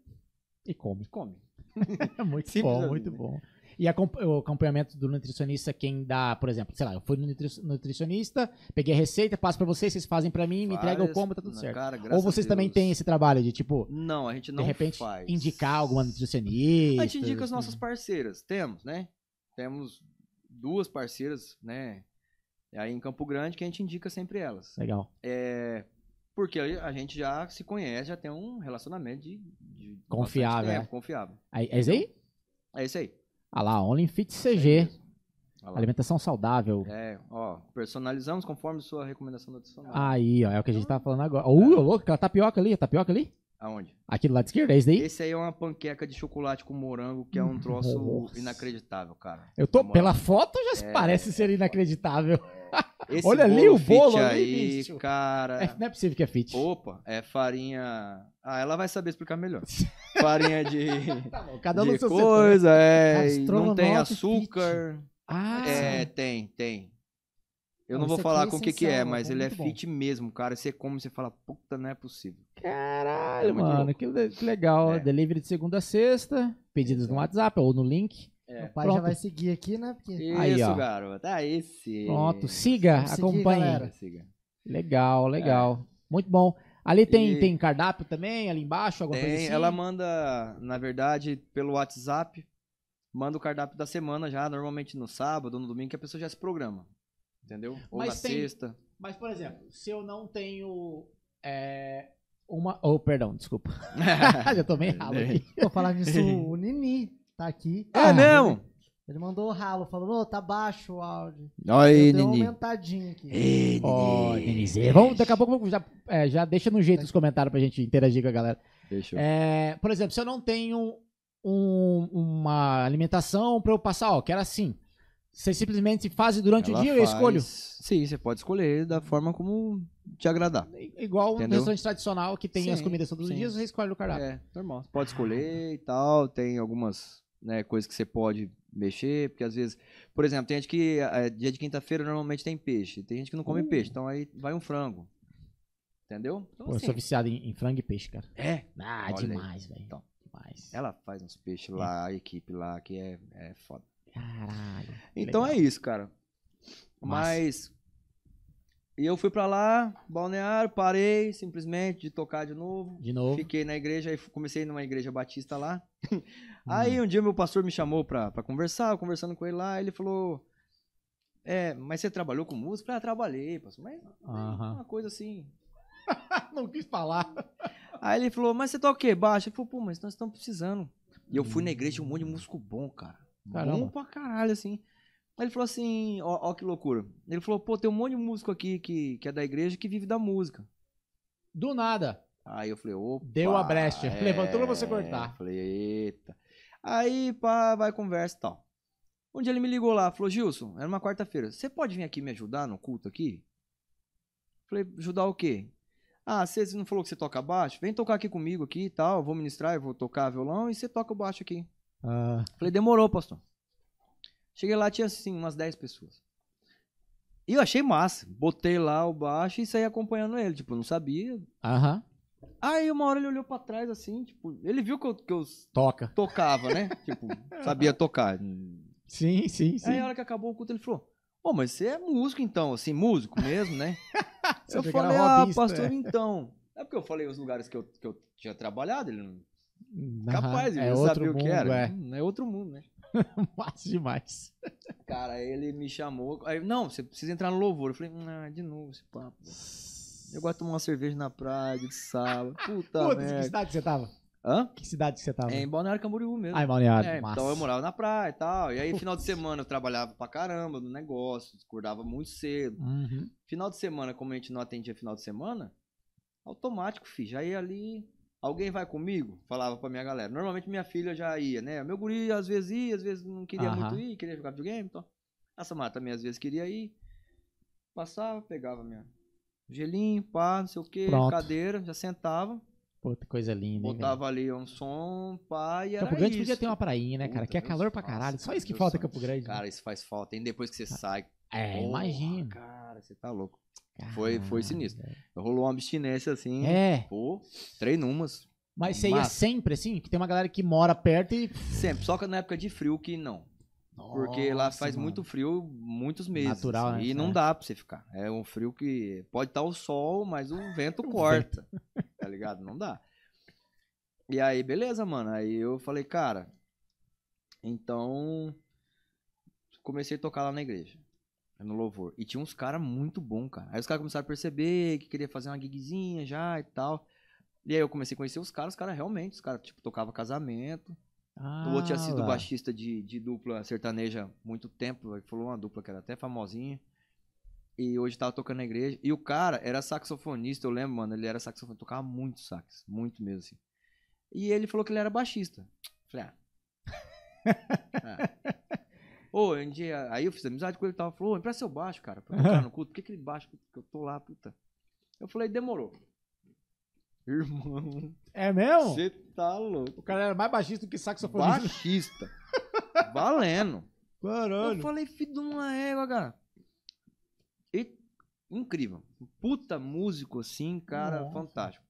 E come. e come. muito Simples bom, assim, muito né? bom. E acomp- o acompanhamento do nutricionista, quem dá, por exemplo, sei lá, eu fui no nutri- nutricionista, peguei a receita, passo pra vocês, vocês fazem pra mim, me entrega, eu Várias- como, tá tudo certo. cara, Ou vocês a também têm esse trabalho de, tipo, Não, a gente não de repente, faz. indicar alguma nutricionista? A gente indica as assim. nossas parceiras. Temos, né? Temos duas parceiras, né? É aí em Campo Grande que a gente indica sempre elas. Legal. É, porque a gente já se conhece, já tem um relacionamento de, de Confiável, tempo, é. confiável. Aí, é isso aí? É isso aí. Ah lá, Only Fit Isso aí CG. Alimentação saudável. É, ó, personalizamos conforme sua recomendação nutricional. Aí, ó, é o que a gente tá falando agora. Uh, ô, louco, aquela tapioca ali, a tapioca ali. Aonde? Aquilo lá de esquerda, é isso daí? Esse aí é uma panqueca de chocolate com morango, que é um troço Nossa. inacreditável, cara. Eu tô, moral. pela foto já É. parece ser inacreditável. Esse Olha ali bolo o bolo fit ali, aí, bicho. cara. É, não é possível que é fit. Opa, é farinha. Ah, ela vai saber explicar melhor. Farinha de, Tá bom, cada um de seu coisa, é. Não tem açúcar. Ah, É, tem, tem. Eu Não, não vou falar é com o que, que é, mas é ele é muito bom. fit mesmo, cara. Você come e você fala, puta, não é possível. caralho, É mano, que, le- que legal. É. Delivery de segunda a sexta, pedidos no. WhatsApp ou no link. É. O pai Pronto. já vai seguir aqui, né? Porque Aí, Isso, ó. garoto. Ah, esse. Pronto, siga, Vamos seguir, acompanhe. Siga. Legal, legal. Muito bom. Ali tem, E- tem cardápio também, ali embaixo, alguma coisa Tem, assim? ela manda, na verdade, pelo WhatsApp, manda o cardápio da semana já, normalmente no sábado ou no domingo, que a pessoa já se programa. Entendeu? Ou Mas na tem- sexta. Mas, por exemplo, se eu não tenho é, uma... Oh, perdão, desculpa. Já tô meio ralo aqui. Vou falar nisso, o Nini tá aqui. É mesmo? Ele mandou o ralo, falou, ô, tá baixo o áudio. Olha aí, Eu dei uma Nini. aumentadinha aqui. Ei, Ó, Nini. Vamos, daqui a pouco vamos já, é, já deixa no jeito os comentários pra gente interagir com a galera. Deixa eu... É, por exemplo, se eu não tenho um- uma alimentação pra eu passar, ó, quero assim. Você simplesmente faz durante Ela o dia eu faz- escolho. Sim, você pode escolher da forma como te agradar. Igual um Entendeu? restaurante tradicional que tem as Sim, comidas todos os sim. dias, você escolhe o cardápio. É, normal. Você pode escolher e tal. Tem algumas né, coisas que você pode mexer, porque às vezes, por exemplo, tem gente que é, dia de quinta-feira normalmente tem peixe. Tem gente que não come Uh. peixe, então aí vai um frango. Entendeu? Então, Pô, eu assim, sou viciado em, em frango e peixe, cara. É. Ah, Olha demais, velho. Então. Demais. Ela faz uns peixes lá, a equipe lá, que é, é foda. Caralho. Então é isso, cara. Mas. E eu fui pra lá, balneário, parei simplesmente de tocar de novo. De novo. Fiquei na igreja, aí comecei numa igreja batista lá. Hum. Aí um dia meu pastor me chamou pra, pra conversar, eu conversando com ele lá, ele falou: É, mas você trabalhou com música? Eu falei, ah, trabalhei, pastor, mas uma coisa assim. Não quis falar. Aí ele falou, mas você toca o quê? Baixo? Ele falou, pô, mas nós estamos precisando. E eu fui na igreja, tinha um monte de músico bom, cara. Caramba. Bom pra caralho, assim. Aí ele falou assim, ó, ó que loucura. Ele falou, pô, tem um monte de músico aqui que, que é da igreja que vive da música. Do nada. Aí eu falei, opa. Deu a brecha. Levantou pra você cortar. Falei, eita. Aí, pá, vai conversa e tal. Um dia ele me ligou lá, falou, Gilson, era uma quarta-feira, você pode vir aqui me ajudar no culto aqui? Falei, ajudar o quê? Ah, você não falou que você toca baixo? Vem tocar aqui comigo aqui e tal, eu vou ministrar, eu vou tocar violão e você toca o baixo aqui. Ah, Falei, demorou, pastor. Cheguei lá, tinha assim, umas 10 pessoas. E eu achei massa. Botei lá o baixo e saí acompanhando ele. Tipo, eu não sabia. Aham. Aí uma hora ele olhou pra trás assim, tipo, ele viu que eu, que eu Toca. tocava, né? tipo, sabia tocar. Sim, sim, sim. Aí a hora que acabou o culto, ele falou: Ô, mas você é músico então, assim, músico mesmo, né? Eu falei, ah, robista, pastor, é. então. É porque eu falei os lugares que eu, que eu tinha trabalhado, ele não. Aham. Capaz, ele é não sabia mundo, o que era. É. Hum, É outro mundo, né? Massa demais. Cara, ele me chamou. Aí, não, você precisa entrar no louvor. Eu falei, ah, de novo esse papo. Eu gosto de tomar uma cerveja na praia de sábado. Puta Putz, que merda. cidade você tava? Hã? Que cidade que você tava? É em Balneário Camboriú mesmo. Ai, Balneário. É, massa. então eu morava na praia e tal. E aí, final de semana, eu trabalhava pra caramba no negócio, acordava muito cedo. Uhum. Final de semana, como a gente não atendia final de semana, automático, fi. Já ia ali. Alguém vai comigo? Falava pra minha galera. Normalmente minha filha já ia, né? Meu guri às vezes ia, às vezes não queria Aham. muito ir, queria jogar videogame. Então. A Samara também às vezes queria ir. Passava, pegava minha gelinho, pá, não sei o que, Pronto. cadeira, já sentava, Puta, coisa linda, hein, botava ali um som, pá, e era Campo Grande isso. podia ter uma prainha, né, cara? Puta, Que é calor pra caralho. Só cara, isso que falta em. Campo Grande. né? Cara, isso faz falta. E depois que você sai. é, porra, imagina. Cara, você tá louco. Foi- foi sinistro. Rolou uma abstinência assim. É, Pô, três numas. mas você ia sempre assim? Que tem uma galera que mora perto e. Sempre. Só que na época de frio que não. Porque lá Nossa, faz mano. muito frio muitos meses. Natural, né? E não É. dá pra você ficar. É um frio que pode estar o sol, mas o vento corta. tá ligado? Não dá. E aí, beleza, mano. Aí eu falei, cara. Então. Comecei a tocar lá na igreja. no louvor. E tinha uns caras muito bons, cara. Aí os caras começaram a perceber que queria fazer uma gigzinha já e tal. E aí eu comecei a conhecer os caras, os caras realmente, os caras, tipo, tocavam casamento. Ah, o outro tinha sido lá. baixista de, de dupla sertaneja há muito tempo. Ele falou uma dupla que era até famosinha. E hoje tava tocando na igreja. E o cara era saxofonista, eu lembro, mano. Ele era saxofonista, tocava muito sax. Muito mesmo, assim. E ele falou que ele era baixista. Falei, ah. ah. Ô, um dia, aí eu fiz amizade com ele e tal. Falou, empresta seu baixo, cara, pra tocar no culto. Por que aquele baixo que eu tô lá, puta? Eu falei, demorou. Irmão, É mesmo? você tá louco. O cara era mais baixista do que saxofonista. Baixista. Valendo. Eu Caralho. falei, filho de uma égua, cara. E, incrível. Puta músico assim, cara, Nossa. fantástico.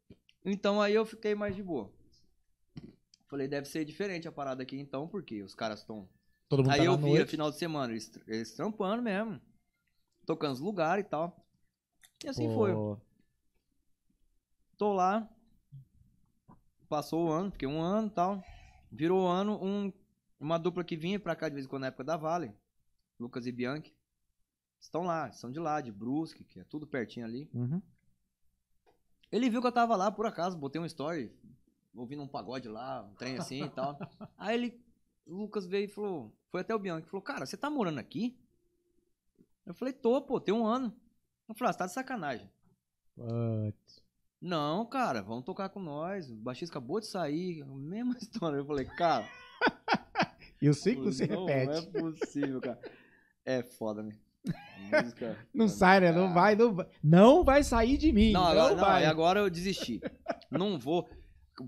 Então aí eu fiquei mais de boa. Falei, deve ser diferente a parada aqui então, porque os caras estão. Todo mundo Aí tá eu via noite. final de semana, eles, eles trampando mesmo. Tocando os lugares e tal. E assim foi. Tô lá. Passou o ano, fiquei um ano e tal. Virou o ano, um, uma dupla que vinha pra cá de vez em quando na época da Vale. Lucas e Bianchi. Estão lá, são de lá, de Brusque, que é tudo pertinho ali. Uhum. Ele viu que eu tava lá, por acaso, botei um story, ouvindo um pagode lá, um trem assim e tal. Aí ele, o Lucas veio e falou, foi até o Bianchi, falou, cara, você tá morando aqui? Eu falei, tô, pô, tem um ano. Eu falei, ah, você tá de sacanagem. Putz. Não, cara, vamos tocar com nós. O baixista acabou de sair, mesma história. Eu falei, cara. E o ciclo se não repete. é possível, cara. É foda, né? Música- Não sai, né? Não vai, não vai. Não vai sair de mim. Não, Não, agora, não, vai. e agora eu desisti. Não vou.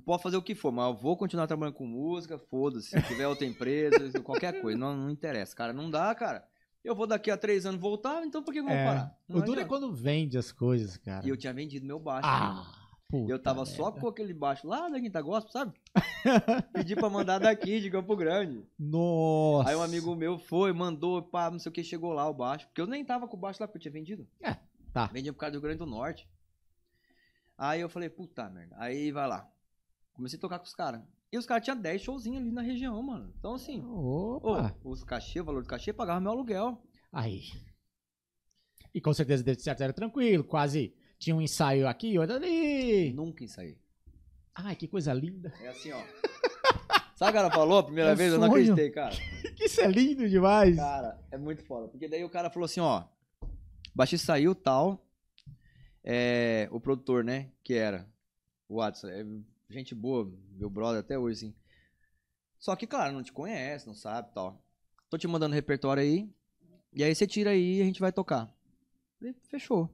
Pode fazer o que for, mas eu vou continuar trabalhando com música, foda-se. Se tiver outra empresa, qualquer coisa. Não, não interessa, cara. Não dá, cara. Eu vou daqui a três anos voltar, então por que eu vou É. parar? Não O duro é quando vende as coisas, cara. E eu tinha vendido meu baixo. Ah, puta Eu tava só merda. com aquele baixo lá da Quinta Gospel, sabe? Pedi pra mandar daqui, de Campo Grande. Nossa. Aí um amigo meu foi, mandou, pá, não sei o que, chegou lá o baixo. Porque eu nem tava com o baixo lá, porque eu tinha vendido. É, tá. Vendia por causa do Rio Grande do Norte. Aí eu falei, puta merda. Aí vai lá. Comecei a tocar com os caras. E os caras tinham 10 showzinhos ali na região, mano. Então assim, ô, Opa. os cachê, o valor do cachê, pagava meu aluguel. Aí. E com certeza deve certo, era tranquilo, quase tinha um ensaio aqui, outro ali. Nunca ensaiei. Ai, que coisa linda. É assim, ó. Sabe o ela falou a primeira É vez? Eu não sonho. acreditei, cara. Que isso é lindo demais. Cara, é muito foda. Porque daí o cara falou assim, ó. O baixista saiu, tal. É, o produtor, né? Que era. O Watson. Gente boa, meu brother até hoje, assim. Só que, claro, não te conhece, não sabe tal. Tô te mandando repertório aí. E aí você tira aí e a gente vai tocar. Falei, fechou.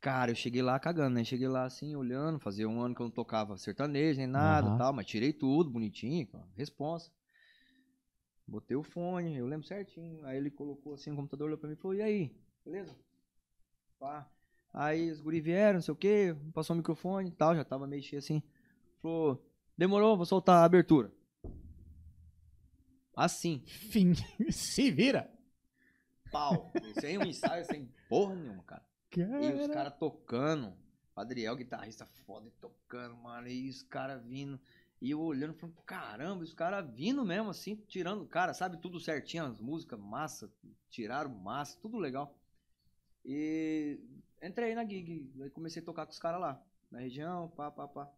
Cara, eu cheguei lá cagando, né? Cheguei lá assim, olhando, fazia um ano que eu não tocava sertanejo nem nada Aham. tal, mas tirei tudo, bonitinho, responsa. Botei o fone, eu lembro certinho. Aí ele colocou assim o computador, olhou pra mim e falou, e aí, beleza? Pá. Aí os guri vieram, não sei o que, passou o microfone e tal, já tava meio cheio assim. Falou, demorou, vou soltar a abertura. Assim, Fim. Se vira. pau. Sem um ensaio, sem porra nenhuma, cara. E os Cara. caras tocando. Adriel, guitarrista foda, tocando, mano. E os caras vindo. E eu olhando, falando, caramba, os caras vindo mesmo, assim, tirando, cara, sabe, tudo certinho, as músicas, massa, tiraram massa, tudo legal. E entrei na gig, aí comecei a tocar com os caras lá, na região, pá, pá, pá.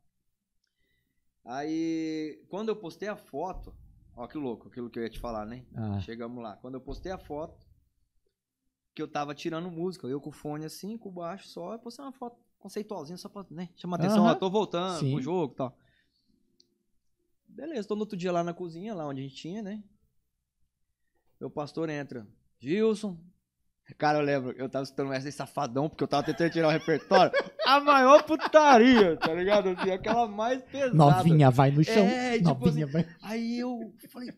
Aí, quando eu postei a foto, ó que louco, aquilo que eu ia te falar, né? Ah, Chegamos lá. Quando eu postei a foto, que eu tava tirando música, eu com o fone assim, com o baixo só, eu postei uma foto conceitualzinha só pra né, chamar atenção, Aham. ó, tô voltando Sim. pro jogo e tal. Beleza, tô no outro dia lá na cozinha, lá onde a gente tinha, né? Meu pastor entra. Gilson. Cara, eu lembro, eu tava escutando essa safadão, porque eu tava tentando tirar o repertório. a maior putaria, tá ligado? Assim, aquela mais pesada. novinha vai no chão. É, tipo novinha vai. Aí eu falei,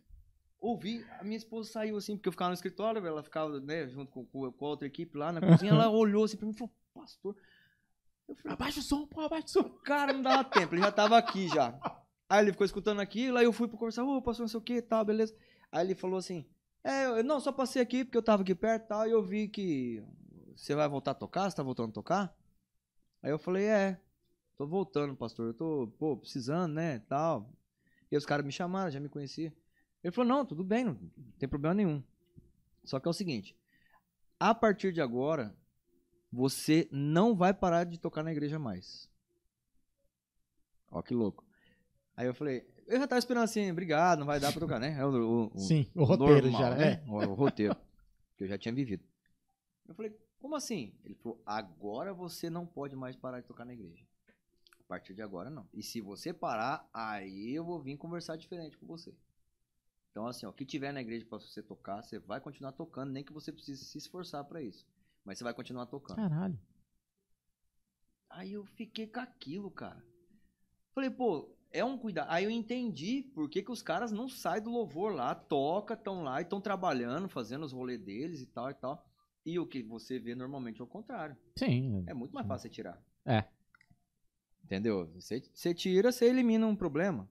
ouvi, a minha esposa saiu assim, porque eu ficava no escritório, ela ficava, né, junto com, com a outra equipe lá na cozinha, ela olhou assim pra mim e falou, pastor. Eu falei, Abaixa o som, pô, abaixa o som. cara, não dava tempo, ele já tava aqui já. Aí ele ficou escutando aquilo, aí eu fui pro conversar, ô, pastor, não sei o que, tal, beleza. Aí ele falou assim, é, eu não, só passei aqui porque eu tava aqui perto e tal, e eu vi que você vai voltar a tocar, você tá voltando a tocar? Aí eu falei, é, tô voltando, pastor, eu tô, pô, precisando, né, tal. E os caras me chamaram, já me conheciam. Ele falou, não, tudo bem, não tem problema nenhum. Só que é o seguinte, a partir de agora, você não vai parar de tocar na igreja mais. Ó, que louco. Aí eu falei, eu já tava esperando assim, obrigado, não vai dar pra tocar, né? É o, o- o- Sim, o roteiro normal, já, né? é. O, o roteiro. que eu já tinha vivido. Eu falei, como assim? Ele falou, agora você não pode mais parar de tocar na igreja. A partir de agora, não. E se você parar, aí eu vou vir conversar diferente com você. Então, assim, o que tiver na igreja pra você tocar, você vai continuar tocando, nem que você precise se esforçar pra isso. Mas você vai continuar tocando. Caralho. Aí eu fiquei com aquilo, cara. Falei, pô, é um cuidado. Aí eu entendi por que, que os caras não saem do louvor lá, toca, estão lá e estão trabalhando, fazendo os rolês deles e tal e tal. E o que você vê normalmente é o contrário. Sim. É muito mais fácil você tirar. É. Entendeu? Você, você tira, você elimina um problema.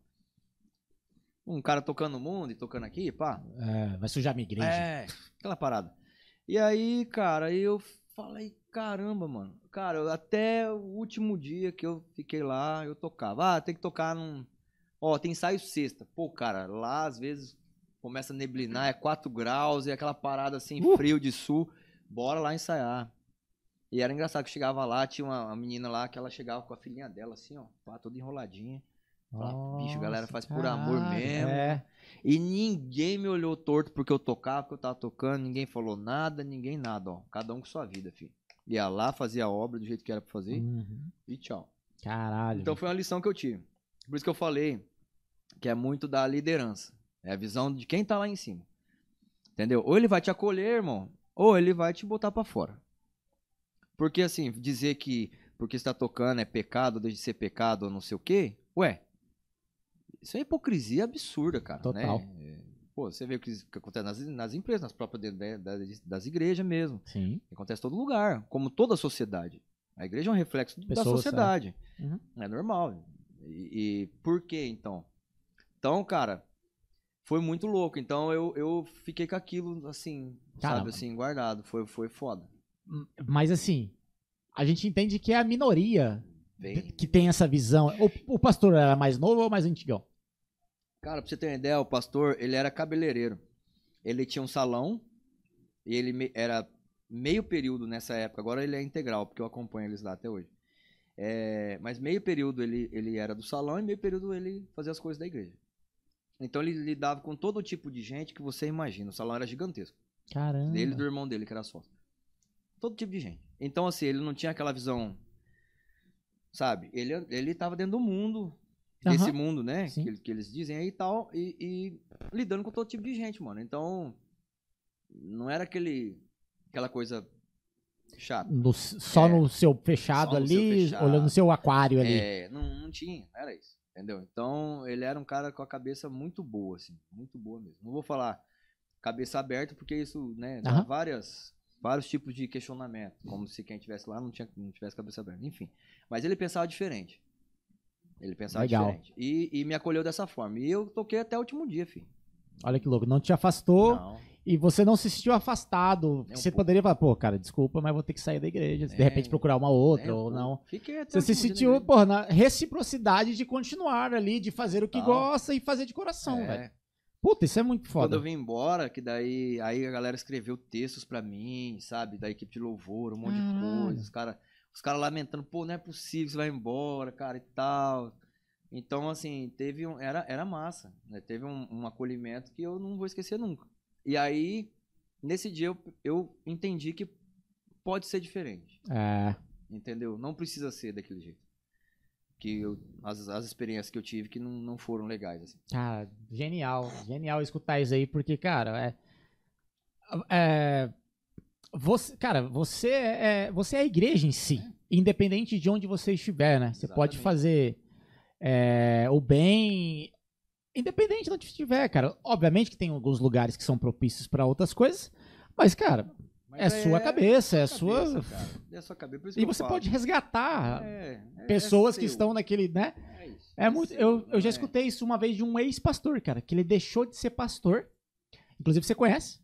Um cara tocando no mundo e tocando aqui, pá. É, vai sujar minha igreja. É, aquela parada. E aí, cara, eu falei, caramba, mano. Cara, eu- até o último dia que eu fiquei lá, eu tocava. Ah, tem que tocar num. Ó, tem ensaio sexta. Pô, cara, lá às vezes começa a neblinar, é 4 graus, e aquela parada assim, Uh! frio de sul. Bora lá ensaiar. E era engraçado que chegava lá, tinha uma, uma menina lá que ela chegava com a filhinha dela, assim, ó, pá, toda enroladinha. Falava, bicho, galera faz por amor caralho. mesmo. É. E ninguém me olhou torto porque eu tocava, porque eu tava tocando, ninguém falou nada, ninguém nada, ó. Cada um com sua vida, filho. Ia lá, fazia a obra do jeito que era pra fazer Uhum. e tchau. Caralho. Então foi uma lição que eu tive. Por isso que eu falei que é muito da liderança. É a visão de quem tá lá em cima. Entendeu? Ou ele vai te acolher, irmão, ou ele vai te botar pra fora. Porque assim, dizer que porque está tocando é pecado, deixa de ser pecado ou não sei o quê, ué. Isso é hipocrisia absurda, cara. Total. Né? É, Pô, você vê o que, que acontece nas, nas empresas, nas próprias das, das igrejas mesmo. Sim. Acontece em todo lugar, como toda a sociedade. A igreja é um reflexo da Pessoas, sociedade. Uhum. É normal. E, e por quê, então? Então, cara, foi muito louco. Então eu, eu fiquei com aquilo, assim, Caramba. sabe, assim, guardado. Foi, foi foda. Mas assim, a gente entende que é a minoria Bem. que tem essa visão. O, o pastor era mais novo ou mais antigão? Cara, pra você ter uma ideia, o pastor, ele era cabeleireiro. Ele tinha um salão e ele era meio período nessa época. Agora ele é integral, porque eu acompanho eles lá até hoje. É, mas meio período ele, ele era do salão e meio período ele fazia as coisas da igreja. Então ele lidava com todo tipo de gente que você imagina. O salão era gigantesco. Caramba. Dele e do irmão dele, que era sócio. Todo tipo de gente. Então, assim, ele não tinha aquela visão. Sabe? Ele, ele tava dentro do mundo. Desse mundo, né? Que, que eles dizem aí e tal. E, e lidando com todo tipo de gente, mano. Então. Não era aquele. Aquela coisa chata. No- só É. no seu fechado no seu ali, fechado. olhando no seu aquário ali. É, não, não tinha, não era isso. Entendeu? Então, ele era um cara com a cabeça muito boa, assim. Muito boa mesmo. Não vou falar cabeça aberta, porque isso, né, dá Aham. várias, vários tipos de questionamento. Como se quem estivesse lá não, tinha, não tivesse cabeça aberta. Enfim. Mas ele pensava diferente. Ele pensava Legal. diferente. E, e me acolheu dessa forma. E eu toquei até o último dia, filho. Olha que louco. Não te afastou Não. e você não se sentiu afastado. Nem um você pouco. poderia falar, pô, cara, desculpa, mas vou ter que sair da igreja. De É. repente procurar uma outra Nem um ou pouco. não. Fiquei até o Você se último dia sentiu, na pô, na reciprocidade de continuar ali, de fazer o que gosta e fazer de coração, É. velho. Puta, isso é muito Quando foda. eu vim embora, que daí aí a galera escreveu textos pra mim, sabe? Da equipe de louvor, um monte de Caralho. coisa. Os caras os cara lamentando, pô, não é possível você vai embora, cara, e tal. Então, assim, teve um. Era, era massa, né? Teve um, um acolhimento que eu não vou esquecer nunca. E aí, nesse dia, eu, eu entendi que pode ser diferente. É, Entendeu? Não precisa ser daquele jeito. Que eu, as, as experiências que eu tive que não, não foram legais, assim. cara, genial. Genial escutar isso aí, porque, cara, é. é você, cara, você é, você é a igreja em si, independente de onde você estiver, né? Você pode Exatamente. fazer é, o bem, independente de onde estiver, cara. Obviamente que tem alguns lugares que são propícios pra outras coisas, mas, cara, é, Mas sua cabeça, é sua. cabeça. É sua cabeça. E que você falo. pode resgatar É, é- pessoas é que seu. estão naquele, né? É isso. É muito. seu, Eu, eu já é- escutei isso uma vez de um ex-pastor, cara, que ele deixou de ser pastor. Inclusive você conhece.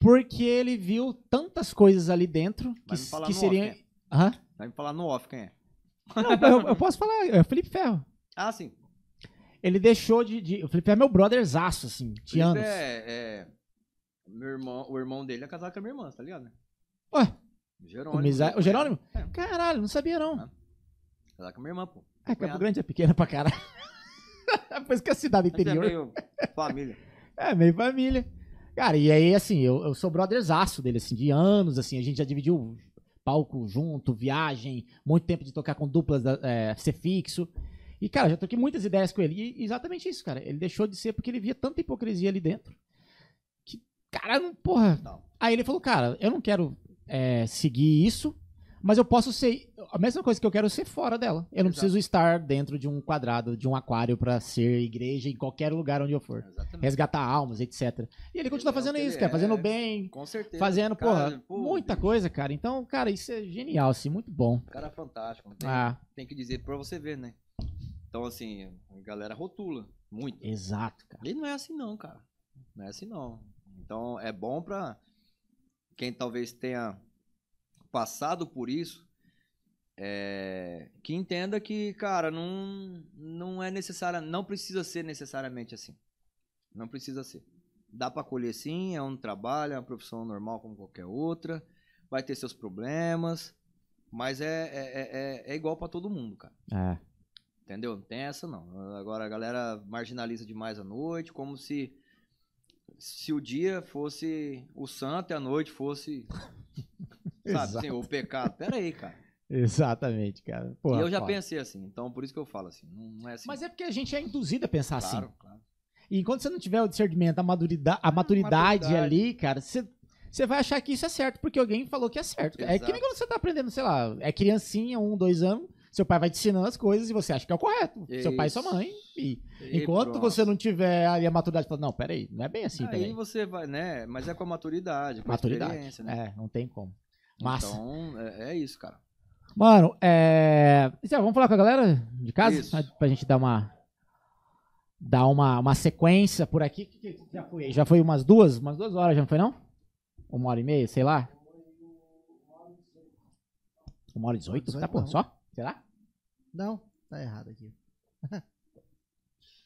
Porque ele viu tantas coisas ali dentro que, que seriam. Hã? Vai me falar no off quem é. Não, eu, eu posso falar, é o Felipe Ferro. Ah, sim. Ele deixou de. de- o Felipe é meu brotherzaço, assim, de Felipe anos. É, é- meu irmão, o irmão dele é casado com a minha irmã, tá ligado? né? Ué, Jerônimo. o, Misa... o Jerônimo? É. Caralho, não sabia não. Ah, Casar com a minha irmã, pô. É, Campo. Grande é pequena pra caralho. Por isso que é cidade A gente é interior. meio família. É, meio família. Cara, e aí, assim, eu, eu sou brotherzaço dele, assim, de anos, assim, a gente já dividiu palco junto, viagem, muito tempo de tocar com duplas, é, ser fixo. E, cara, já troquei muitas ideias com ele. E exatamente isso, cara. Ele deixou de ser porque ele via tanta hipocrisia ali dentro. Que, cara, não, porra. Não. Aí ele falou, cara, eu não quero é, seguir isso, mas eu posso ser. A mesma coisa que eu quero é ser fora dela. Eu não Exato. preciso estar dentro de um quadrado, de um aquário pra ser igreja em qualquer lugar onde eu for Exatamente. resgatar almas, etc. E ele continua é fazendo isso, ele cara, fazendo é. bem, Com certeza. fazendo, Cara, porra, pô, muita coisa, cara. Então, cara, isso é genial, assim, muito bom. Cara é fantástico. Tem, Ah, tem que dizer pra você ver, né? Então, assim, a galera rotula muito. exato, cara. E não é assim não, cara. Não é assim não. Então é bom pra quem talvez tenha passado por isso, é, que entenda que, cara, não, não é necessário, não precisa ser necessariamente assim. Não precisa ser. Dá pra colher sim, é um trabalho, é uma profissão normal como qualquer outra, vai ter seus problemas, mas é, é, é, é igual pra todo mundo, cara. É. Entendeu? Não tem essa não. Agora a galera marginaliza demais a noite, como se se o dia fosse o santo e a noite fosse sabe, Exato. assim, o pecado. Pera aí, cara. Exatamente, cara. Porra, e eu já foda. pensei assim, então por isso que eu falo assim, não, não é assim. Mas é porque a gente é induzido a pensar claro, assim. claro. E enquanto você não tiver o discernimento, a maturidade, a maturidade, maturidade. ali, cara, você, você vai achar que isso é certo, porque alguém falou que é certo. É que nem Exato. quando você tá aprendendo, sei lá, é criancinha, um, dois anos, seu pai vai te ensinando as coisas e você acha que é o correto. Seu pai e sua Isso. mãe. E E enquanto pronto. você não tiver ali a maturidade, fala, não, peraí, não é bem assim Aí também. você vai, né? Mas é com a maturidade, com a Maturidade. experiência, né? É, não tem como. Massa. Então, é, é isso, cara. Mano, é. Vamos falar com a galera de casa? Isso. Pra- gente dar uma. Dar uma, uma sequência por aqui. Que que já foi? aí? Já foi umas duas? Umas duas horas, já não foi, não? Uma hora e meia, sei lá. Uma hora e dezoito? Tá, 18 pô, não. só? Será? Não, tá errado aqui.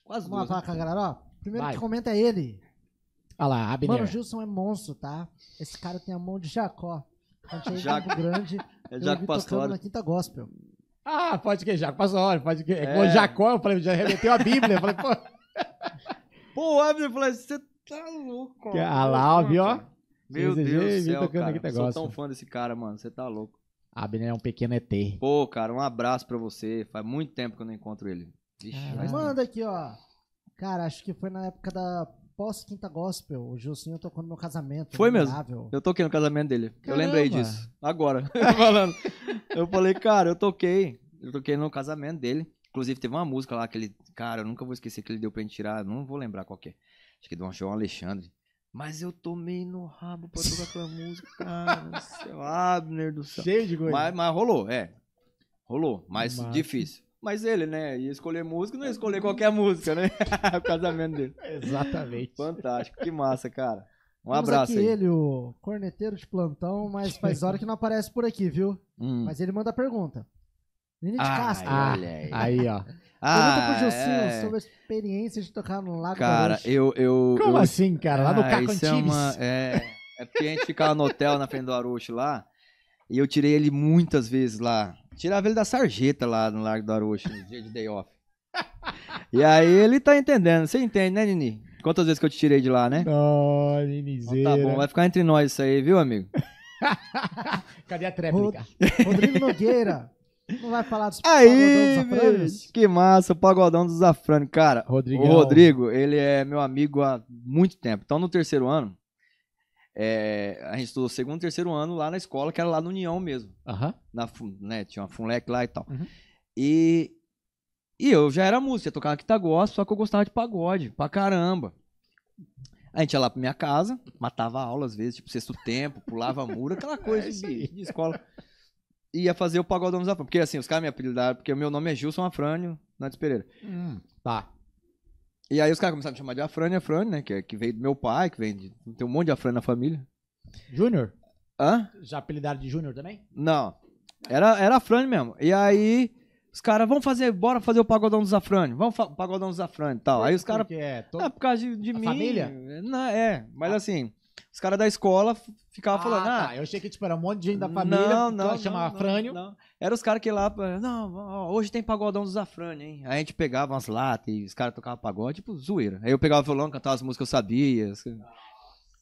Quase Vamos lá duas. falar a galera, ó. Primeiro Vai. que comenta é ele. Olha lá, Abner. Mano, o Gilson é monstro, tá? Esse cara tem a mão de Jacó. Quando em Jaco. Grande, É eu Jaco vi tocando Pastor. na Quinta Gospel. Ah, pode que, Jaco, passou hora, pode que. É. É. Jacó, eu falei, já remeteu a Bíblia. Eu falei, pô. Pô, o Abner falou, você tá louco. Que- ah lá, ó, viu, ó? Meu Deus do céu, tocando cara. aqui tá Sou tão fã desse cara, mano. Você tá louco. Abner é um pequeno ET. Pô, cara, um abraço pra você. Faz muito tempo que eu não encontro ele. Vixe, faz Manda aqui, ó. Cara, acho que foi na época da pós-Quinta Gospel. O Gilcinho tocou no meu casamento. Foi mesmo? memorável. Eu toquei no casamento dele. Eu Caramba. lembrei disso. Agora. Falando. Eu falei, cara, eu toquei. Eu toquei no casamento dele. Inclusive, teve uma música lá que ele. Cara, eu nunca vou esquecer que ele deu pra gente tirar. Não vou lembrar qual que é. Acho que é do João Alexandre. Mas eu tomei no rabo pra tocar aquela música, cara. céu. Abner do céu. Cheio de coisa. Mas, mas rolou, é. Rolou, mas Massa. difícil. Mas ele, né, ia escolher música, não ia escolher qualquer música, né? o casamento dele. Exatamente. Fantástico, que massa, cara. Um Temos abraço aqui aí. ele, o corneteiro de plantão, mas faz hora que não aparece por aqui, viu? Hum. Mas ele manda a pergunta. Nini de Ai, Castro. Ah, olha aí. Pergunta aí, ó. pro Gilcinho é. sobre a experiência de tocar no Lago Cara, eu. eu Como eu... assim, cara? Lá no Ah, Caco isso é, uma, é, é porque a gente ficava no hotel na frente do Aruxo lá. E eu tirei ele muitas vezes lá. Tirava ele da sarjeta lá no Largo do Aruxo, no dia de day off. E aí ele tá entendendo. Você entende, né, Nini? Quantas vezes que eu te tirei de lá, né? Então Ninizeira. tá bom, vai ficar entre nós isso aí, viu, amigo? Cadê a tréplica? Rodrigo Nogueira. Não vai falar dos Aí, pagodão dos Afranos? que massa, o pagodão do Zafrano. Cara, Rodrigão. o Rodrigo, ele é meu amigo há muito tempo. Então, no terceiro ano, é, a gente estudou segundo e terceiro ano lá na escola, que era lá no União mesmo. Aham. Na, né, tinha uma Funlec lá e tal. Uhum. E, e eu já era músico, tocava guitarra gospel, só que eu gostava de pagode, pra caramba. A gente ia lá pra minha casa, matava aula às vezes, tipo, sexto tempo, pulava muro, aquela coisa É de, de escola. Ia fazer o pagodão dos Afrânio. Porque assim, os caras me apelidaram, porque o meu nome é Gilson Afrânio Nantes Pereira. Hum, tá. E aí os caras começaram a me chamar de Afrânio, Afrânio, né? Que, é- que veio do meu pai, que vem de. Tem um monte de Afrânio na família. Júnior? Hã? Já apelidaram de Júnior também? Não. Era, era Afrânio mesmo. E aí, os caras, vamos fazer, bora fazer o pagodão dos Afrânio. Vamos fa- pagodão dos Afrânio e tal. Aí os caras. Porque é. Ah, por causa de, de A mim. família? Não, é, mas assim, Os caras da escola ficavam falando, ah, tá. Eu achei que tipo, era um monte de gente da família. não, não, ela chamava não, Frânio. Não, não. Era os caras que lá, não, ó, hoje tem pagodão dos Afrânio, hein? Aí a gente pegava umas latas e os caras tocavam pagode, tipo, zoeira. Aí eu pegava o violão, cantava as músicas que eu sabia. assim.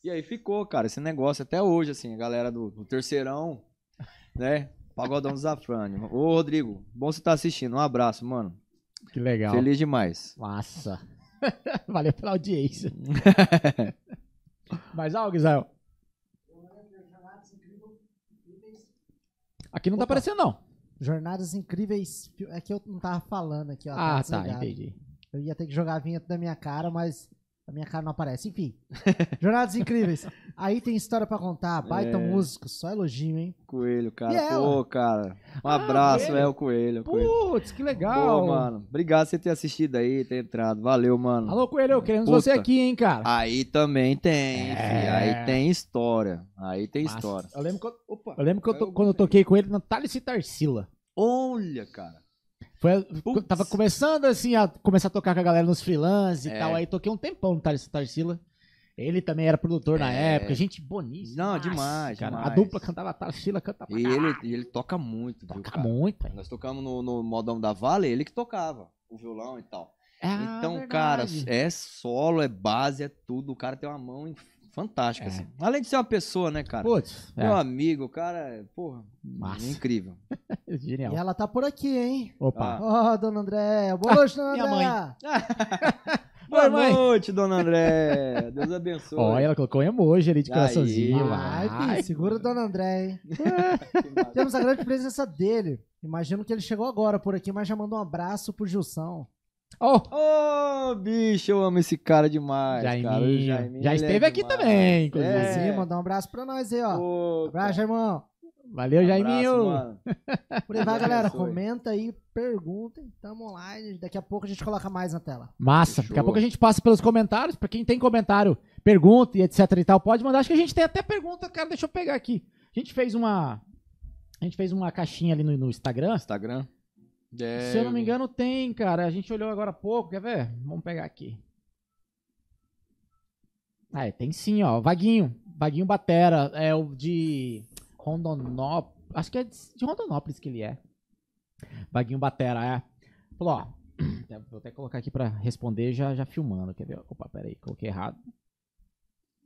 E aí ficou, cara, esse negócio até hoje, assim, a galera do, do terceirão, né? Pagodão dos Afrânio. Ô, Rodrigo, bom você estar assistindo. Um abraço, mano. Que legal. Feliz demais. Massa. Valeu pela audiência. Mais algo, Israel? Aqui não tá Opa. aparecendo, não. Jornadas incríveis. É que eu não tava falando aqui, ó. Ah, tá, desligado. entendi. Eu ia ter que jogar a vinheta da minha cara, mas a minha cara não aparece. Enfim. Jornadas incríveis. Aí tem história pra contar. Baita É. músico. Só elogio, hein? Coelho, cara. E ela? Pô, cara. Um Ah, abraço, é o Coelho. Putz, que legal. Pô, mano. Obrigado por você ter assistido aí, ter entrado. Valeu, mano. Alô, Coelho, queremos Puta. você aqui, hein, cara. Aí também tem, É. Aí tem história. Aí tem Massa. história. Eu lembro, que eu, Opa. eu lembro que eu to- quando eu toquei com ele na Thales e Tarsila. Olha, cara. Foi, tava começando assim a começar a tocar com a galera nos freelance e É. tal. Aí toquei um tempão no Thales e Tarsila. Ele também era produtor na É. época, gente boníssima. Não, demais, cara. demais. A dupla cantava Tarsila, canta pra E ele, e ele toca muito, viu, Toca cara? muito. Nós tocamos no, no modão da Vale, ele que tocava o violão e tal. Ah, então, verdade. cara, é solo, é base, é tudo. O cara tem uma mão fantástica, É. assim. Além de ser uma pessoa, né, cara? Putz, é, Meu amigo, o cara, é, porra, Massa. incrível. genial. E ela tá por aqui, hein? Opa. Ó, dona Andréia. Boa noite, dona minha Andréia. Boa Oi, mãe. noite, dona André. Deus abençoe. Ó, ela colocou um emoji ali de coraçãozinho. Vai, vai. filho, segura a dona Andréia, hein? Temos a grande presença dele. Imagino que ele chegou agora por aqui, mas já mandou um abraço pro Gilson. Ó, Ô, bicho, eu amo esse cara demais, cara. O Jaiminho. Jaiminho, Já é esteve aqui demais. também, inclusive. É. Sim, mandar um abraço pra nós aí, ó. Pô, Abraço, irmão. Valeu, abraço, Jaiminho. mano. Por aí vai, galera. Comenta aí, perguntem. Tamo online. Daqui a pouco a gente coloca mais na tela. Massa. Daqui a pouco a gente passa pelos comentários. Pra quem tem comentário, pergunta e etc e tal, pode mandar. Acho que a gente tem até pergunta, cara. Deixa eu pegar aqui. A gente fez uma. A gente fez uma caixinha ali no, no Instagram. Instagram. É, Se eu não me engano, tem, cara. A gente olhou agora há pouco, quer ver? Vamos pegar aqui. Ah, é, tem sim, ó. Vaguinho. Vaguinho Batera. É o de Rondonópolis. Acho que é de Rondonópolis que ele é. Vaguinho Batera, é. Falou, ó. Vou até colocar aqui pra responder já, já filmando. Quer ver? Opa, pera aí, coloquei errado.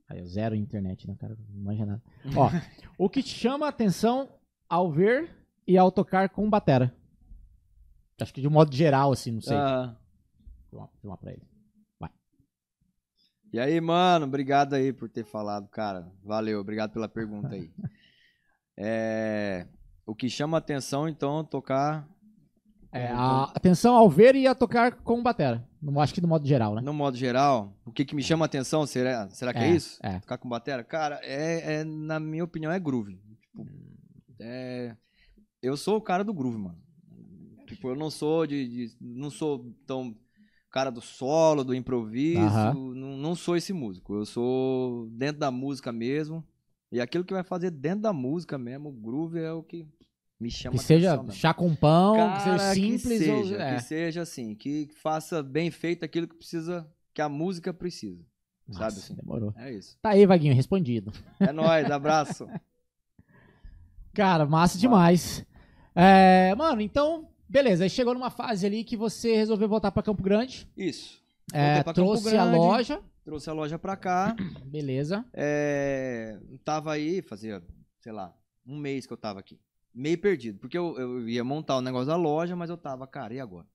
Aí, eu zero internet, né, cara? Não manja nada. Ó, o que te chama a atenção ao ver e ao tocar com batera? Acho que de um modo geral, assim, não sei. Ah, Filmar, filmar pra ele. e aí, mano, obrigado aí por ter falado, cara. Valeu, obrigado pela pergunta aí. É, o que chama atenção, então, é tocar É, a atenção ao ver e a tocar com batera. Não acho que do modo geral, né? no modo geral. O que, que me chama atenção, será, será que é, É, isso? é. Tocar com batera? Cara, é, é, na minha opinião, é groove. Tipo, é, eu sou o cara do groove, mano. Tipo, eu não sou de, de- não sou tão cara do solo, do improviso, não, não sou esse músico. Eu sou dentro da música mesmo. E aquilo que vai fazer dentro da música mesmo, o groove é o que me chama Que seja chá com pão, que seja Cara, simples que ou. seja, é. que seja assim, que faça bem feito aquilo que precisa, que a música precisa. Nossa, sabe assim? Demorou. É isso. Tá aí, Vaguinho, respondido. É nóis, abraço. Cara, massa demais. É, mano, então, beleza. Aí chegou numa fase ali que você resolveu voltar pra Campo Grande. Isso. É, trouxe a Grande. loja. Trouxe a loja pra cá. Beleza. É, tava aí, fazia, sei lá, um mês que eu tava aqui. Meio perdido, porque eu, eu ia montar o negócio da loja, mas eu tava, cara, e agora?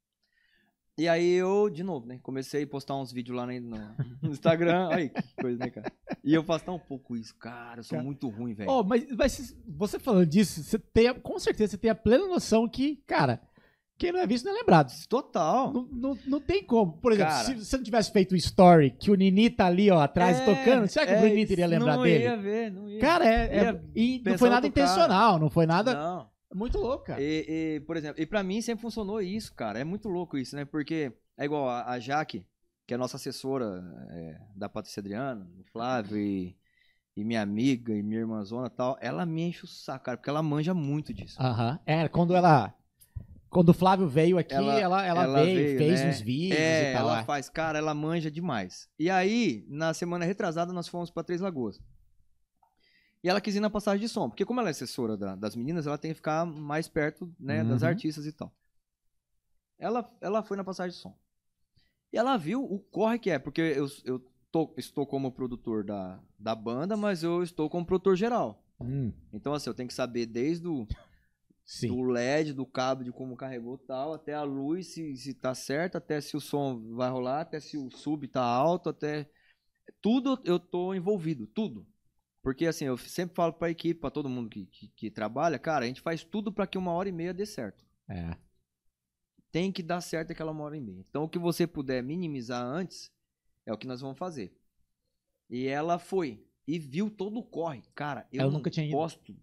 E aí eu, de novo, né, comecei a postar uns vídeos lá no, Instagram. Aí, que coisa, né, cara? E eu faço tão pouco isso, cara, eu sou Cara. muito ruim, velho. Oh, mas, mas você falando disso, você tem, a- com certeza você tem a plena noção que, cara, quem não é visto não é lembrado. Total. Não, não, não tem como. Por exemplo, Cara. se você não tivesse feito o story que o Nini tá ali, ó, atrás É, tocando, será que é o Nini teria lembrado não dele? Ia ver, não ia. Cara, é, é- Ia e não foi nada intencional, não foi nada Não. muito louco, cara. E, e, por exemplo, e pra mim sempre funcionou isso, cara. É muito louco isso, né? Porque é igual a, a Jaque, que é a nossa assessora é, da Patrícia Adriana, o Flávio e, e minha amiga e minha irmãzona e tal, ela me enche o saco, cara, porque ela manja muito disso. Aham. É, quando ela. Quando o Flávio veio aqui, ela, Ela- ela, ela veio, veio, fez né? uns vídeos é, e tal. ela é. faz, cara, ela manja demais. E aí, na semana retrasada, nós fomos pra Três Lagoas. E ela quis ir na passagem de som, porque como ela é assessora da- das meninas, ela tem que ficar mais perto, né, das Uhum. artistas e tal. Ela, ela foi na passagem de som. E ela viu o corre que é, porque eu, eu tô- estou como produtor da, da banda, mas eu estou como produtor geral. Hum, Então, assim, eu tenho que saber desde o sim. do LED, do cabo, de como carregou e tal, até a luz, se, se tá certo, até se o som vai rolar, até se o sub tá alto, até. Tudo eu tô envolvido, tudo. Porque assim, eu sempre falo pra equipe, pra todo mundo que, que, que trabalha, cara, a gente faz tudo pra que uma hora e meia dê certo. É. Tem que dar certo aquela uma hora e meia. Então, o que você puder minimizar antes, é o que nós vamos fazer. E ela foi. E viu todo o corre. Cara, eu, Eu não nunca tinha ido. posto.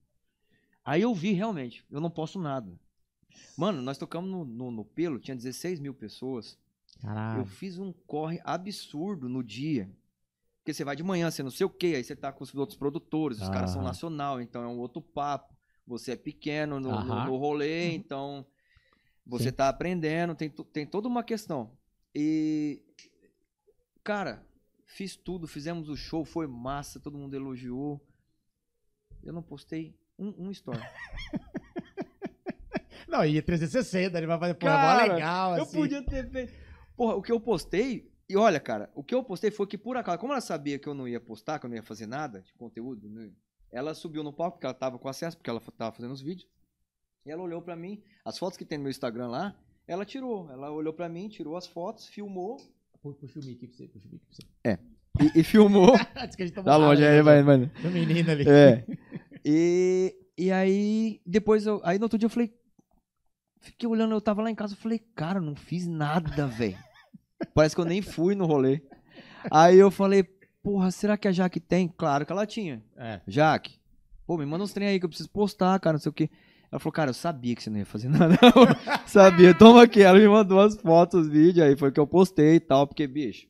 Aí eu vi realmente, eu não posto nada. Mano, nós tocamos no, no, no pelo, tinha 16 mil pessoas. Caralho. Eu fiz um corre absurdo no dia. Porque você vai de manhã, você não sei o quê, aí você tá com os outros produtores, os caras são nacional, então é um outro papo. Você é pequeno no, no, no rolê, então você Sim. tá aprendendo, tem, tem toda uma questão. E, cara, fiz tudo, fizemos o show, foi massa, todo mundo elogiou. Eu não postei um, um story. Não, e 360, ele vai fazer, porra, mó Cara, legal, Eu assim. podia ter feito. Porra, o que eu postei. E olha, cara, o que eu postei foi que por acaso, como ela sabia que eu não ia postar, que eu não ia fazer nada de conteúdo, né, ela subiu no palco, porque ela tava com acesso, porque ela tava fazendo os vídeos. E ela olhou pra mim, as fotos que tem no meu Instagram lá, ela tirou. Ela olhou pra mim, tirou as fotos, filmou. Pu- Puxa o mic pra você, puxa o mic pra você. E, e filmou. Diz que a gente tomou tá longe aí, vai, vai. Do menino ali. É. E, e aí, depois eu. Aí no outro dia eu falei. Fiquei olhando, eu tava lá em casa, eu falei, cara, não fiz nada, velho. Parece que eu nem fui no rolê. Aí eu falei, porra, será que a Jaque tem? Claro que ela tinha. É. Jaque, pô, me manda uns trem aí que eu preciso postar, cara, não sei o quê. Ela falou, cara, eu sabia que você não ia fazer nada. sabia, toma aqui. Ela me mandou as fotos, os vídeos, aí foi que eu postei e tal, porque, bicho,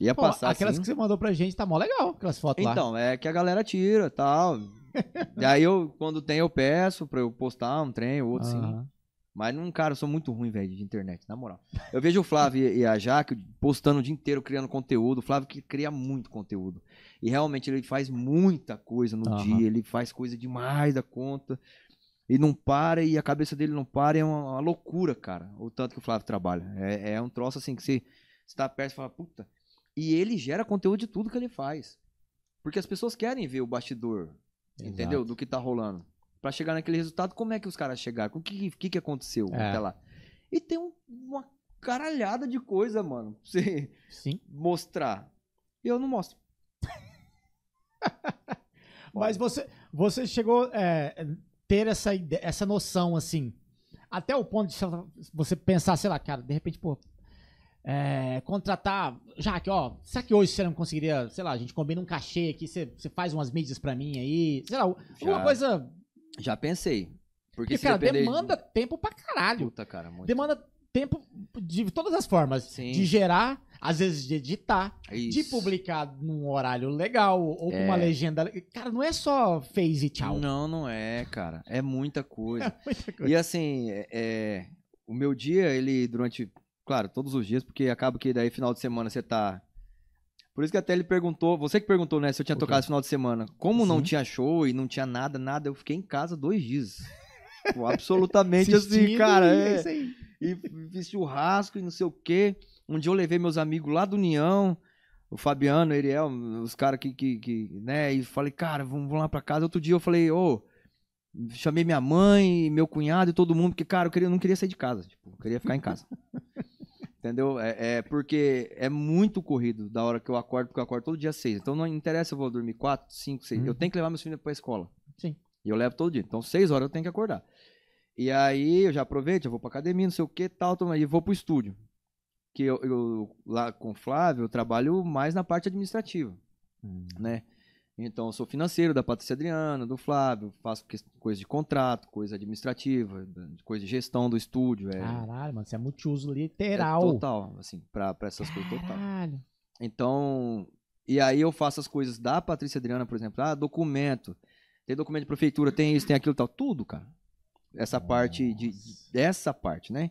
ia Pô, passar aquelas assim. que você mandou pra gente tá mó legal, aquelas fotos lá. Então, é que a galera tira tal. Daí eu, quando tem, eu peço pra eu postar um trem, outro sim. Mas não, cara, eu sou muito ruim, velho, de internet, na moral. Eu vejo o Flávio e e a Jaque postando o dia inteiro, criando conteúdo. O Flávio que cria muito conteúdo. E realmente ele faz muita coisa no Aham. dia, ele faz coisa demais da conta. E não para, e a cabeça dele não para, é uma, uma loucura, cara. O tanto que o Flávio trabalha. É, é um troço assim que você, você tá perto e fala, puta. E ele gera conteúdo de tudo que ele faz. Porque as pessoas querem ver o bastidor, entendeu? Exato. Do que tá rolando. Pra chegar naquele resultado, como é que os caras chegaram? O que, que, que aconteceu É. até lá? E tem um- uma caralhada de coisa, mano, pra você Sim. mostrar. E eu não mostro. Mas você, você chegou é, ter essa, ide- essa noção, assim, até o ponto de você pensar, sei lá, cara, de repente, pô, é, contratar, já que, ó, será que hoje você não conseguiria, sei lá, a gente combina um cachê aqui, você, você faz umas mídias pra mim aí, sei lá, alguma Já. coisa, Já pensei. Porque, porque, cara, depender demanda tempo pra caralho, Puta, cara, muito. demanda tempo de todas as formas, Sim. de gerar, às vezes de editar, de Isso. publicar num horário legal, ou com É. uma legenda, cara, não é só fez e tchau. Não, não é, cara. É muita coisa. Muita coisa. E assim, é, é, o meu dia, ele durante, claro, todos os dias, porque acaba que daí final de semana você tá. Por isso que até ele perguntou, você que perguntou, né, se eu tinha O quê? tocado esse final de semana. Como não Sim. tinha show e não tinha nada, nada, eu fiquei em casa dois dias. Pô, absolutamente assim, cara. e É, isso aí. e fiz churrasco e não sei o quê. Um dia eu levei meus amigos lá do União, o Fabiano, o Ariel, os caras que, que, que, né, e falei, cara, vamos, vamos lá pra casa. Outro dia eu falei, ô, chamei minha mãe, meu cunhado e todo mundo, porque, cara, eu, queria, eu não queria sair de casa, tipo, eu queria ficar em casa. Entendeu? É, é porque é muito corrido da hora que eu acordo, porque eu acordo todo dia às seis. Então não interessa eu vou dormir quatro, cinco, seis. Uhum. Eu tenho que levar meus filhos pra escola. Sim. E eu levo todo dia. Então seis horas eu tenho que acordar. E aí eu já aproveito, já vou pra academia, não sei o que, tal, tal, e vou pro estúdio. Que eu, eu, lá com o Flávio, eu trabalho mais na parte administrativa, né? Então eu sou financeiro da Patrícia Adriana, do Flávio, faço coisa de contrato, coisa administrativa, coisa de gestão do estúdio. É, Caralho, mano, você é multiuso é literal. total, assim, pra, pra essas coisas total. Caralho. Então, e aí eu faço as coisas da Patrícia Adriana, por exemplo, ah, documento, tem documento de prefeitura, tem isso, tem aquilo, tal, tudo, cara. Essa parte de, de- dessa parte, né?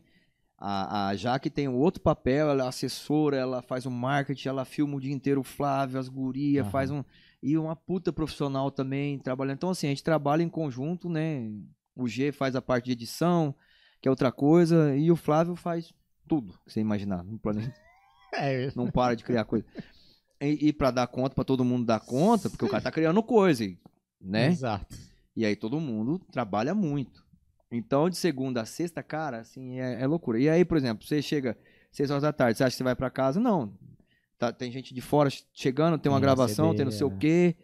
A, a Jaque tem um outro papel, ela é assessora, ela faz o marketing, ela filma o dia inteiro o Flávio, as gurias, Aham. faz um. E uma puta profissional também trabalhando. Então, assim, a gente trabalha em conjunto, né? O G faz a parte de edição, que é outra coisa, e o Flávio faz tudo que você imaginar. Não, planeja, É, não para de criar coisa. E, e para dar conta, para todo mundo dar conta, porque o cara tá criando coisa, né? Exato. E aí todo mundo trabalha muito. Então, de segunda a sexta, cara, assim, é, é loucura. E aí, por exemplo, você chega seis horas da tarde, você acha que você vai pra casa? Não. Tá- tem gente de fora chegando, tem uma Tem gravação, CD, tem não sei é. o quê.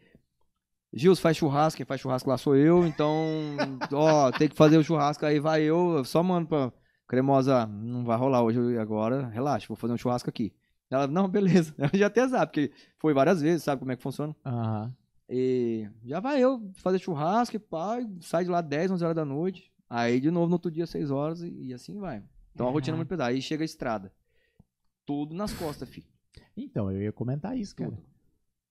Gils faz churrasco, quem faz churrasco lá sou eu, então, ó, tem que fazer o churrasco, aí vai eu, só mando pra cremosa, não vai rolar hoje, agora, relaxa, vou fazer um churrasco aqui. Ela, não, beleza, ela já até sabe, porque foi várias vezes, sabe como é que funciona. Aham. E já vai eu fazer churrasco e pá, sai de lá 10, 11 horas da noite. Aí de novo no outro dia 6 horas e, e assim vai. Então a rotina é Uhum. muito pesada. Aí chega a estrada. Tudo nas costas, filho. Então, eu ia comentar isso, cara. Tudo.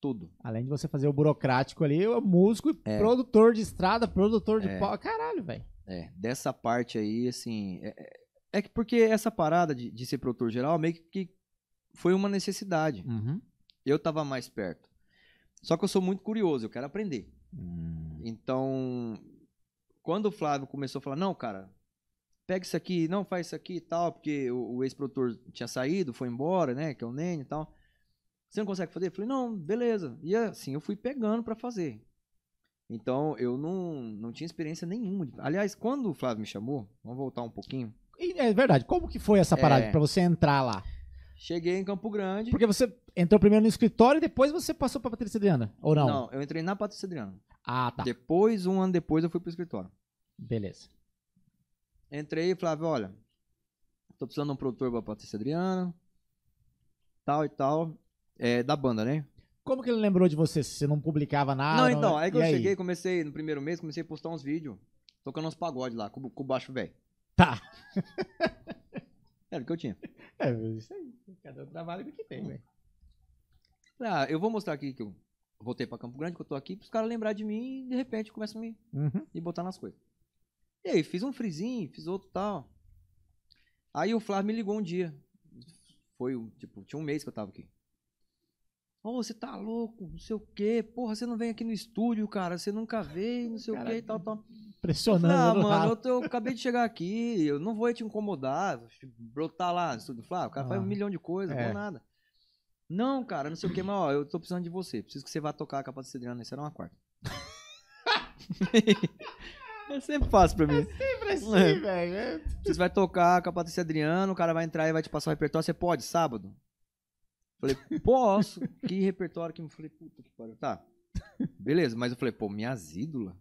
Tudo. Além de você fazer o burocrático ali, eu músico e É. produtor de estrada, produtor de É. pau. Caralho, velho. É, dessa parte aí, assim. É, é- é que porque essa parada de, de ser produtor geral meio que foi uma necessidade. Uhum. Eu tava mais perto. Só que eu sou muito curioso, eu quero aprender. Hum. Então, quando o Flávio começou a falar, não, cara, pega isso aqui, não faz isso aqui e tal, porque o, o ex-produtor tinha saído, foi embora, né, que é o Nene e tal. Você não consegue fazer? Eu falei, não, beleza. E assim, eu fui pegando pra fazer. Então, eu não, não tinha experiência nenhuma. Aliás, quando o Flávio me chamou, vamos voltar um pouquinho, E é verdade, como que foi essa parada É. pra você entrar lá? cheguei em Campo Grande. Porque você entrou primeiro no escritório e depois você passou pra Patrícia Adriana, ou não? Não, eu entrei na Patrícia Adriana. Ah, tá. Depois, um ano depois, eu fui pro escritório. Beleza. Entrei e Flávio, olha, tô precisando de um produtor pra Patrícia Adriana, tal e tal, é, da banda, né? Como que ele lembrou de você? Se você não publicava nada? não, então, aí que eu cheguei, comecei, no primeiro mês, comecei a postar uns vídeos, tocando uns pagodes lá, com, com o baixo velho. Tá. Era o que eu tinha. É, isso aí. Cadê o trabalho que tem, velho? Ah, eu vou mostrar aqui que eu voltei pra Campo Grande, que eu tô aqui, pros caras lembrar de mim e de repente começam a me, Uhum. me botar nas coisas. E aí, fiz um frizinho, fiz outro tal. Aí o Flávio me ligou um dia. Foi, tipo, tinha um mês que eu tava aqui. Ô, você tá louco, não sei o quê. Porra, você não vem aqui no estúdio, cara. Você nunca veio, não sei o Cara, quê e tal, tal. Pressionando. ah, no mano, eu, tô- eu acabei de chegar aqui, eu não vou te incomodar, brotar lá no estúdio do Flávio, o cara faz Ah. um milhão de coisas, não É. vou nada. Não, cara, não sei o que, mas ó, eu tô precisando de você, preciso que você vá tocar a capa do Cedriano, isso era uma quarta. é sempre fácil pra mim. Sempre assim, É. velho. Você vai tocar com a Patrícia Adriano, o cara vai entrar e vai te passar o repertório, você pode, sábado? Falei, posso. Que repertório que eu falei, puta que pariu. Tá. Beleza, mas eu falei, pô, minhas ídolas.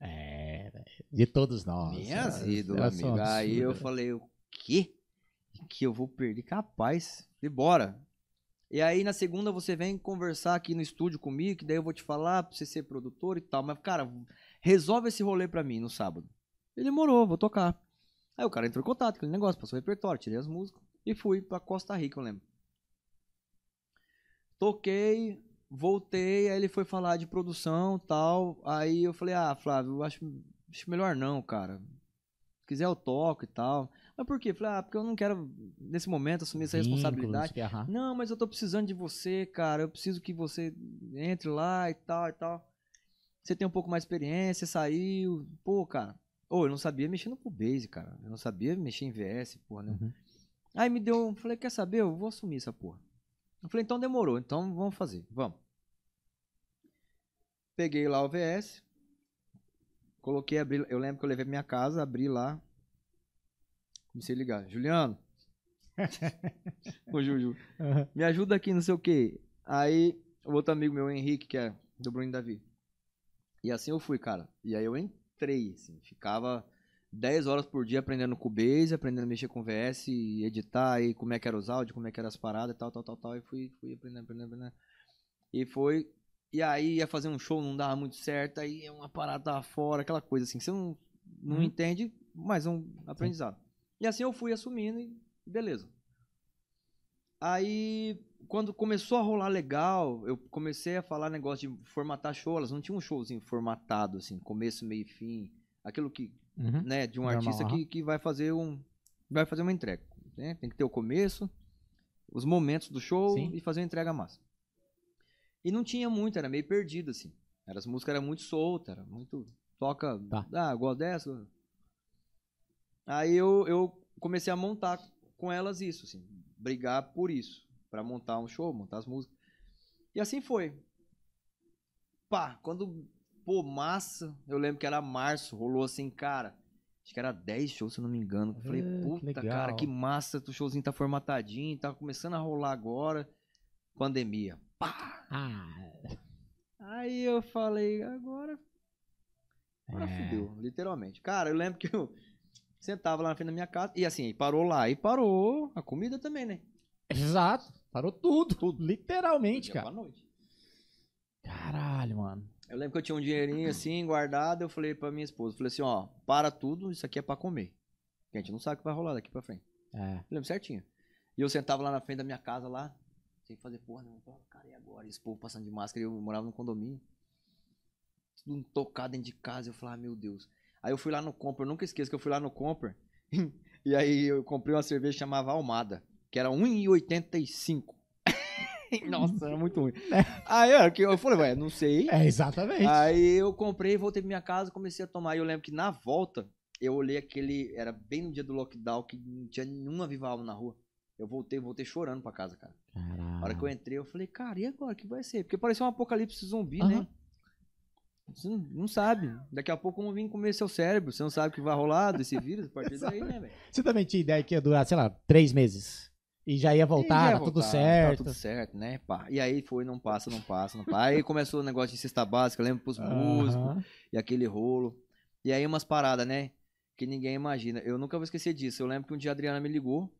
É, velho. De todos nós. Minhas ídolas, amigo. Aí eu falei, o quê? Que eu vou perder? Capaz. E bora. E aí na segunda você vem conversar aqui no estúdio comigo, que daí eu vou te falar pra você ser produtor e tal. Mas, cara, resolve esse rolê pra mim no sábado. Ele demorou, vou tocar. Aí o cara entrou em contato com aquele negócio, passou o repertório, tirei as músicas e fui pra Costa Rica, eu lembro. Toquei, voltei, aí ele foi falar de produção tal. Aí eu falei, ah, Flávio, acho, acho melhor não, cara. Se quiser eu toco e tal. Mas por quê? Eu falei, ah, porque eu não quero, nesse momento, assumir essa responsabilidade. Não, mas eu tô precisando de você, cara. Eu preciso que você entre lá e tal e tal. Você tem um pouco mais de experiência, saiu. Pô, cara. Ô, eu não sabia mexer no Cubase, cara. Eu não sabia mexer em VS, porra, né? Uhum. Aí me deu. Falei, quer saber? Eu vou assumir essa porra. Eu falei, então demorou. Então vamos fazer. Vamos. Peguei lá o VS. Coloquei, abri. Eu lembro que eu levei pra minha casa, abri lá. Comecei a ligar. Juliano. Ô, Juju. Aham. Me ajuda aqui, não sei o que. Aí, o outro amigo meu, Henrique, que é do Bruno Davi. E assim eu fui, cara. E aí eu entrei, assim, ficava 10 horas por dia aprendendo Cubase, aprendendo a mexer com VS, e editar, e como é que era os áudios, como é que eram as paradas, e tal, tal, tal, tal. E fui, fui aprendendo, aprendendo, aprendendo. E foi. E aí ia fazer um show, não dava muito certo, aí é uma parada fora, aquela coisa assim, você não, não Uhum. entende, mas um aprendizado. E assim eu fui assumindo e beleza. Aí, quando começou a rolar legal, eu comecei a falar negócio de formatar show. Elas não tinham um showzinho formatado, assim, começo, meio e fim. Aquilo que, Uhum. né, de um Normal, artista que, que vai fazer um. Vai fazer uma entrega. Né? Tem que ter o começo, os momentos do show Sim. e fazer uma entrega massa. E não tinha muito, era meio perdido, assim. Era, as músicas eram muito soltas, era muito. Toca. Tá. Ah, gosto dessa. Aí eu, eu comecei a montar com elas isso, assim. Brigar por isso. Pra montar um show, montar as músicas. E assim foi. Pá, quando. Pô, massa. Eu lembro que era março, rolou assim, cara. Acho que era 10 shows, se eu não me engano. Eu falei, que puta, legal. cara, que massa. O showzinho tá formatadinho, tá começando a rolar agora. Pandemia. Pá! Ah, Aí eu falei, agora, agora é. fudeu, literalmente. Cara, eu lembro que eu sentava lá na frente da minha casa, e assim, parou lá, e parou a comida também, né? Exato. Parou tudo. Tudo. Literalmente, cara. pra noite. Caralho, mano. Eu lembro que eu tinha um dinheirinho assim, guardado, eu falei pra minha esposa, falei assim, ó, para tudo, isso aqui é pra comer. Porque a gente não sabe o que vai rolar daqui pra frente. É. Eu lembro certinho. E eu sentava lá na frente da minha casa lá, sem fazer porra nenhuma. Cara, e agora? E esse povo passando de máscara, e eu morava num condomínio. Tudo tocado dentro de casa. Eu falava, ah, meu Deus. Aí eu fui lá no Compra, eu nunca esqueço que eu fui lá no Compra. e aí eu comprei uma cerveja que chamava Almada, que era 1,85. Nossa, era muito ruim. Aí eu, eu falei, ué, não sei. É, exatamente. Aí eu comprei, voltei pra minha casa, comecei a tomar. E eu lembro que na volta, eu olhei aquele. Era bem no dia do lockdown, que não tinha nenhuma viva alma na rua. Eu voltei, voltei chorando pra casa, cara. Caralho. Na hora que eu entrei, eu falei, cara, e agora? O que vai ser? Porque parecia um apocalipse zumbi, Aham. né? Você não, não sabe. Daqui a pouco vão vir comer seu cérebro. Você não sabe o que vai rolar desse vírus a partir daí, né, velho? Você também tinha ideia que ia durar, sei lá, três meses. E já ia voltar, ia tá tudo voltar, certo. Tá tudo certo, né? Pá. E aí foi, não passa, não passa, não passa. Aí começou o negócio de cesta básica, lembra pros músicos. Aham. e aquele rolo. E aí umas paradas, né? Que ninguém imagina. Eu nunca vou esquecer disso. Eu lembro que um dia a Adriana me ligou.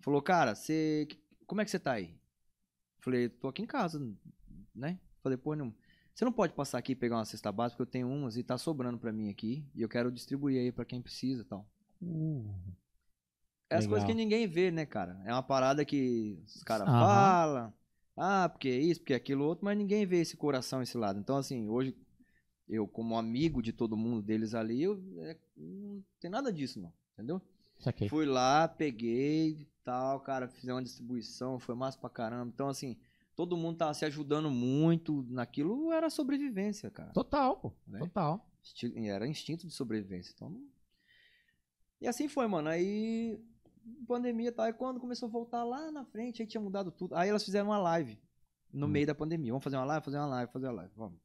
Falou, cara, você. Como é que você tá aí? Falei, tô aqui em casa, né? Falei, pô, não. Você não pode passar aqui e pegar uma cesta básica, porque eu tenho umas e tá sobrando pra mim aqui. E eu quero distribuir aí pra quem precisa e tal. Uh, É as Legal. coisas que ninguém vê, né, cara? É uma parada que os caras Aham. falam. Ah, porque isso, porque aquilo outro, mas ninguém vê esse coração, esse lado. Então, assim, hoje, eu, como amigo de todo mundo deles ali, eu, é, não tem nada disso, não. Entendeu? Fui lá, peguei tal, cara, fizemos uma distribuição, foi massa pra caramba. Então, assim, todo mundo tava se ajudando muito naquilo, era sobrevivência, cara. Total, pô. Né? Total. Era instinto de sobrevivência. Então. E assim foi, mano. Aí. Pandemia e tal. Aí quando começou a voltar lá na frente, aí tinha mudado tudo. Aí elas fizeram uma live. No Hum. meio da pandemia. Vamos fazer uma live, fazer uma live, fazer uma live. Vamos.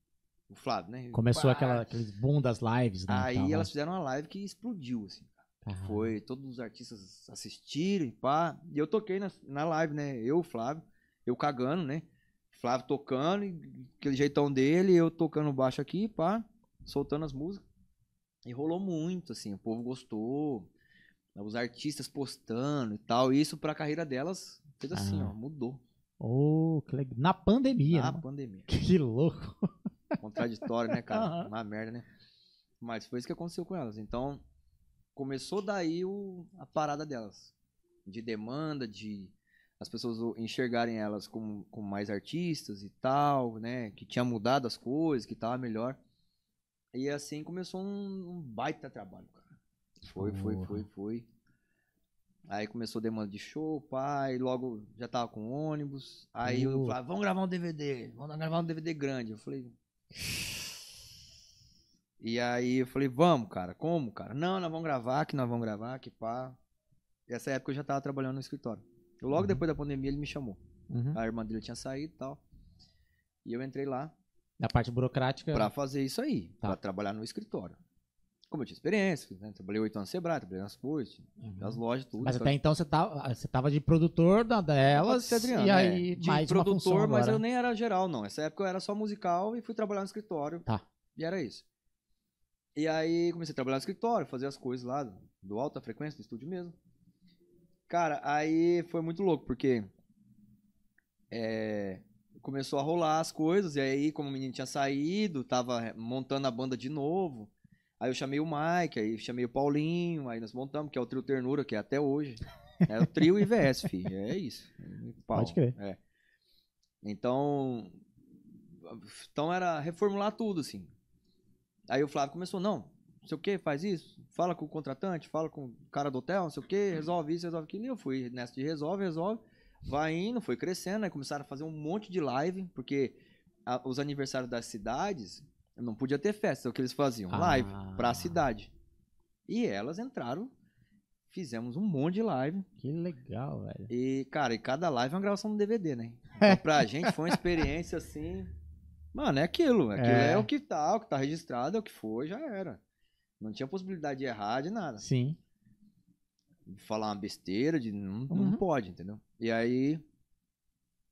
O Flávio, né? Começou Pá. aquela, aqueles boom das lives, né? Aí tal, elas né? fizeram uma live que explodiu, assim. Caralho. Foi todos os artistas assistiram, e pá. E eu toquei na, na live, né? Eu, o Flávio, eu cagando, né? Flávio tocando, aquele jeitão dele, eu tocando baixo aqui, pá, soltando as músicas. E rolou muito, assim, o povo gostou. Os artistas postando e tal. E isso pra carreira delas fez assim, Ah. ó, mudou. Oh, que legal. Na pandemia, Na né? pandemia. Que louco. Contraditório, né, cara? Aham. Uma merda, né? Mas foi isso que aconteceu com elas. Então, começou daí o, a parada delas. De demanda, de as pessoas enxergarem elas como, como mais artistas e tal, né? Que tinha mudado as coisas, que tava melhor. E assim começou um, um baita trabalho, cara. Foi, foi, Porra. foi, foi. Aí começou demanda de show, pai, logo já tava com ônibus. Aí eu falava, vamos gravar um DVD, vamos gravar um DVD grande. Eu falei. E aí eu falei, vamos, cara, como, cara? Não, nós vamos gravar, que nós vamos gravar, que pá. E essa época eu já tava trabalhando no escritório. Logo Uhum. depois da pandemia ele me chamou. Uhum. A irmã dele tinha saído e tal. E eu entrei lá Na parte burocrática. pra fazer isso aí, Tá. pra trabalhar no escritório. Como eu tinha experiência, né? Trabalhei oito anos no Sebrae, trabalhei nas coisas, Uhum. nas lojas, tudo. Mas até então você tava, você tava de produtor da, delas. Adriano, e é. aí, de mais produtor, mas eu nem era geral, não. Essa época eu era só musical e fui trabalhar no escritório. Tá. E era isso. E aí comecei a trabalhar no escritório, fazer as coisas lá, do alta frequência, do estúdio mesmo. Cara, aí foi muito louco, porque é, começou a rolar as coisas, e aí, como o menino tinha saído, tava montando a banda de novo. Aí eu chamei o Mike, aí chamei o Paulinho, aí nós montamos, que é o trio Ternura, que é até hoje. É o trio IVS, filho. É isso. Pau. Pode crer. É. Então, então era reformular tudo, assim. Aí o Flávio começou, não, não sei o que, faz isso, fala com o contratante, fala com o cara do hotel, não sei o que, resolve isso, resolve aquilo. E eu fui nessa de resolve, resolve, vai indo, foi crescendo, aí começaram a fazer um monte de live, porque a- os aniversários das cidades, não podia ter festa, é o que eles faziam, Ah. live pra cidade. E elas entraram, fizemos um monte de live. Que legal, velho. E, cara, e cada live é uma gravação do DVD, né? Então, pra gente foi uma experiência assim. Mano, é aquilo. Aquilo é. É. o que tá, o que tá registrado, é o que foi, já era. Não tinha possibilidade de errar, de nada. Sim. De falar uma besteira, de não, Uhum. não pode, entendeu? E aí.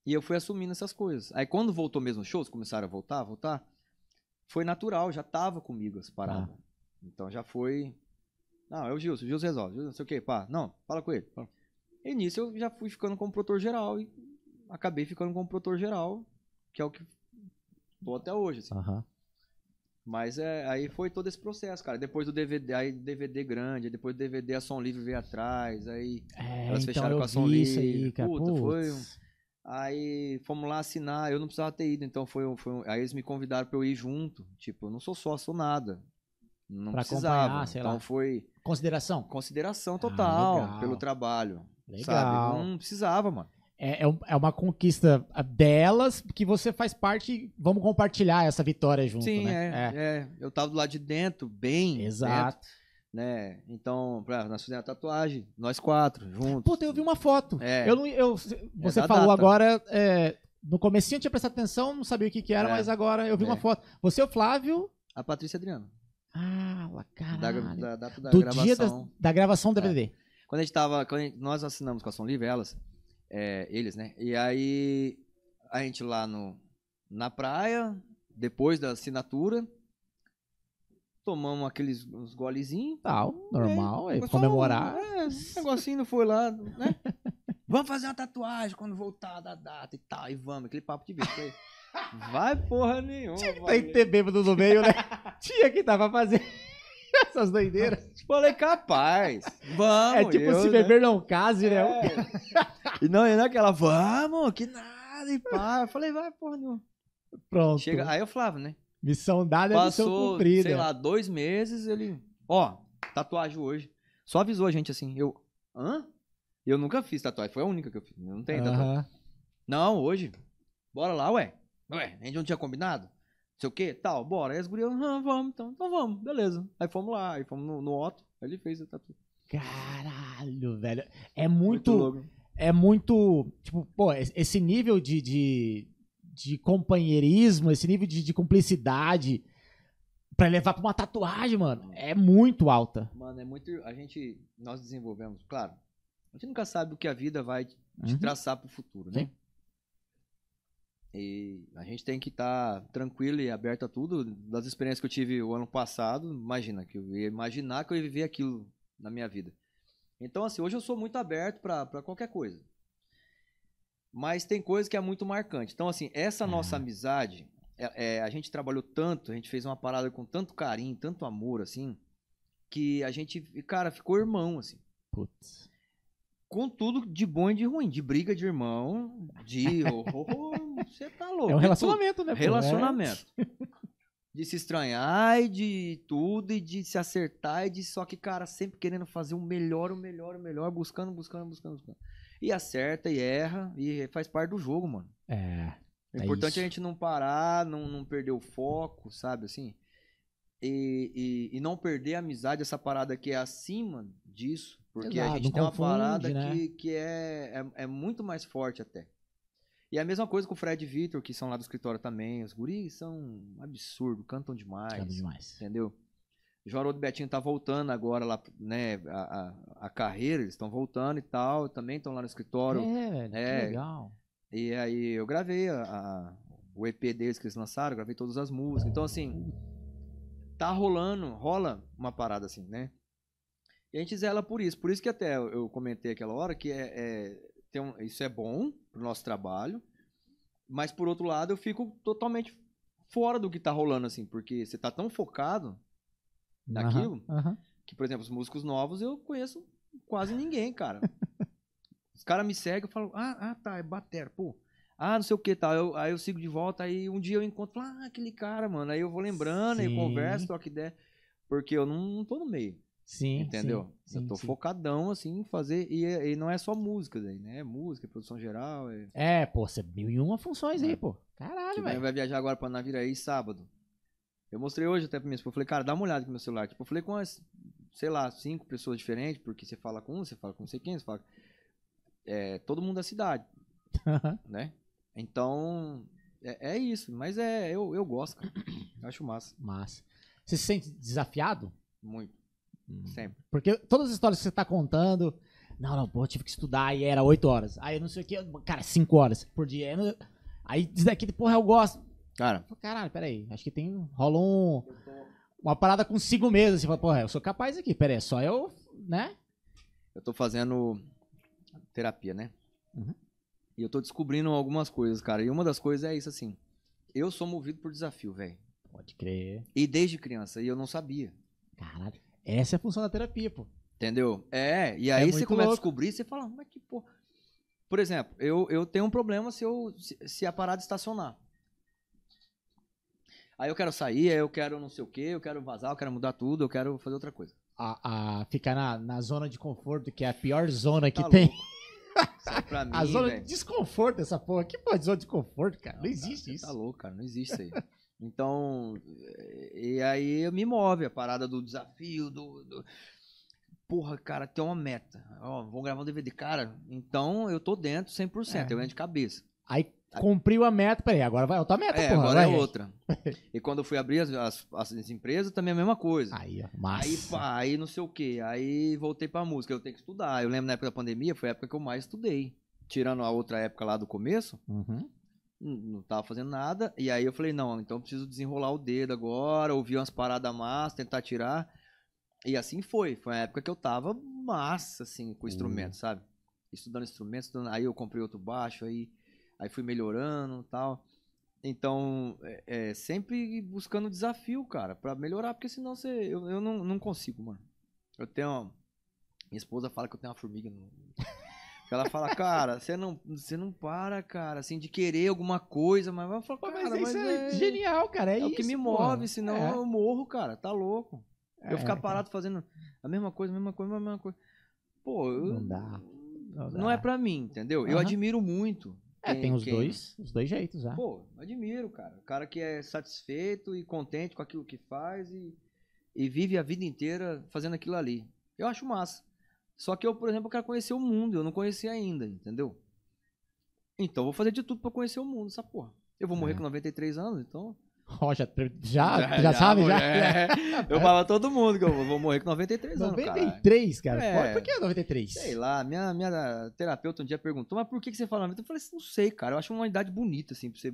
E eu fui assumindo essas coisas. Aí quando voltou mesmo os shows, começaram a voltar, voltar, foi natural, já tava comigo as paradas. Ah. Então já foi. Não, é o Gilson, o Gilson resolve. Não sei o quê, pá. Não, fala com ele. fala. E nisso eu já fui ficando como produtor geral e acabei ficando como produtor geral, que é o que tô até hoje, assim. Aham. Mas é, aí foi todo esse processo, cara. Depois do DVD, aí DVD grande, depois do DVD a Som Livre veio atrás, aí É, Elas então fecharam com a Som Livre. aí, cara. Puta, foi Putz. Aí fomos lá assinar, eu não precisava ter ido, então foi, um- foi um- aí eles me convidaram pra eu ir junto. Tipo, eu não sou sócio, sou nada. Não Pra precisava. sei então lá. foi Consideração? consideração Ah, total legal. pelo trabalho. Legal. Sabe? Não precisava, mano. É, é é uma conquista delas que você faz parte. Vamos compartilhar essa vitória junto, Sim, né? é, é. Eu tava do lado de dentro, bem. Exato. dentro, né? Então, pra, nós fizemos a tatuagem, nós quatro, juntos. Puta, eu vi uma foto. É. Eu eu, você da falou data. agora. é, no comecinho eu tinha prestado atenção, não sabia o que, que era, É. mas agora eu vi É. uma foto. Você e o Flávio. A Patrícia Adriano. Ah, Da, caralho. da data da do gravação. dia da, da gravação do DVD. Quando a gente tava. Quando a gente- nós assinamos com a Som Livre, elas, é, eles, né? E aí a gente lá no, na praia, depois da assinatura, tomamos aqueles uns golezinhos. Tal, normal, é, Só comemorar. um- É, um negocinho foi lá, né? vamos fazer uma tatuagem quando voltar da data e tal. E vamos, aquele papo de bicho. Vai porra nenhuma. Tinha que vai. ter bêbado no meio, né? Tinha que dar pra fazer essas doideiras. Falei, capaz. Vamos. é tipo eu, se né? beber não case, né? É. E não, e não é aquela, vamos, que nada, e pá. Eu falei, vai, porra nenhuma. Pronto. Chega, aí eu Flávio, né? Missão dada é missão Passou, cumprida. sei lá, dois meses, ele, ó, tatuagem hoje. Só avisou a gente assim, eu, hã? Eu nunca fiz tatuagem, foi a única que eu fiz, não tem tatuagem. Não, hoje, bora lá, ué. Ué, a gente não tinha combinado? Não sei o que, tal, bora. Aí as gurias, ah, vamos, então, então vamos, beleza. Aí fomos lá, aí fomos no, no Otto, aí ele fez a tatu. Caralho, velho. É muito, louco. É muito, tipo, pô, es- esse nível de, de, de companheirismo, esse nível de, de cumplicidade pra levar pra uma tatuagem, mano, é muito alta. Mano, é muito. A gente. Nós desenvolvemos, claro. A gente nunca sabe o que a vida vai te Uhum. traçar pro futuro, né? Sim. E a gente tem que estar tranquilo e aberto a tudo. Das experiências que eu tive o ano passado, imagina, que eu ia imaginar que eu ia viver aquilo na minha vida. Então, assim, hoje eu sou muito aberto pra pra qualquer coisa. Mas tem coisa que é muito marcante. Então, assim, essa nossa amizade, é- é, a gente trabalhou tanto, a gente fez uma parada com tanto carinho, tanto amor, assim, que a gente, cara, ficou irmão, assim. Putz. Com tudo de bom e de ruim, de briga de irmão, de. oh, oh, oh, Você tá louco. É um relacionamento, né? tudo. pô? De se estranhar e de tudo, e de se acertar, e de só que, cara, sempre querendo fazer o melhor, o melhor, o melhor, buscando, buscando, buscando, buscando. E acerta e erra, e faz parte do jogo, mano. É. É importante isso. é a gente não parar, não, não perder o foco, sabe assim? E, e, e não perder a amizade, essa parada que é acima disso. Porque Exato, a gente tem uma parada né? que, que é, é, é muito mais forte até. E a mesma coisa com o Fred e Vitor, que são lá do escritório também. Os guris são um absurdo, cantam demais. Canto demais. Entendeu? O Haroldo e Betinho tá voltando agora lá, né? A, a, a carreira, eles estão voltando e tal. Também estão lá no escritório. É, velho, É. que legal. E aí eu gravei a, a- o EP deles que eles lançaram, gravei todas as músicas. Então, assim, tá rolando, rola uma parada assim, né? E a gente zela por isso. Por isso que até eu comentei aquela hora que é, é- um- isso é bom pro nosso trabalho. Mas por outro lado, eu fico totalmente fora do que tá rolando, assim, porque você tá tão focado Naquilo? Aham, aham. que, por exemplo, os músicos novos eu conheço quase ninguém, cara. os caras me seguem, eu falo, ah, ah, tá, é batera, pô. Ah, não sei o que, tá. Eu- aí eu sigo de volta, aí um dia eu encontro, falo, ah, aquele cara, mano. Aí eu vou lembrando, aí eu Sim. converso, troco ideia. Porque eu não, não tô no meio. Sim. Entendeu? sim, eu tô sim. focadão, assim, em fazer. E, é- e não é só música daí, né? É música, é produção geral. É... É, pô, você mil e uma funções aí, É. pô. Caralho, Que velho. vai viajar agora pra Naviraí sábado. Eu mostrei hoje até pra minha esposa. Eu falei, cara, dá uma olhada no meu celular. Tipo, eu falei com umas, sei lá, cinco pessoas diferentes, porque você fala com um, você fala com não sei quem, você fala. É, todo mundo da cidade, né? Então, é, é isso. Mas é, eu, eu gosto, cara. Eu acho massa. Massa. Você se sente desafiado? Muito. Sempre. Porque todas as histórias que você tá contando. Não, não, pô, eu tive que estudar e era 8 horas. Aí eu não sei o que, cara, 5 horas por dia. Aí, não- Aí diz daqui, porra, eu gosto. Cara, Pô, Caralho, peraí. Acho que tem. Rola um. Uma parada consigo mesmo. Você fala, porra, eu sou capaz aqui. Peraí, é só eu, né? eu tô fazendo terapia, né? Uhum. E eu tô descobrindo algumas coisas, cara. E uma das coisas é isso, assim. Eu sou movido por desafio, velho. Pode crer. E desde criança, e eu não sabia. Caralho. Essa é a função da terapia, pô. Entendeu? É, e aí É você muito começa louco. a descobrir, você fala, mas que porra. Por exemplo, eu, eu tenho um problema se, eu, se, se a parada estacionar. Aí eu quero sair, aí eu quero não sei o que, eu quero vazar, eu quero mudar tudo, eu quero fazer outra coisa. A, a ficar na, na zona de conforto, que é a pior zona que Tá tem. aí pra mim, A zona velho, de desconforto dessa porra. Que porra de zona de conforto, cara? Não cara, existe você isso. Tá louco, cara, não existe isso aí. Então, e aí me move a parada do desafio, do. do- Porra, cara, tem uma meta. Ó, vou gravar um DVD. Cara, então eu tô dentro 100%, É. eu entro de cabeça. Aí cumpriu a meta. Peraí, agora vai outra meta, É, porra. agora é outra. e quando eu fui abrir as, as- as empresas, também é a mesma coisa. Aí, ó. Massa. Aí, pá, aí não sei o que. Aí voltei pra música. Eu tenho que estudar. Eu lembro na época da pandemia, foi a época que eu mais estudei. Tirando a outra época lá do começo, Uhum. Não, não tava fazendo nada. E aí eu falei, não, então eu preciso desenrolar o dedo agora, ouvir umas paradas massas, tentar tirar. E assim foi. Foi a época que eu tava massa, assim, com o instrumento, sabe? Estudando instrumentos, estudando... aí eu comprei outro baixo, aí, aí fui melhorando e tal. Então, é, é, sempre buscando desafio, cara, pra melhorar, porque senão você, eu, eu não, não consigo, mano. Eu tenho. Minha esposa fala que eu tenho uma formiga no. Ela fala, cara, você não, você não para, cara, assim, de querer alguma coisa, mas vai falar, cara, mas isso é, é, genial, cara. É, é o isso, que me move, senão É. eu morro, cara, tá louco. É, eu ficar cara. parado fazendo a mesma coisa, a mesma coisa, a mesma coisa. Pô, eu, Não dá. Não, não dá. é pra mim, entendeu? Eu Aham. admiro muito. É, quem- tem os quem- dois, os dois jeitos, já. Pô, admiro, cara. O cara que é satisfeito e contente com aquilo que faz e, e vive a vida inteira fazendo aquilo ali. Eu acho massa. Só que eu, por exemplo, quero conhecer o mundo. Eu não conheci ainda, entendeu? Então eu vou fazer de tudo pra conhecer o mundo, essa porra. Eu vou morrer É. com 93 anos, então. Ó, já, já, já, sabe, já? é. Eu falo a todo mundo que eu vou- morrer com 93 anos, cara. 93, cara. É. Por que 93? Sei lá, minha, minha terapeuta um dia perguntou, mas por que, que você fala 90? Eu falei assim, não sei, cara. Eu acho uma idade bonita, assim, pra você,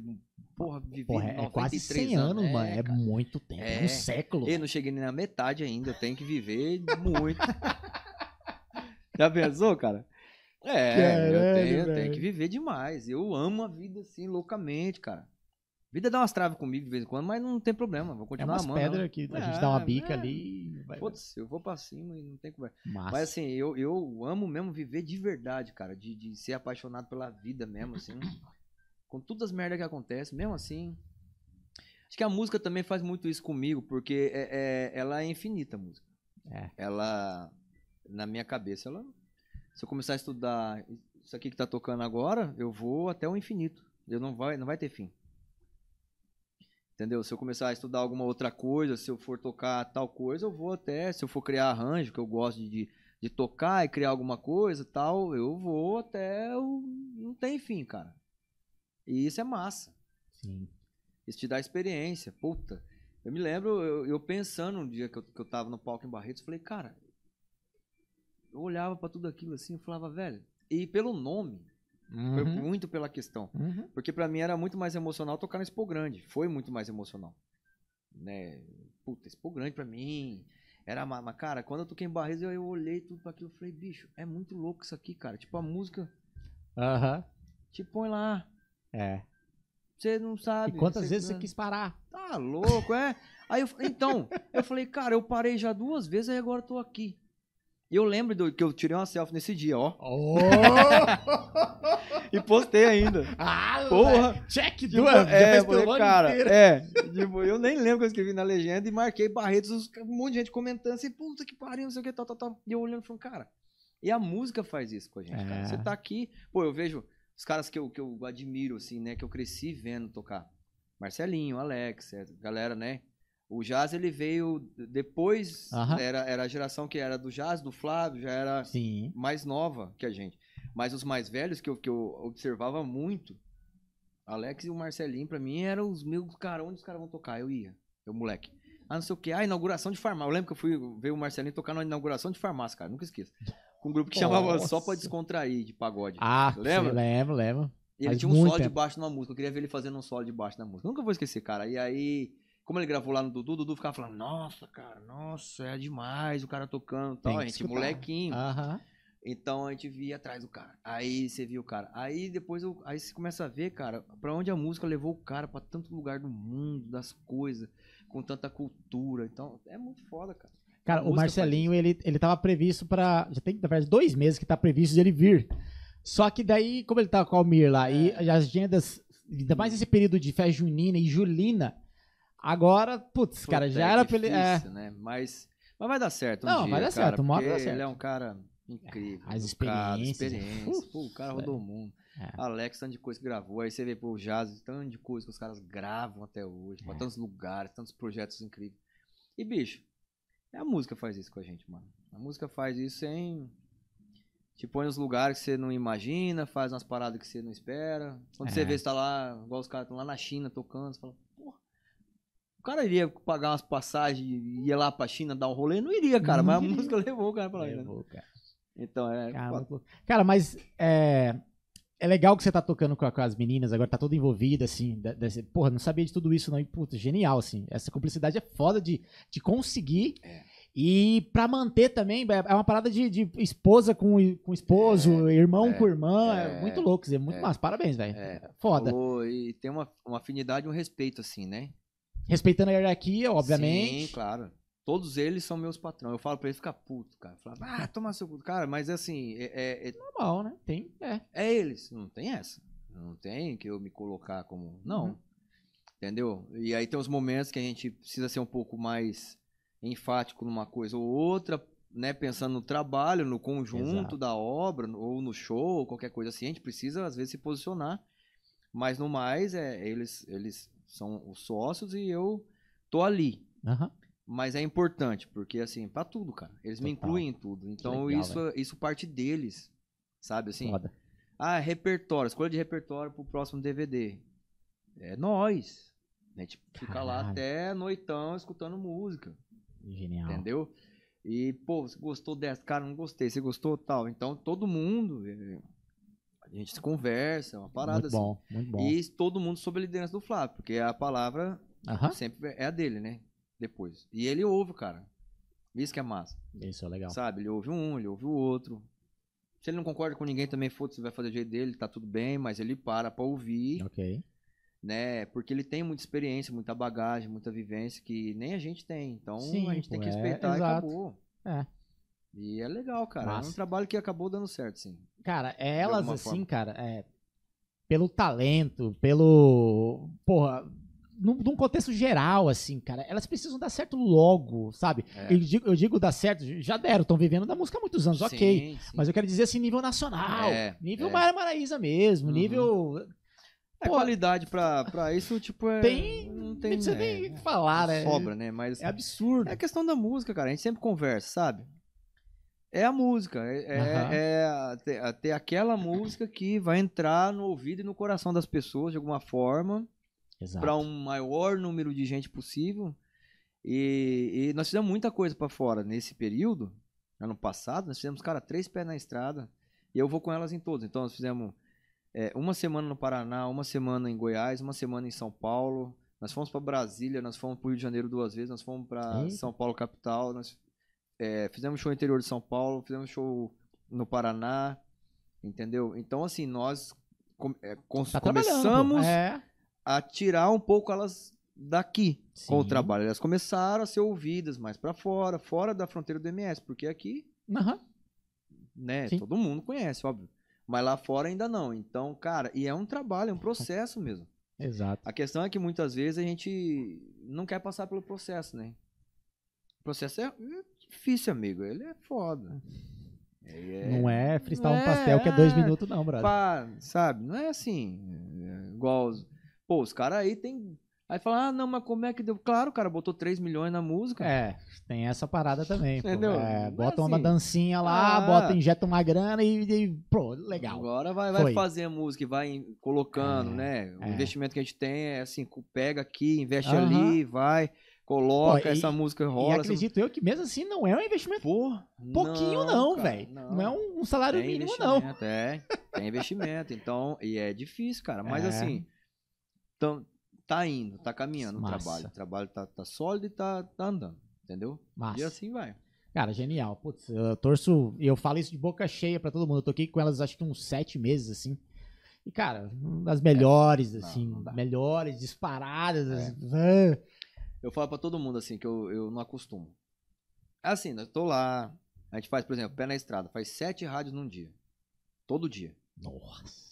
porra, viver Porra, é 93 quase 100 anos, mano. É cara. muito tempo. É É. um século. Eu não cheguei nem na metade ainda, eu tenho que viver muito. Já pensou, cara? É, Caralho, eu, tenho, eu velho. tenho que viver demais. Eu amo a vida assim, loucamente, cara. A vida dá umas traves comigo de vez em quando, mas não tem problema, vou É continuar umas amando. pedras ela. que a É, gente dá uma bica é. ali. Vai, Foda-se, eu vou pra cima e não tem conversa. Massa. Mas assim, eu, eu amo mesmo viver de verdade, cara. De, de ser apaixonado pela vida mesmo, assim. com todas as merdas que acontecem, mesmo assim. Acho que a música também faz muito isso comigo, porque é, é- ela é infinita, a música. É. Ela, na minha cabeça, ela. Se eu começar a estudar isso aqui que tá tocando agora, eu vou até o infinito. Eu não vai, não vai ter fim. Entendeu? Se eu começar a estudar alguma outra coisa, se eu for tocar tal coisa, eu vou até. Se eu for criar arranjo, que eu gosto de, de tocar e criar alguma coisa tal, eu vou até. o- Não tem fim, cara. E isso é massa. Sim. Isso te dá experiência. Puta. Eu me lembro, eu, eu pensando um dia que eu, que eu tava no palco em Barretos, falei, cara. Eu olhava pra tudo aquilo assim, eu falava, velho. E pelo nome, foi Uhum. muito pela questão. Uhum. Porque pra mim era muito mais emocional tocar no Expo Grande. Foi muito mais emocional. Né? Puta, Expo Grande pra mim. Era ma- mas, cara, quando eu toquei em Barretos, eu, eu olhei tudo pra aquilo e falei, bicho, é muito louco isso aqui, cara. Tipo, a música Aham. te põe lá. É. Você não E sabe. quantas vezes você quis parar? Tá louco, é? Aí eu, então, eu falei, cara, eu parei já duas vezes, aí agora eu tô aqui. E eu lembro do, que eu tirei uma selfie nesse dia, ó. Oh! e postei ainda. Ah, Porra. Check Tipo, duas. é, falei, cara, inteiro. é. Tipo, eu nem lembro que eu escrevi na legenda e marquei Barretos, os- um monte de gente comentando assim, puta que pariu, não sei o que, tal, tal, tal. E eu olhando e falando, cara, e a música faz isso com a gente, É. cara. Você tá aqui, pô, eu vejo os caras que eu, que eu admiro, assim, né, que eu cresci vendo tocar. Marcelinho, Alex, é, galera, né? O jazz, ele veio depois, Aham. era, era a geração que era do jazz, do Flávio, já era Sim. mais nova que a gente. Mas os mais velhos que eu, que eu observava muito, Alex e o Marcelinho, pra mim, eram os meus cara, onde os caras vão tocar? Eu ia, eu moleque. Ah, não sei o que, ah, inauguração de farmácia. Eu lembro que eu fui ver o Marcelinho tocar na inauguração de farmácia, cara, nunca esqueço. Com um grupo que chamava Só Pra Nossa. Descontrair, de pagode. Ah, Lembra? lembro, lembro. E ele Faz tinha um solo de tempo. baixo na música. Eu queria ver ele fazendo um solo de baixo na música. Nunca vou esquecer, cara. E aí, como ele gravou lá no Dudu, o Dudu ficava falando, nossa, cara, nossa, é demais o cara tocando e tal. A gente, escutar. molequinho. Então a gente via atrás do cara. Aí você viu o cara. Aí depois eu- aí você começa a ver, cara, pra onde a música levou o cara, pra tanto lugar do mundo, das coisas, com tanta cultura. Então é muito foda, cara. Cara, A o Marcelinho, ele, ele tava previsto pra. Já tem, na verdade, dois meses que tá previsto de ele vir. Só que daí, como ele tá com o Almir lá, e É. as agendas, ainda mais esse período de festa junina e julina, agora, putz, Puta, cara, já é era pra ele. É, difícil, né? Mas, mas vai dar certo. Um Não, dia, vai dar cara, certo, uma hora certo. Ele é um cara incrível. As experiências, experiência. uf, Pô, o cara rodou o mundo. É. Alex, tanto de coisa que gravou. Aí você vê, pô, o Jazz, tanto de coisa que os caras gravam até hoje. É. tantos lugares, tantos projetos incríveis. E, bicho, é a música faz isso com a gente, mano. A música faz isso sem. Te põe nos lugares que você não imagina, faz umas paradas que você não espera. Quando você É. vê, você tá lá, igual os caras estão lá na China tocando, você fala. O cara iria pagar umas passagens e ia lá pra China dar um rolê? Não iria, cara, mas a música levou o cara pra lá. né? levou, cara. Então é. Cara. Cara, mas é, é legal que você tá tocando com, a- com as meninas, agora tá toda envolvida, assim. de- desse- porra, não sabia de tudo isso, não. E, puta, genial, assim. Essa cumplicidade é foda de, de conseguir. É. E pra manter também, é é uma parada de, de esposa com, com esposo, irmão é, com irmã. É, é, muito louco, Zé. Muito é. massa. Parabéns, velho. É, Foda. falou e tem uma, uma afinidade e um respeito, assim, né? Respeitando a hierarquia, obviamente. Sim, claro. Todos eles são meus patrões. Eu falo pra eles ficar puto, cara. Fala, ah, toma seu cu. Cara, mas assim, é, é, é- Normal, né? Tem. É. é eles. Não tem essa. Não tem que eu me colocar como. Não. Uhum. Entendeu? E aí tem uns momentos que a gente precisa ser um pouco mais enfático numa coisa ou outra, né? Pensando no trabalho, no conjunto Exato. da obra, ou no show, ou qualquer coisa assim. A gente precisa, às vezes, se posicionar. Mas no mais, é, eles, eles são os sócios e eu tô ali. Aham. Mas é importante, porque assim, pra tudo, cara. Eles me Total. incluem em tudo. Então legal, isso, isso parte deles. Sabe assim? Foda. Ah, repertório, escolha de repertório pro próximo DVD. É nós. A gente fica lá Caralho. até noitão escutando música. Genial. Entendeu? E, pô, você gostou dessa? Cara, não gostei. Você gostou tal? Então todo mundo. É, A gente se conversa, é uma parada Muito assim. bom, muito bom. E todo mundo sob a liderança do Flávio, porque a palavra sempre é a dele, né? Depois. E ele ouve, cara. Isso que é massa. Isso é legal. Sabe? Ele ouve um, ele ouve o outro. Se ele não concorda com ninguém também, foda-se, vai fazer o jeito dele, tá tudo bem, mas ele para pra ouvir, Ok. né? Porque ele tem muita experiência, muita bagagem, muita vivência que nem a gente tem. Então Sim, a gente tem que é, respeitar e exato. acabou. É. E é legal, cara. É Massa. um trabalho que acabou dando certo, sim. Cara, elas alguma assim, forma. cara, é, pelo talento, pelo. Porra, num, num contexto geral, assim, cara, elas precisam dar certo logo, sabe? É. Eu, digo, eu digo dar certo, já deram, estão vivendo da música há muitos anos, ok. Sim, sim. Mas eu quero dizer assim, nível nacional. É, nível é. Maria Maraíza mesmo, Uhum. nível. É Pô, qualidade pra, pra isso, tipo, é. Tem. Não Não tem. precisa é, nem falar, né? Sobra, né? Mas É absurdo. É questão da música, cara. A gente sempre conversa, sabe? É a música. É, é- Aham. é a- ter, a- ter aquela música que vai entrar no ouvido e no coração das pessoas de alguma forma, para um maior número de gente possível. E, e nós fizemos muita coisa pra fora nesse período. Ano passado, nós fizemos, cara, três pés na estrada. E eu vou com elas em todos. Então, nós fizemos é, uma semana no Paraná, uma semana em Goiás, uma semana em São Paulo. Nós fomos para Brasília, nós fomos para Rio de Janeiro duas vezes, nós fomos para. São Paulo capital, nós é, fizemos show no interior de São Paulo, fizemos show no Paraná, entendeu? Então assim nós com- é, Tá começamos É. a tirar um pouco elas daqui com o Sim. trabalho. Elas começaram a ser ouvidas mais para fora, fora da fronteira do MS, porque aqui Aham. né? Sim. Todo mundo conhece, óbvio. Mas lá fora ainda não. Então, cara, e é um trabalho, é um processo mesmo. Exato. A questão é que muitas vezes a gente não quer passar pelo processo, né? O processo é difícil, amigo. Ele é foda. Ele é- Não é fritar um É, pastel que é dois é. minutos, não, brother. pá, sabe? Não é assim. é igual. os- Pô, os caras aí tem. Aí fala, ah, não, mas como é que deu? Claro, o cara botou 3 milhões na música. É, tem essa parada também. pô. Entendeu? É, é bota uma assim. dancinha lá, Ah. bota, injeta uma grana e, e pô, legal. Agora vai, vai fazer a música e vai colocando, É, né? O é. investimento que a gente tem é assim, pega aqui, investe Aham. ali, vai, coloca, Pô, e- essa música E rola. essa- acredito eu que mesmo assim não é um investimento Pô, pouquinho, não, velho. Não. é um, um salário Tem mínimo, não. investimento, É, tem investimento. Então, e é difícil, cara. Mas É. assim, então, tá indo, tá caminhando Massa. o trabalho. O trabalho tá, tá sólido e tá, tá andando. Entendeu? Massa. E assim vai. Cara, genial. Putz, eu torço. E eu falo isso de boca cheia pra todo mundo. Eu toquei com elas acho que uns sete meses, assim. E, cara, das melhores, É, não, assim. não melhores, disparadas. É. assim. Eu falo pra todo mundo assim que eu, eu não acostumo. É assim, eu tô lá. A gente faz, por exemplo, pé na estrada, faz sete rádios num dia. Todo dia. Nossa.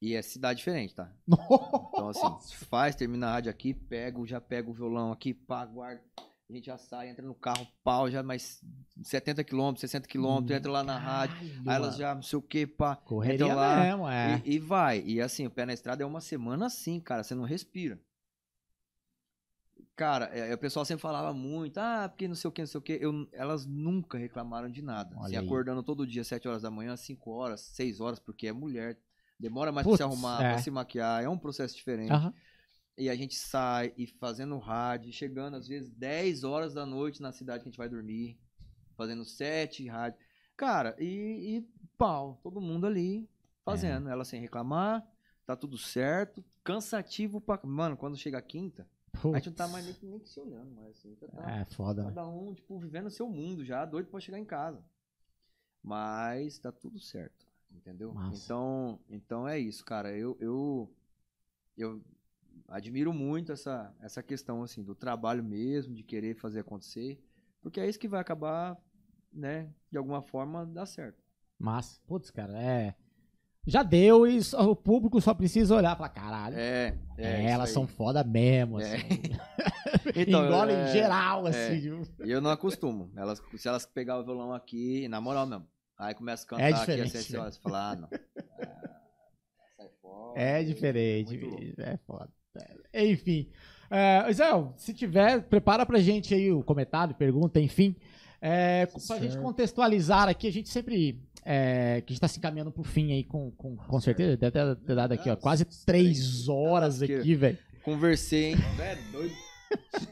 E é cidade diferente, tá? Nossa. Então, assim, faz, termina a rádio aqui, pego, já pego o violão aqui, pá, guarda. A gente já sai, entra no carro, pau, já mais 70 quilômetros, 60 quilômetros, entra lá na rádio. Aí elas já não sei o que, pá. Correria lá mesmo, é. E, e vai. E assim, o pé na estrada é uma semana assim, cara. Você não respira. Cara, é, o pessoal sempre falava muito, ah, porque não sei o que, não sei o que. Eu, elas nunca reclamaram de nada. Olha Assim, aí. acordando todo dia, 7 horas da manhã, 5 horas, 6 horas, porque é mulher. Demora mais Putz, pra se arrumar, é. pra se maquiar. É um processo diferente. Aham. E a gente sai e fazendo rádio, chegando às vezes 10 horas da noite na cidade que a gente vai dormir, fazendo sete rádio. Cara, e, e pau, todo mundo ali fazendo, ela sem reclamar, tá tudo certo, cansativo pra. Mano, quando chega a quinta, a gente não tá mais nem, nem olhando, mas assim, já tá É foda, né? cada um, tipo, vivendo o seu mundo já, doido pra chegar em casa. Mas tá tudo certo, entendeu? Massa. Então, então é isso, cara. Eu, eu, eu admiro muito essa, essa questão, assim, do trabalho mesmo, de querer fazer acontecer, porque é isso que vai acabar, né, de alguma forma, dar certo. Mas, putz, cara, é. Já deu e só- o público só precisa olhar e falar, caralho. É, é. é, elas aí. são foda mesmo, É. assim. Então, Engolem é, geral, é. assim. E eu não acostumo. Elas, se elas pegar o violão aqui, na moral mesmo, aí começa a cantar É aqui, diferente, assim, né? você fala, ah, não. Ah, sai fora. É diferente, é foda. É, Enfim. É, Israel, se tiver, prepara pra gente aí o comentário, pergunta, enfim. É, pra Certo. gente contextualizar aqui, a gente sempre. É, que a gente tá se encaminhando pro fim aí, com, com, com certeza. Deve ter, ter dado aqui, ó, quase três horas aqui, velho. Conversei, hein? É doido.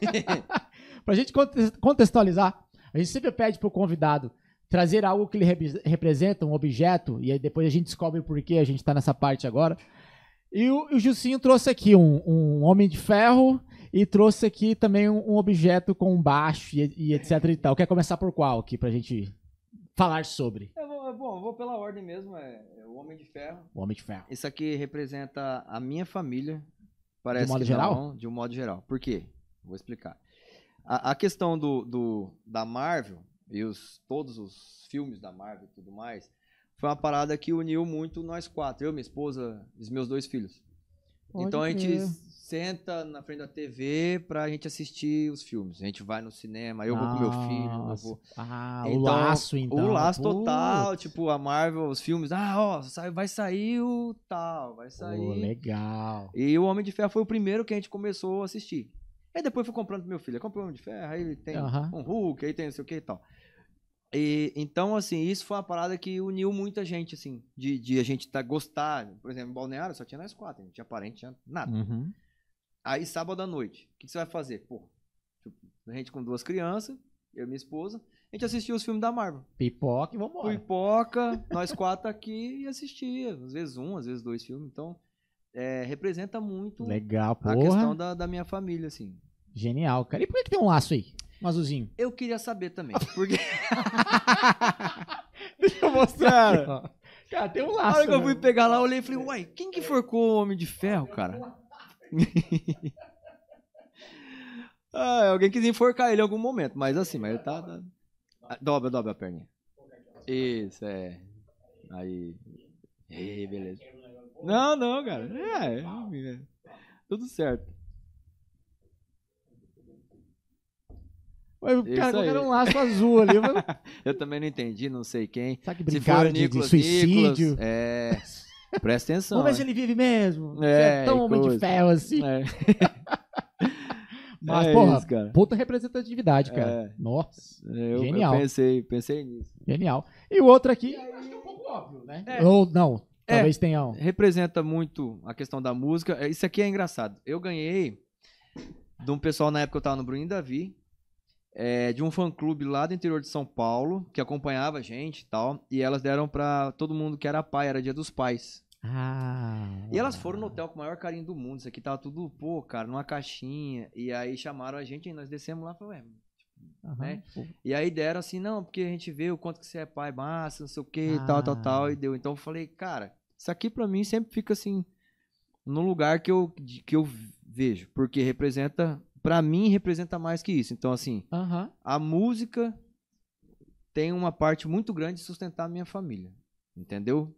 Pra gente conte- contextualizar, a gente sempre pede pro convidado trazer algo que ele representa, um objeto, e aí depois a gente descobre por que a gente tá nessa parte agora. E o, o Jucinho trouxe aqui um, um Homem de Ferro e trouxe aqui também um, um objeto com baixo e, e etc e tal. Quer começar por qual aqui pra gente falar sobre Eu eu vou, pela ordem mesmo, é, é o Homem de Ferro. o Homem de Ferro? Isso aqui representa a minha família. Parece modo que geral? não, de um modo geral. Por quê? Vou explicar. A, a questão do, do- da Marvel e os, todos os filmes da Marvel e tudo mais foi uma parada que uniu muito nós quatro. Eu, minha esposa e os meus dois filhos. Pode então a gente senta na frente da TV pra gente assistir os filmes. A gente vai no cinema, eu vou com meu filho, eu vou Ah, o Então, laço, então. o laço total, Putz. tipo, a Marvel, os filmes, ah, ó, sai- vai sair o tal, vai sair. legal. E o Homem de Ferro foi o primeiro que a gente começou a assistir. Aí depois fui comprando pro meu filho. Comprei o Homem de Ferro, aí tem Aham. um Hulk, aí tem não sei o que e tal. E, então, assim, isso foi uma parada que uniu muita gente, assim, de, de a gente tá, gostar. Por exemplo, em Balneário só tinha nós quatro, não tinha parente, tinha nada. Uhum. Aí, sábado à noite, o que, que você vai fazer? Pô, tipo, a gente com duas crianças, eu e minha esposa, a gente assistia os filmes da Marvel. Pipoca e vambora. Pipoca, nós quatro aqui e assistia. Às vezes um, às vezes dois filmes. Então, é, representa muito Legal, a questão da, da minha família, assim. Genial, cara. E por que, que tem um laço aí? Um azulzinho. Eu queria saber também. Porque Deixa eu mostrar. ó. Cara, tem um na laço. hora que eu né? fui pegar lá, eu olhei e falei, uai, quem que forcou o Homem de Ferro, cara? ah, alguém quis enforcar ele em algum momento, mas assim, mas ele tá. tá... Ah, Dobra, dobra a perninha. Isso, é. Aí. Ei, beleza. Não, não, cara. É, é, tudo certo. Ué, O Isso cara colocaram um laço azul ali. mas- Eu também não entendi, não sei quem. Será que Se for brincaram o de, de suicídio? Nicolas, é. Presta atenção. Vamos ver se ele vive mesmo. Você É, é tão homem de coisa. ferro assim. É, Mas, é porra, isso, cara. puta representatividade, cara. É. Nossa, Eu, Genial. eu pensei, pensei nisso. genial. E o outro aqui, acho que é um pouco óbvio, né? É. Ou não, É. talvez tenha um. representa muito a questão da música. É, Isso aqui é engraçado. Eu ganhei de um pessoal na época que eu tava no Bruninho Davi, é, de um fã clube lá do interior de São Paulo, que acompanhava a gente e tal, e elas deram pra todo mundo que era pai, era dia dos pais. Ah. E elas foram no hotel com o maior carinho do mundo. Isso aqui tava tudo, pô, cara, numa caixinha. E aí chamaram a gente, e nós descemos lá e falamos, ué, Aham. né? E aí deram assim, não, porque a gente vê o quanto que você é pai massa, não sei o que, Ah. tal, tal, tal, e deu. Então eu falei, cara, isso aqui pra mim sempre fica assim, no lugar que eu, que eu vejo, porque representa, pra mim representa mais que isso. Então assim, Aham. a música tem uma parte muito grande de sustentar a minha família, entendeu?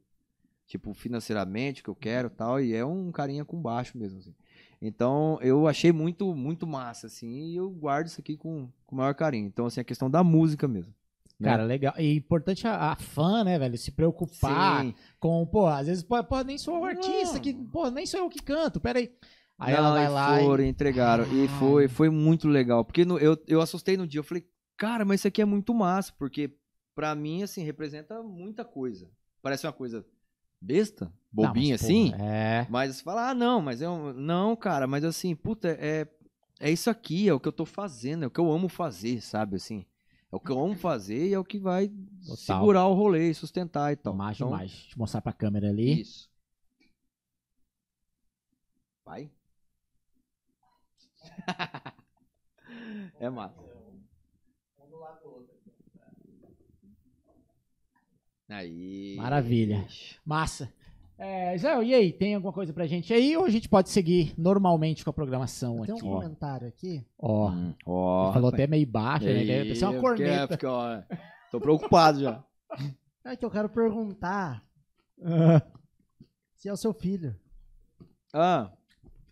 Tipo, financeiramente, o que eu quero e tal, e é um carinha com baixo mesmo, assim. Então, eu achei muito, muito massa, assim, e eu guardo isso aqui com, o maior carinho. Então, assim, a questão da música mesmo. né? Cara, legal. E importante a, a fã, né, velho? Se preocupar Sim. com, pô, às vezes, nem sou o artista que, pô, nem sou eu que canto, peraí. Aí Não, ela vai e lá foram, e... entregaram. E Ah. foi, foi muito legal. Porque no- eu, eu assustei no dia. Eu falei, cara, mas isso aqui é muito massa. Porque pra mim, assim, representa muita coisa. Parece uma coisa besta, Não, bobinha mas, assim. porra, É. Mas você fala, ah, não, mas é um... Não, cara, mas assim, puta, é, é isso aqui, é o que eu tô fazendo, é o que eu amo fazer, sabe, assim. É o que eu amo fazer e é o que vai Total. segurar o rolê, sustentar e tal. Mais Então, demais. Deixa eu mostrar pra câmera ali. Isso. Vai. é massa. Aí. Maravilha. Massa. É, Zé, e aí, tem alguma coisa pra gente aí ou a gente pode seguir normalmente com a programação Tem um aqui? comentário aqui. Ó, Hum, Ó. falou até meio baixo, né? Deve ser uma corneta. fica- ó, Tô preocupado já. É que eu quero perguntar se é o seu filho. Ah,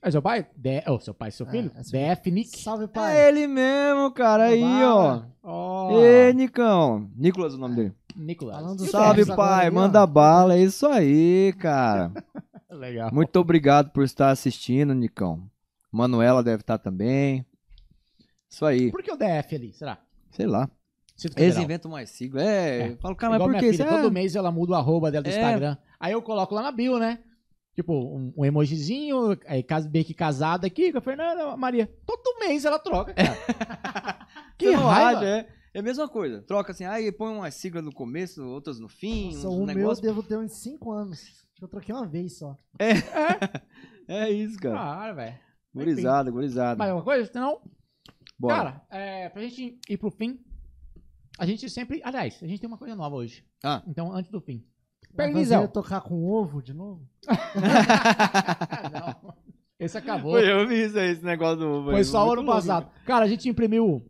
É seu pai? De... Oh, seu pai, seu É, filho? é seu- Defnic. Salve, pai. é ele mesmo, cara. Aí, ó. Ó. Ê, Nicão. Nicolas, o nome dele. Nicolas. Falando E Salve, pai. Manda bala. É isso aí, cara. Legal. Muito obrigado por estar assistindo, Nicão. Manuela deve estar também. Isso aí. Por que o DF ali? Será? Sei lá. Eles inventam mais sigla. É, É. eu falo, cara, mas por que todo mês ela muda o arroba dela do É. Instagram. Aí eu coloco lá na bio, né? Tipo, um, um emojizinho, aí bem que casada aqui com a Fernanda Maria. Todo mês ela troca, cara. que raiva. acha, é. É a mesma coisa. Troca assim, aí põe umas siglas no começo, outras no fim, Nossa, uns o meu eu negócios. devo ter uns 5 anos. Eu troquei uma vez só. É isso, cara. Cara, velho. gurizada, gurizada. Mais alguma coisa? Não? Bora. Cara, é, pra gente ir pro fim, a gente sempre... Aliás, a gente tem uma coisa nova hoje. Ah. Então, antes do fim. Fazer tocar com ovo de novo? Não. Esse acabou. Foi eu vi isso aí, esse negócio do ovo. Foi aí, só o muito ano louco, passado. Cara, a gente imprimiu.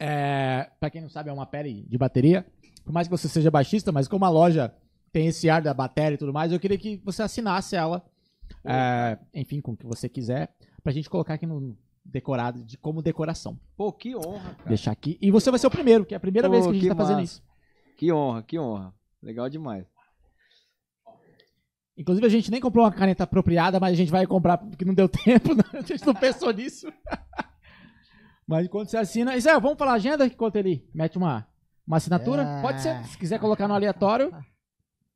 É, pra quem não sabe, é uma pele de bateria. Por mais que você seja baixista, mas como a loja tem esse ar da bateria e tudo mais, eu queria que você assinasse ela. é, enfim, com o que você quiser. Pra gente colocar aqui no decorado de como decoração. Pô, que honra, cara. Deixar aqui. E você vai ser o primeiro, que é a primeira Pô, vez que a gente que tá fazendo massa. isso. Que honra, que honra. Legal demais. Inclusive, a gente nem comprou uma caneta apropriada, mas a gente vai comprar porque não deu tempo, né? a gente não pensou nisso. mas enquanto você assina. Zé, vamos falar a agenda enquanto ele mete uma, uma assinatura? É. Pode ser. Se quiser colocar no aleatório.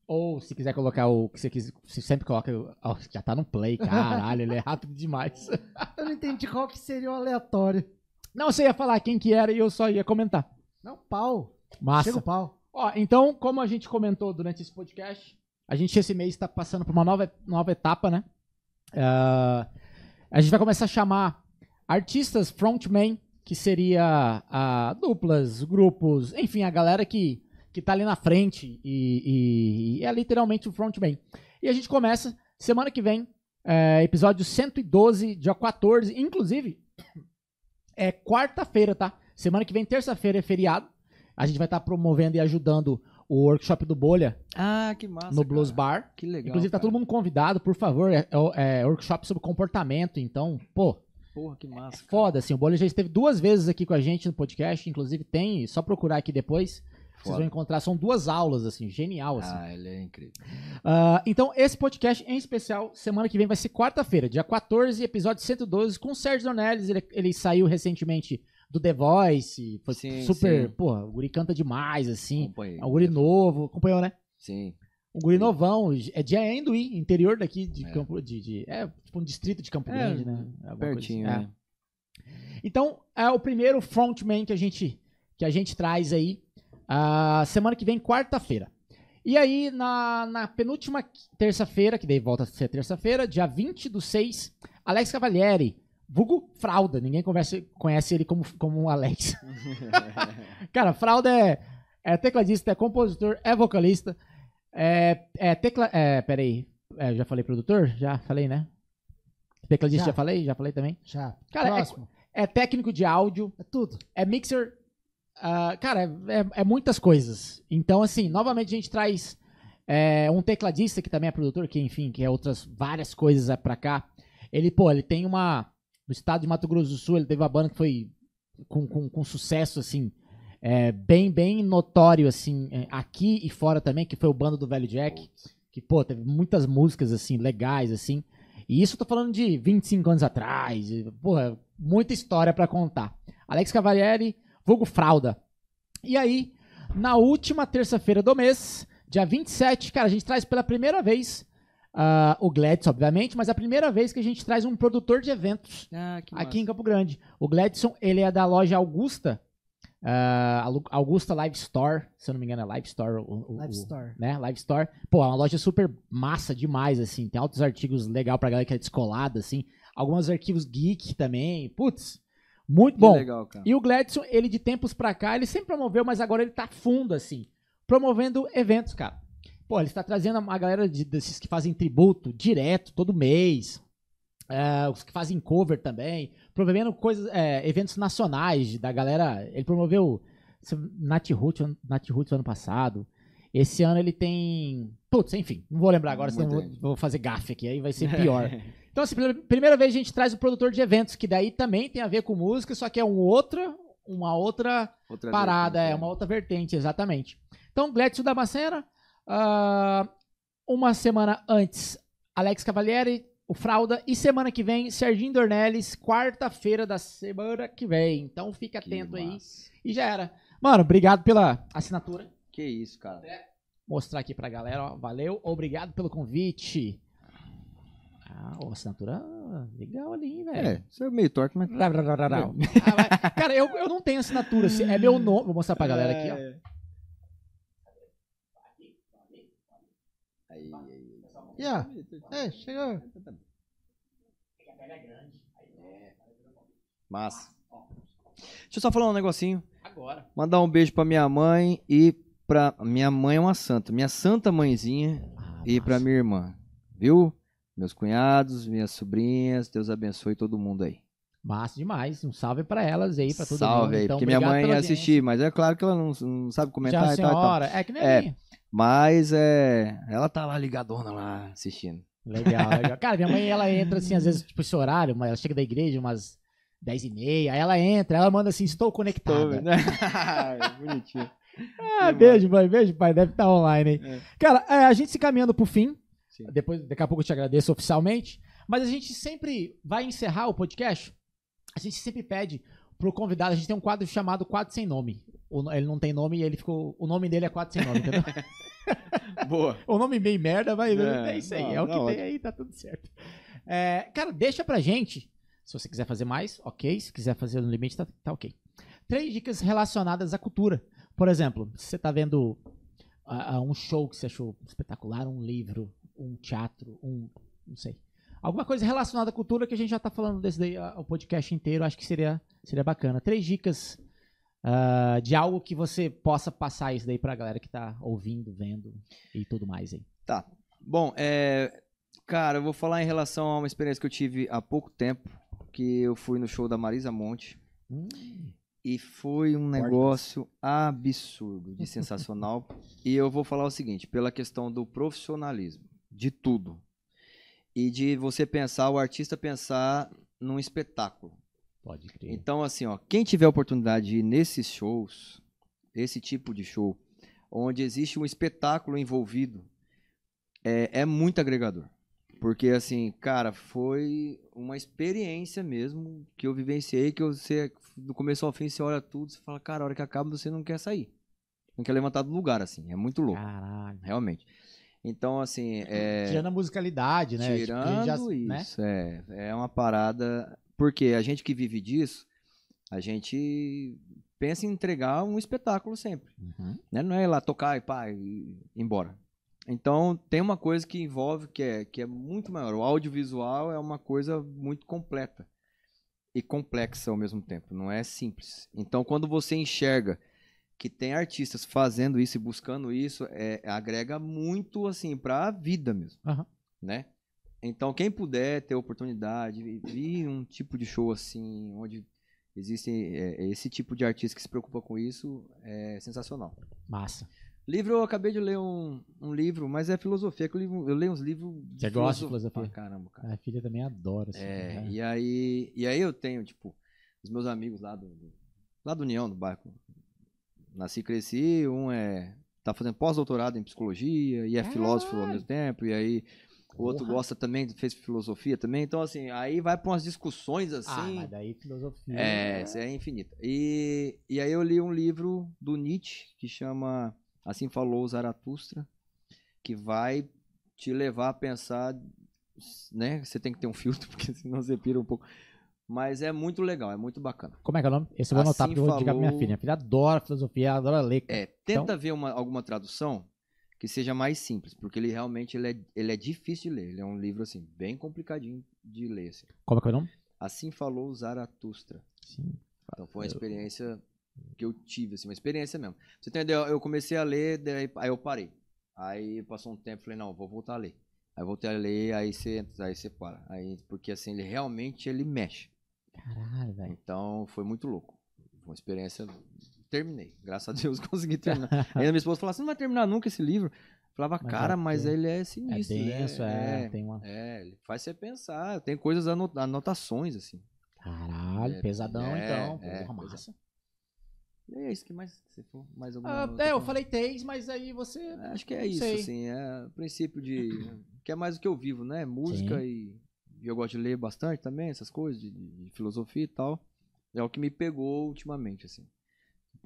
Ou se quiser colocar o que você quiser. Você sempre coloca. Ó, já tá no play, caralho, ele é rápido demais. Eu não entendi qual que seria o aleatório. Não, você ia falar quem que era e eu só ia comentar. Não, pau. Massa. Chega o pau. Ó, então, como a gente comentou durante esse podcast, a gente esse mês está passando por uma nova, nova etapa, né? Ah, a gente vai começar a chamar artistas frontman, que seria ah, duplas, grupos, enfim, a galera que, que tá ali na frente e, e- e é literalmente o frontman. E a gente começa semana que vem, é, episódio 112, dia 14, inclusive, é quarta-feira, tá? Semana que vem, terça-feira, é feriado. A gente vai estar promovendo e ajudando o workshop do Bolha Ah, que massa. no Blues cara. Bar. Que legal. Inclusive, tá cara. todo mundo convidado, por favor. É, é, é workshop sobre comportamento, então, pô, Porra, que massa. cara. foda, assim. O Bolha já esteve duas vezes aqui com a gente no podcast, inclusive tem, só procurar aqui depois. Vocês Foda. vão encontrar, são duas aulas, assim, genial, assim. Ah, ele é incrível. Ah, então, esse podcast em especial, semana que vem vai ser quarta-feira, dia 14, episódio 112, com o Sérgio Dornelles. Ele, ele saiu recentemente do The Voice, foi Sim, super. sim. Porra, o guri canta demais, assim. Acompanhei. É um guri novo, acompanhou, né? Sim. Um guri novão, é de Amendoim, interior daqui de É. Campo. De, de- é tipo um distrito de Campo É, Grande, né? Alguma Pertinho, assim. né? É. Então, é o primeiro frontman que a gente, que a gente traz aí. a semana que vem, quarta-feira. E aí, na, na penúltima terça-feira, que daí volta a ser terça-feira, dia 20 do 6, Alex Cavalieri, vulgo Fralda. Ninguém conversa, conhece ele como, como um Alex. Cara, Fralda é, é tecladista, é compositor, é vocalista, é, é tecla... É, peraí, é, já falei produtor? Já falei, né? Tecladista já, Já. falei? Já falei também? Já. Cara, é- Próximo. É técnico de áudio, É, tudo. é mixer. ah, cara, é, é- é muitas coisas. Então, assim, novamente a gente traz é, um tecladista que também é produtor, que enfim, que é outras várias coisas é pra cá. Ele, pô, ele tem uma. No estado de Mato Grosso do Sul, ele teve uma banda que foi com, com, com sucesso, assim, é, bem, bem notório, assim, é, aqui e fora também, que foi o bando do Velho Jack. Que, pô, teve muitas músicas, assim, legais, assim. E isso eu tô falando de 25 anos atrás. e, Porra, muita história pra contar. Alex Cavalieri, vulgo Fralda. E aí, na última terça-feira do mês, dia 27, cara, a gente traz pela primeira vez ah, o Gladson, obviamente, mas a primeira vez que a gente traz um produtor de eventos Ah, aqui em Campo Grande. O Gladson, ele é da loja Augusta, Alu- Augusta Live Store, se eu não me engano é Live Store. o- o- Live o- Store. né? Live Store. Pô, é uma loja super massa demais, assim. Tem altos artigos legal pra galera que é descolada, assim. Alguns arquivos geek também. Putz, muito bom. legal, cara. E o Gladson, ele de tempos pra cá, ele sempre promoveu, mas agora ele tá fundo, assim. Promovendo eventos, cara. Pô, ele está trazendo uma galera de- desses que fazem tributo direto, todo mês. É, os que fazem cover também. Promovendo coisas, é, eventos nacionais da galera. Ele promoveu Nat Roots, ano- Nat Roots ano passado. Esse ano ele tem. Putz, enfim, não vou lembrar agora, senão vou, vou fazer gafe aqui, aí vai ser pior. Então, assim, primeira vez a gente traz o produtor de eventos, que daí também tem a ver com música, só que é um outra, uma outra Outra parada, vertente, é uma outra vertente, exatamente. Então, Gledson da Macena, ah, uma semana antes, Alex Cavalieri, o Fralda, e semana que vem, Serginho Dornelles, quarta-feira da semana que vem. Então, fica Que atento aí. massa. E já era. Mano, obrigado pela assinatura. Que isso, cara. Mostrar aqui pra galera, ó. Valeu, obrigado pelo convite. Ah, ó, assinatura legal ali, velho. É, isso é meio torto, mas. Ah, vai. Cara, eu, eu não tenho assinatura. É meu nome. Vou mostrar pra galera aqui, ó. Aí, aí. Yeah. É, chegou. Massa. Deixa eu só falar um negocinho. Agora. Mandar um beijo pra minha mãe e pra. Minha mãe é uma santa. Minha santa mãezinha e pra minha irmã. Viu? Meus cunhados, minhas sobrinhas. Deus abençoe todo mundo aí. Massa demais. Um salve pra elas aí, pra todo Salve mundo. aí, Então, porque minha mãe ia assistir, mas é claro que ela não, não sabe comentar Já e tal, e tal. senhora. É que nem É. Mas é. Ela tá lá ligadona lá assistindo. Legal, legal. Cara, minha mãe, ela entra assim, às vezes, tipo, esse horário, mas ela chega da igreja umas 10 e meia, aí ela entra, ela manda assim, estou conectada. Bonitinho. Ah, beijo, mãe, beijo, pai, deve estar online aí. É. Cara, é, a gente se caminhando pro fim, Sim. depois, daqui a pouco eu te agradeço oficialmente, mas a gente sempre vai encerrar o podcast, a gente sempre pede pro convidado, a gente tem um quadro chamado Quadro Sem Nome. O ele não tem nome e ele ficou, o nome dele é Quadro Sem Nome, entendeu? Boa. o nome bem merda, mas É, é, isso aí, não, é o que não, tem ótimo. aí, tá tudo certo. É, cara, deixa pra gente, se você quiser fazer mais, ok, se quiser fazer no limite, tá, tá ok. Três dicas relacionadas à cultura. Por exemplo, se você tá vendo ah, um show que você achou espetacular, um livro, um teatro, um. não sei. Alguma coisa relacionada à cultura que a gente já tá falando desse daí, ah, o podcast inteiro, acho que seria, seria bacana. Três dicas ah, de algo que você possa passar isso daí pra galera que tá ouvindo, vendo e tudo mais aí. Tá. Bom, é. Cara, eu vou falar em relação a uma experiência que eu tive há pouco tempo, que eu fui no show da Marisa Monte. Hum, E foi um negócio absurdo, de sensacional. e eu vou falar o seguinte, pela questão do profissionalismo, de tudo. E de você pensar, o artista pensar num espetáculo. Pode crer. Então, assim, ó, quem tiver a oportunidade de ir nesses shows, esse tipo de show, onde existe um espetáculo envolvido, é, é muito agregador. Porque, assim, cara, foi uma experiência mesmo que eu vivenciei, que você, do começo ao fim, você olha tudo, você fala, cara, a hora que acaba, você não quer sair. Não quer levantar do lugar, assim. É muito louco, Caralho. realmente. Então, assim, é... Tirando a musicalidade, né? Tipo, Tirando já- né? isso, é. É uma parada. Porque a gente que vive disso, a gente pensa em entregar um espetáculo sempre. Uhum. Né? Não é ir lá tocar e pá, e ir embora. Então tem uma coisa que envolve que é, que é muito maior. O audiovisual é uma coisa muito completa e complexa ao mesmo tempo. Não é simples. Então quando você enxerga que tem artistas fazendo isso e buscando isso, é, agrega muito assim para a vida mesmo, Aham. né? Então quem puder ter oportunidade de vir um tipo de show assim, onde existe é, esse tipo de artista que se preocupa com isso, é sensacional. Massa. Livro, eu acabei de ler um, um livro, mas é filosofia. que Eu, livro- eu leio uns livros. de Você gosta de filoso- filosofia? caramba, cara. A filha também adora. Assim, É, né? e aí, e aí eu tenho, tipo, os meus amigos lá do, do- lá do União, do bairro. Nasci e cresci, um é tá fazendo pós-doutorado em psicologia e é filósofo ao mesmo tempo, e aí o outro Porra. gosta também, fez filosofia também. Então, assim, aí vai pra umas discussões Ah, assim. mas daí filosofia. É, isso é infinita. E, e aí eu li um livro do Nietzsche que chama Assim Falou Zaratustra, que vai te levar a pensar, né? Você tem que ter um filtro, porque senão você pira um pouco. Mas é muito legal, é muito bacana. Como é que é o nome? Esse eu vou anotar Assim porque eu vou indicar pra minha falou- filha. Minha filha adora filosofia, adora ler. É, tenta Então- ver uma, alguma tradução que seja mais simples, porque ele realmente ele é, ele é difícil de ler. Ele é um livro, assim, bem complicadinho de ler. assim. Como é que é o nome? Assim Falou Zaratustra. Sim. Então foi uma experiência que eu tive, assim, uma experiência mesmo. Você entendeu? Eu comecei a ler, daí, aí eu parei. Aí passou um tempo, falei, não, vou voltar a ler. Aí voltei a ler, aí você, aí você para. Aí, porque assim, ele realmente ele mexe. Caralho, velho. Então foi muito louco. Foi uma experiência. Terminei. Graças a Deus consegui terminar. Aí a minha esposa falava, você não vai terminar nunca esse livro. Eu falava, Mas cara, é mas porque ele é É sinistro. denso, é, é, Tem uma. é, ele faz você pensar. Tem coisas, ano- anotações, assim. Caralho, É, pesadão é, então. é, Porra, é. massa. E é isso que mais você for mais alguma Ah, outra é, eu falei três, mas aí você. É, Acho que é isso, sei. assim, é o princípio de. que é mais o que eu vivo, né? Música e, e eu gosto de ler bastante também, essas coisas, de- de filosofia e tal. É o que me pegou ultimamente, assim.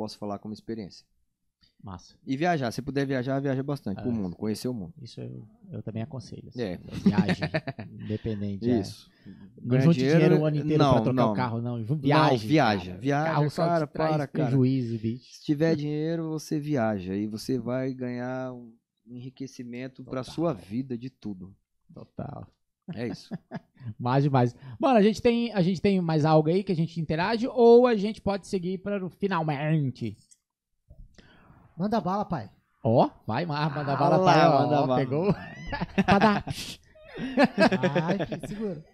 Posso falar como experiência. Massa. E viajar, se puder viajar, viaja bastante pro É. mundo, conhecer o mundo. Isso eu, eu também aconselho. assim. É. Viagem, independente. é. Isso. Não Ganha junte dinheiro, o ano inteiro não, pra trocar não. o carro, não. Viagem. Não, viaja, cara. viaja, carro cara, para, cara. prejuízo, bicho. Se tiver dinheiro, você viaja e você vai ganhar um enriquecimento pra Total. sua vida de tudo. Total. É isso. Mais demais. Mano, a gente tem, a gente tem mais algo aí que a gente interage ou a gente pode seguir para o finalmente. Manda bala, pai. Ó, vai, mas manda Ah bala, lá, tá, ó, manda ó, bala. pegou. Pra dar- Ai, filho, segura.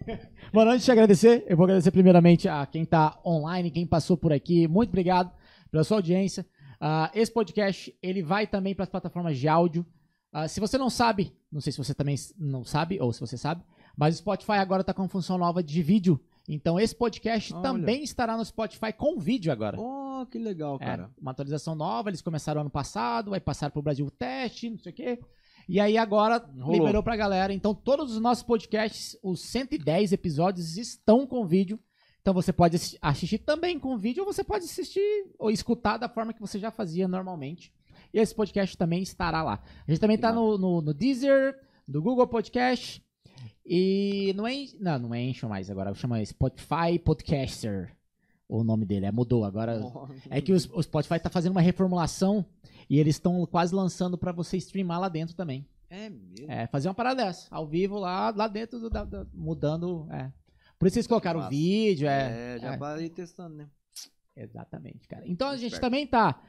Mano, antes de agradecer, eu vou agradecer primeiramente a quem tá online, quem passou por aqui. Muito obrigado pela sua audiência. Ah, esse podcast, ele vai também para as plataformas de áudio. Ah, se você não sabe, não sei se você também não sabe, ou se você sabe, mas o Spotify agora tá com função nova de vídeo. Então esse podcast Olha. também estará no Spotify com vídeo agora. Oh, que legal, É, cara. uma atualização nova, eles começaram ano passado, vai passar pro Brasil o teste, não sei o quê. E aí agora Rolou. liberou pra galera. Então todos os nossos podcasts, os 110 episódios estão com vídeo. Então você pode assi- assistir também com vídeo ou você pode assistir ou escutar da forma que você já fazia normalmente. E esse podcast também estará lá. A gente também Que tá no, no, no Deezer, do Google Podcast e no En... não, não é Encho mais agora, chama Spotify Podcaster. O nome dele, é, mudou agora. É que os- o Spotify tá fazendo uma reformulação e eles estão quase lançando pra você streamar lá dentro também. É mesmo. É, fazer uma parada dessa, ao vivo lá, lá dentro, do- da- da- mudando. É. Por isso eles colocaram o vídeo, é. É, já é. vai testando, né? Exatamente, cara. Então a gente também tá.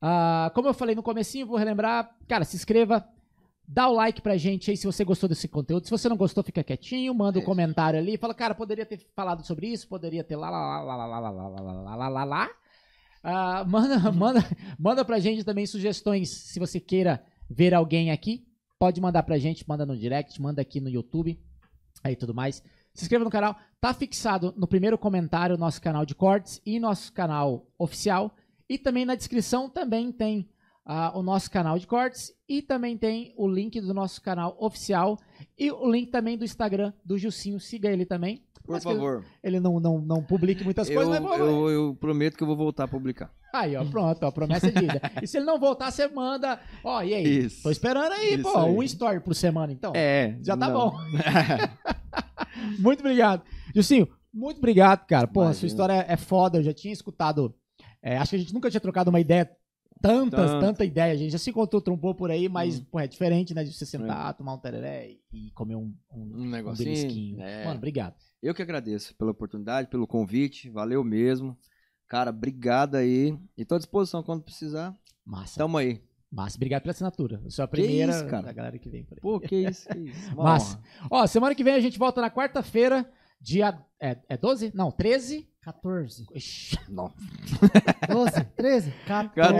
ah, como eu falei no comecinho, vou relembrar. Cara, se inscreva, dá o like pra gente aí se você gostou desse conteúdo. Se você não gostou, fica quietinho, manda É um comentário ali. Fala, cara, poderia ter falado sobre isso, poderia ter lá, lá, lá, lá, lá, lá, lá, lá, lá, lá, lá, lá. Ah, manda, manda, manda pra gente também sugestões se você queira ver alguém aqui. Pode mandar pra gente, manda no direct, manda aqui no YouTube, aí tudo mais. Se inscreva no canal. Tá fixado no primeiro comentário nosso canal de cortes e nosso canal oficial. E também na descrição também tem ah, o nosso canal de cortes e também tem o link do nosso canal oficial e o link também do Instagram do Jucinho. Siga ele também. Por Mas favor. Ele não, não, não publique muitas Eu, coisas, mas eu, eu prometo que eu vou voltar a publicar. Aí, ó, pronto, ó, promessa é dívida. E se ele não voltar, você manda. Ó, e aí? Isso. Tô esperando aí, Isso pô. aí. Um story por semana, então. É. Já tá não. bom. Muito obrigado. Jucinho, muito obrigado, cara. Pô, a sua Imagina. história é foda. Eu já tinha escutado. é, acho que a gente nunca tinha trocado uma ideia. Tantas, Tanto. tanta ideia. A gente já se encontrou, trombou por aí, mas, Hum. pô, é diferente, né? De você sentar, tomar um tereré e- comer um, um, Um um negocinho. belisquinho. é. Mano, obrigado. Eu que agradeço pela oportunidade, pelo convite. Valeu mesmo. Cara, obrigado aí. E tô à disposição quando precisar. Massa. Tamo aí. Massa. Obrigado pela assinatura. Eu sou a primeira isso, cara. da galera que vem por aí. Pô, que isso, que isso. Massa. Ó, semana que vem a gente volta na quarta-feira, dia. É, é 12? Não, 13. 14, Ixi, Não. 12, 13, 14. Cara,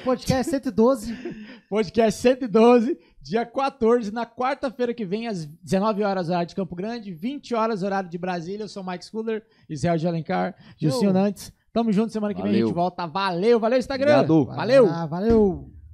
O podcast 112. Podcast 112, dia 14, na quarta-feira que vem, às 19 horas, horário de Campo Grande, 20 horas, horário de Brasília. Eu sou o Mike Schuller, Israel de Alencar, Gilcinho Eu. Nantes. Tamo junto, semana que vem a gente Valeu. volta. Valeu, valeu, Instagram. Obrigado. Valeu. Ah, valeu.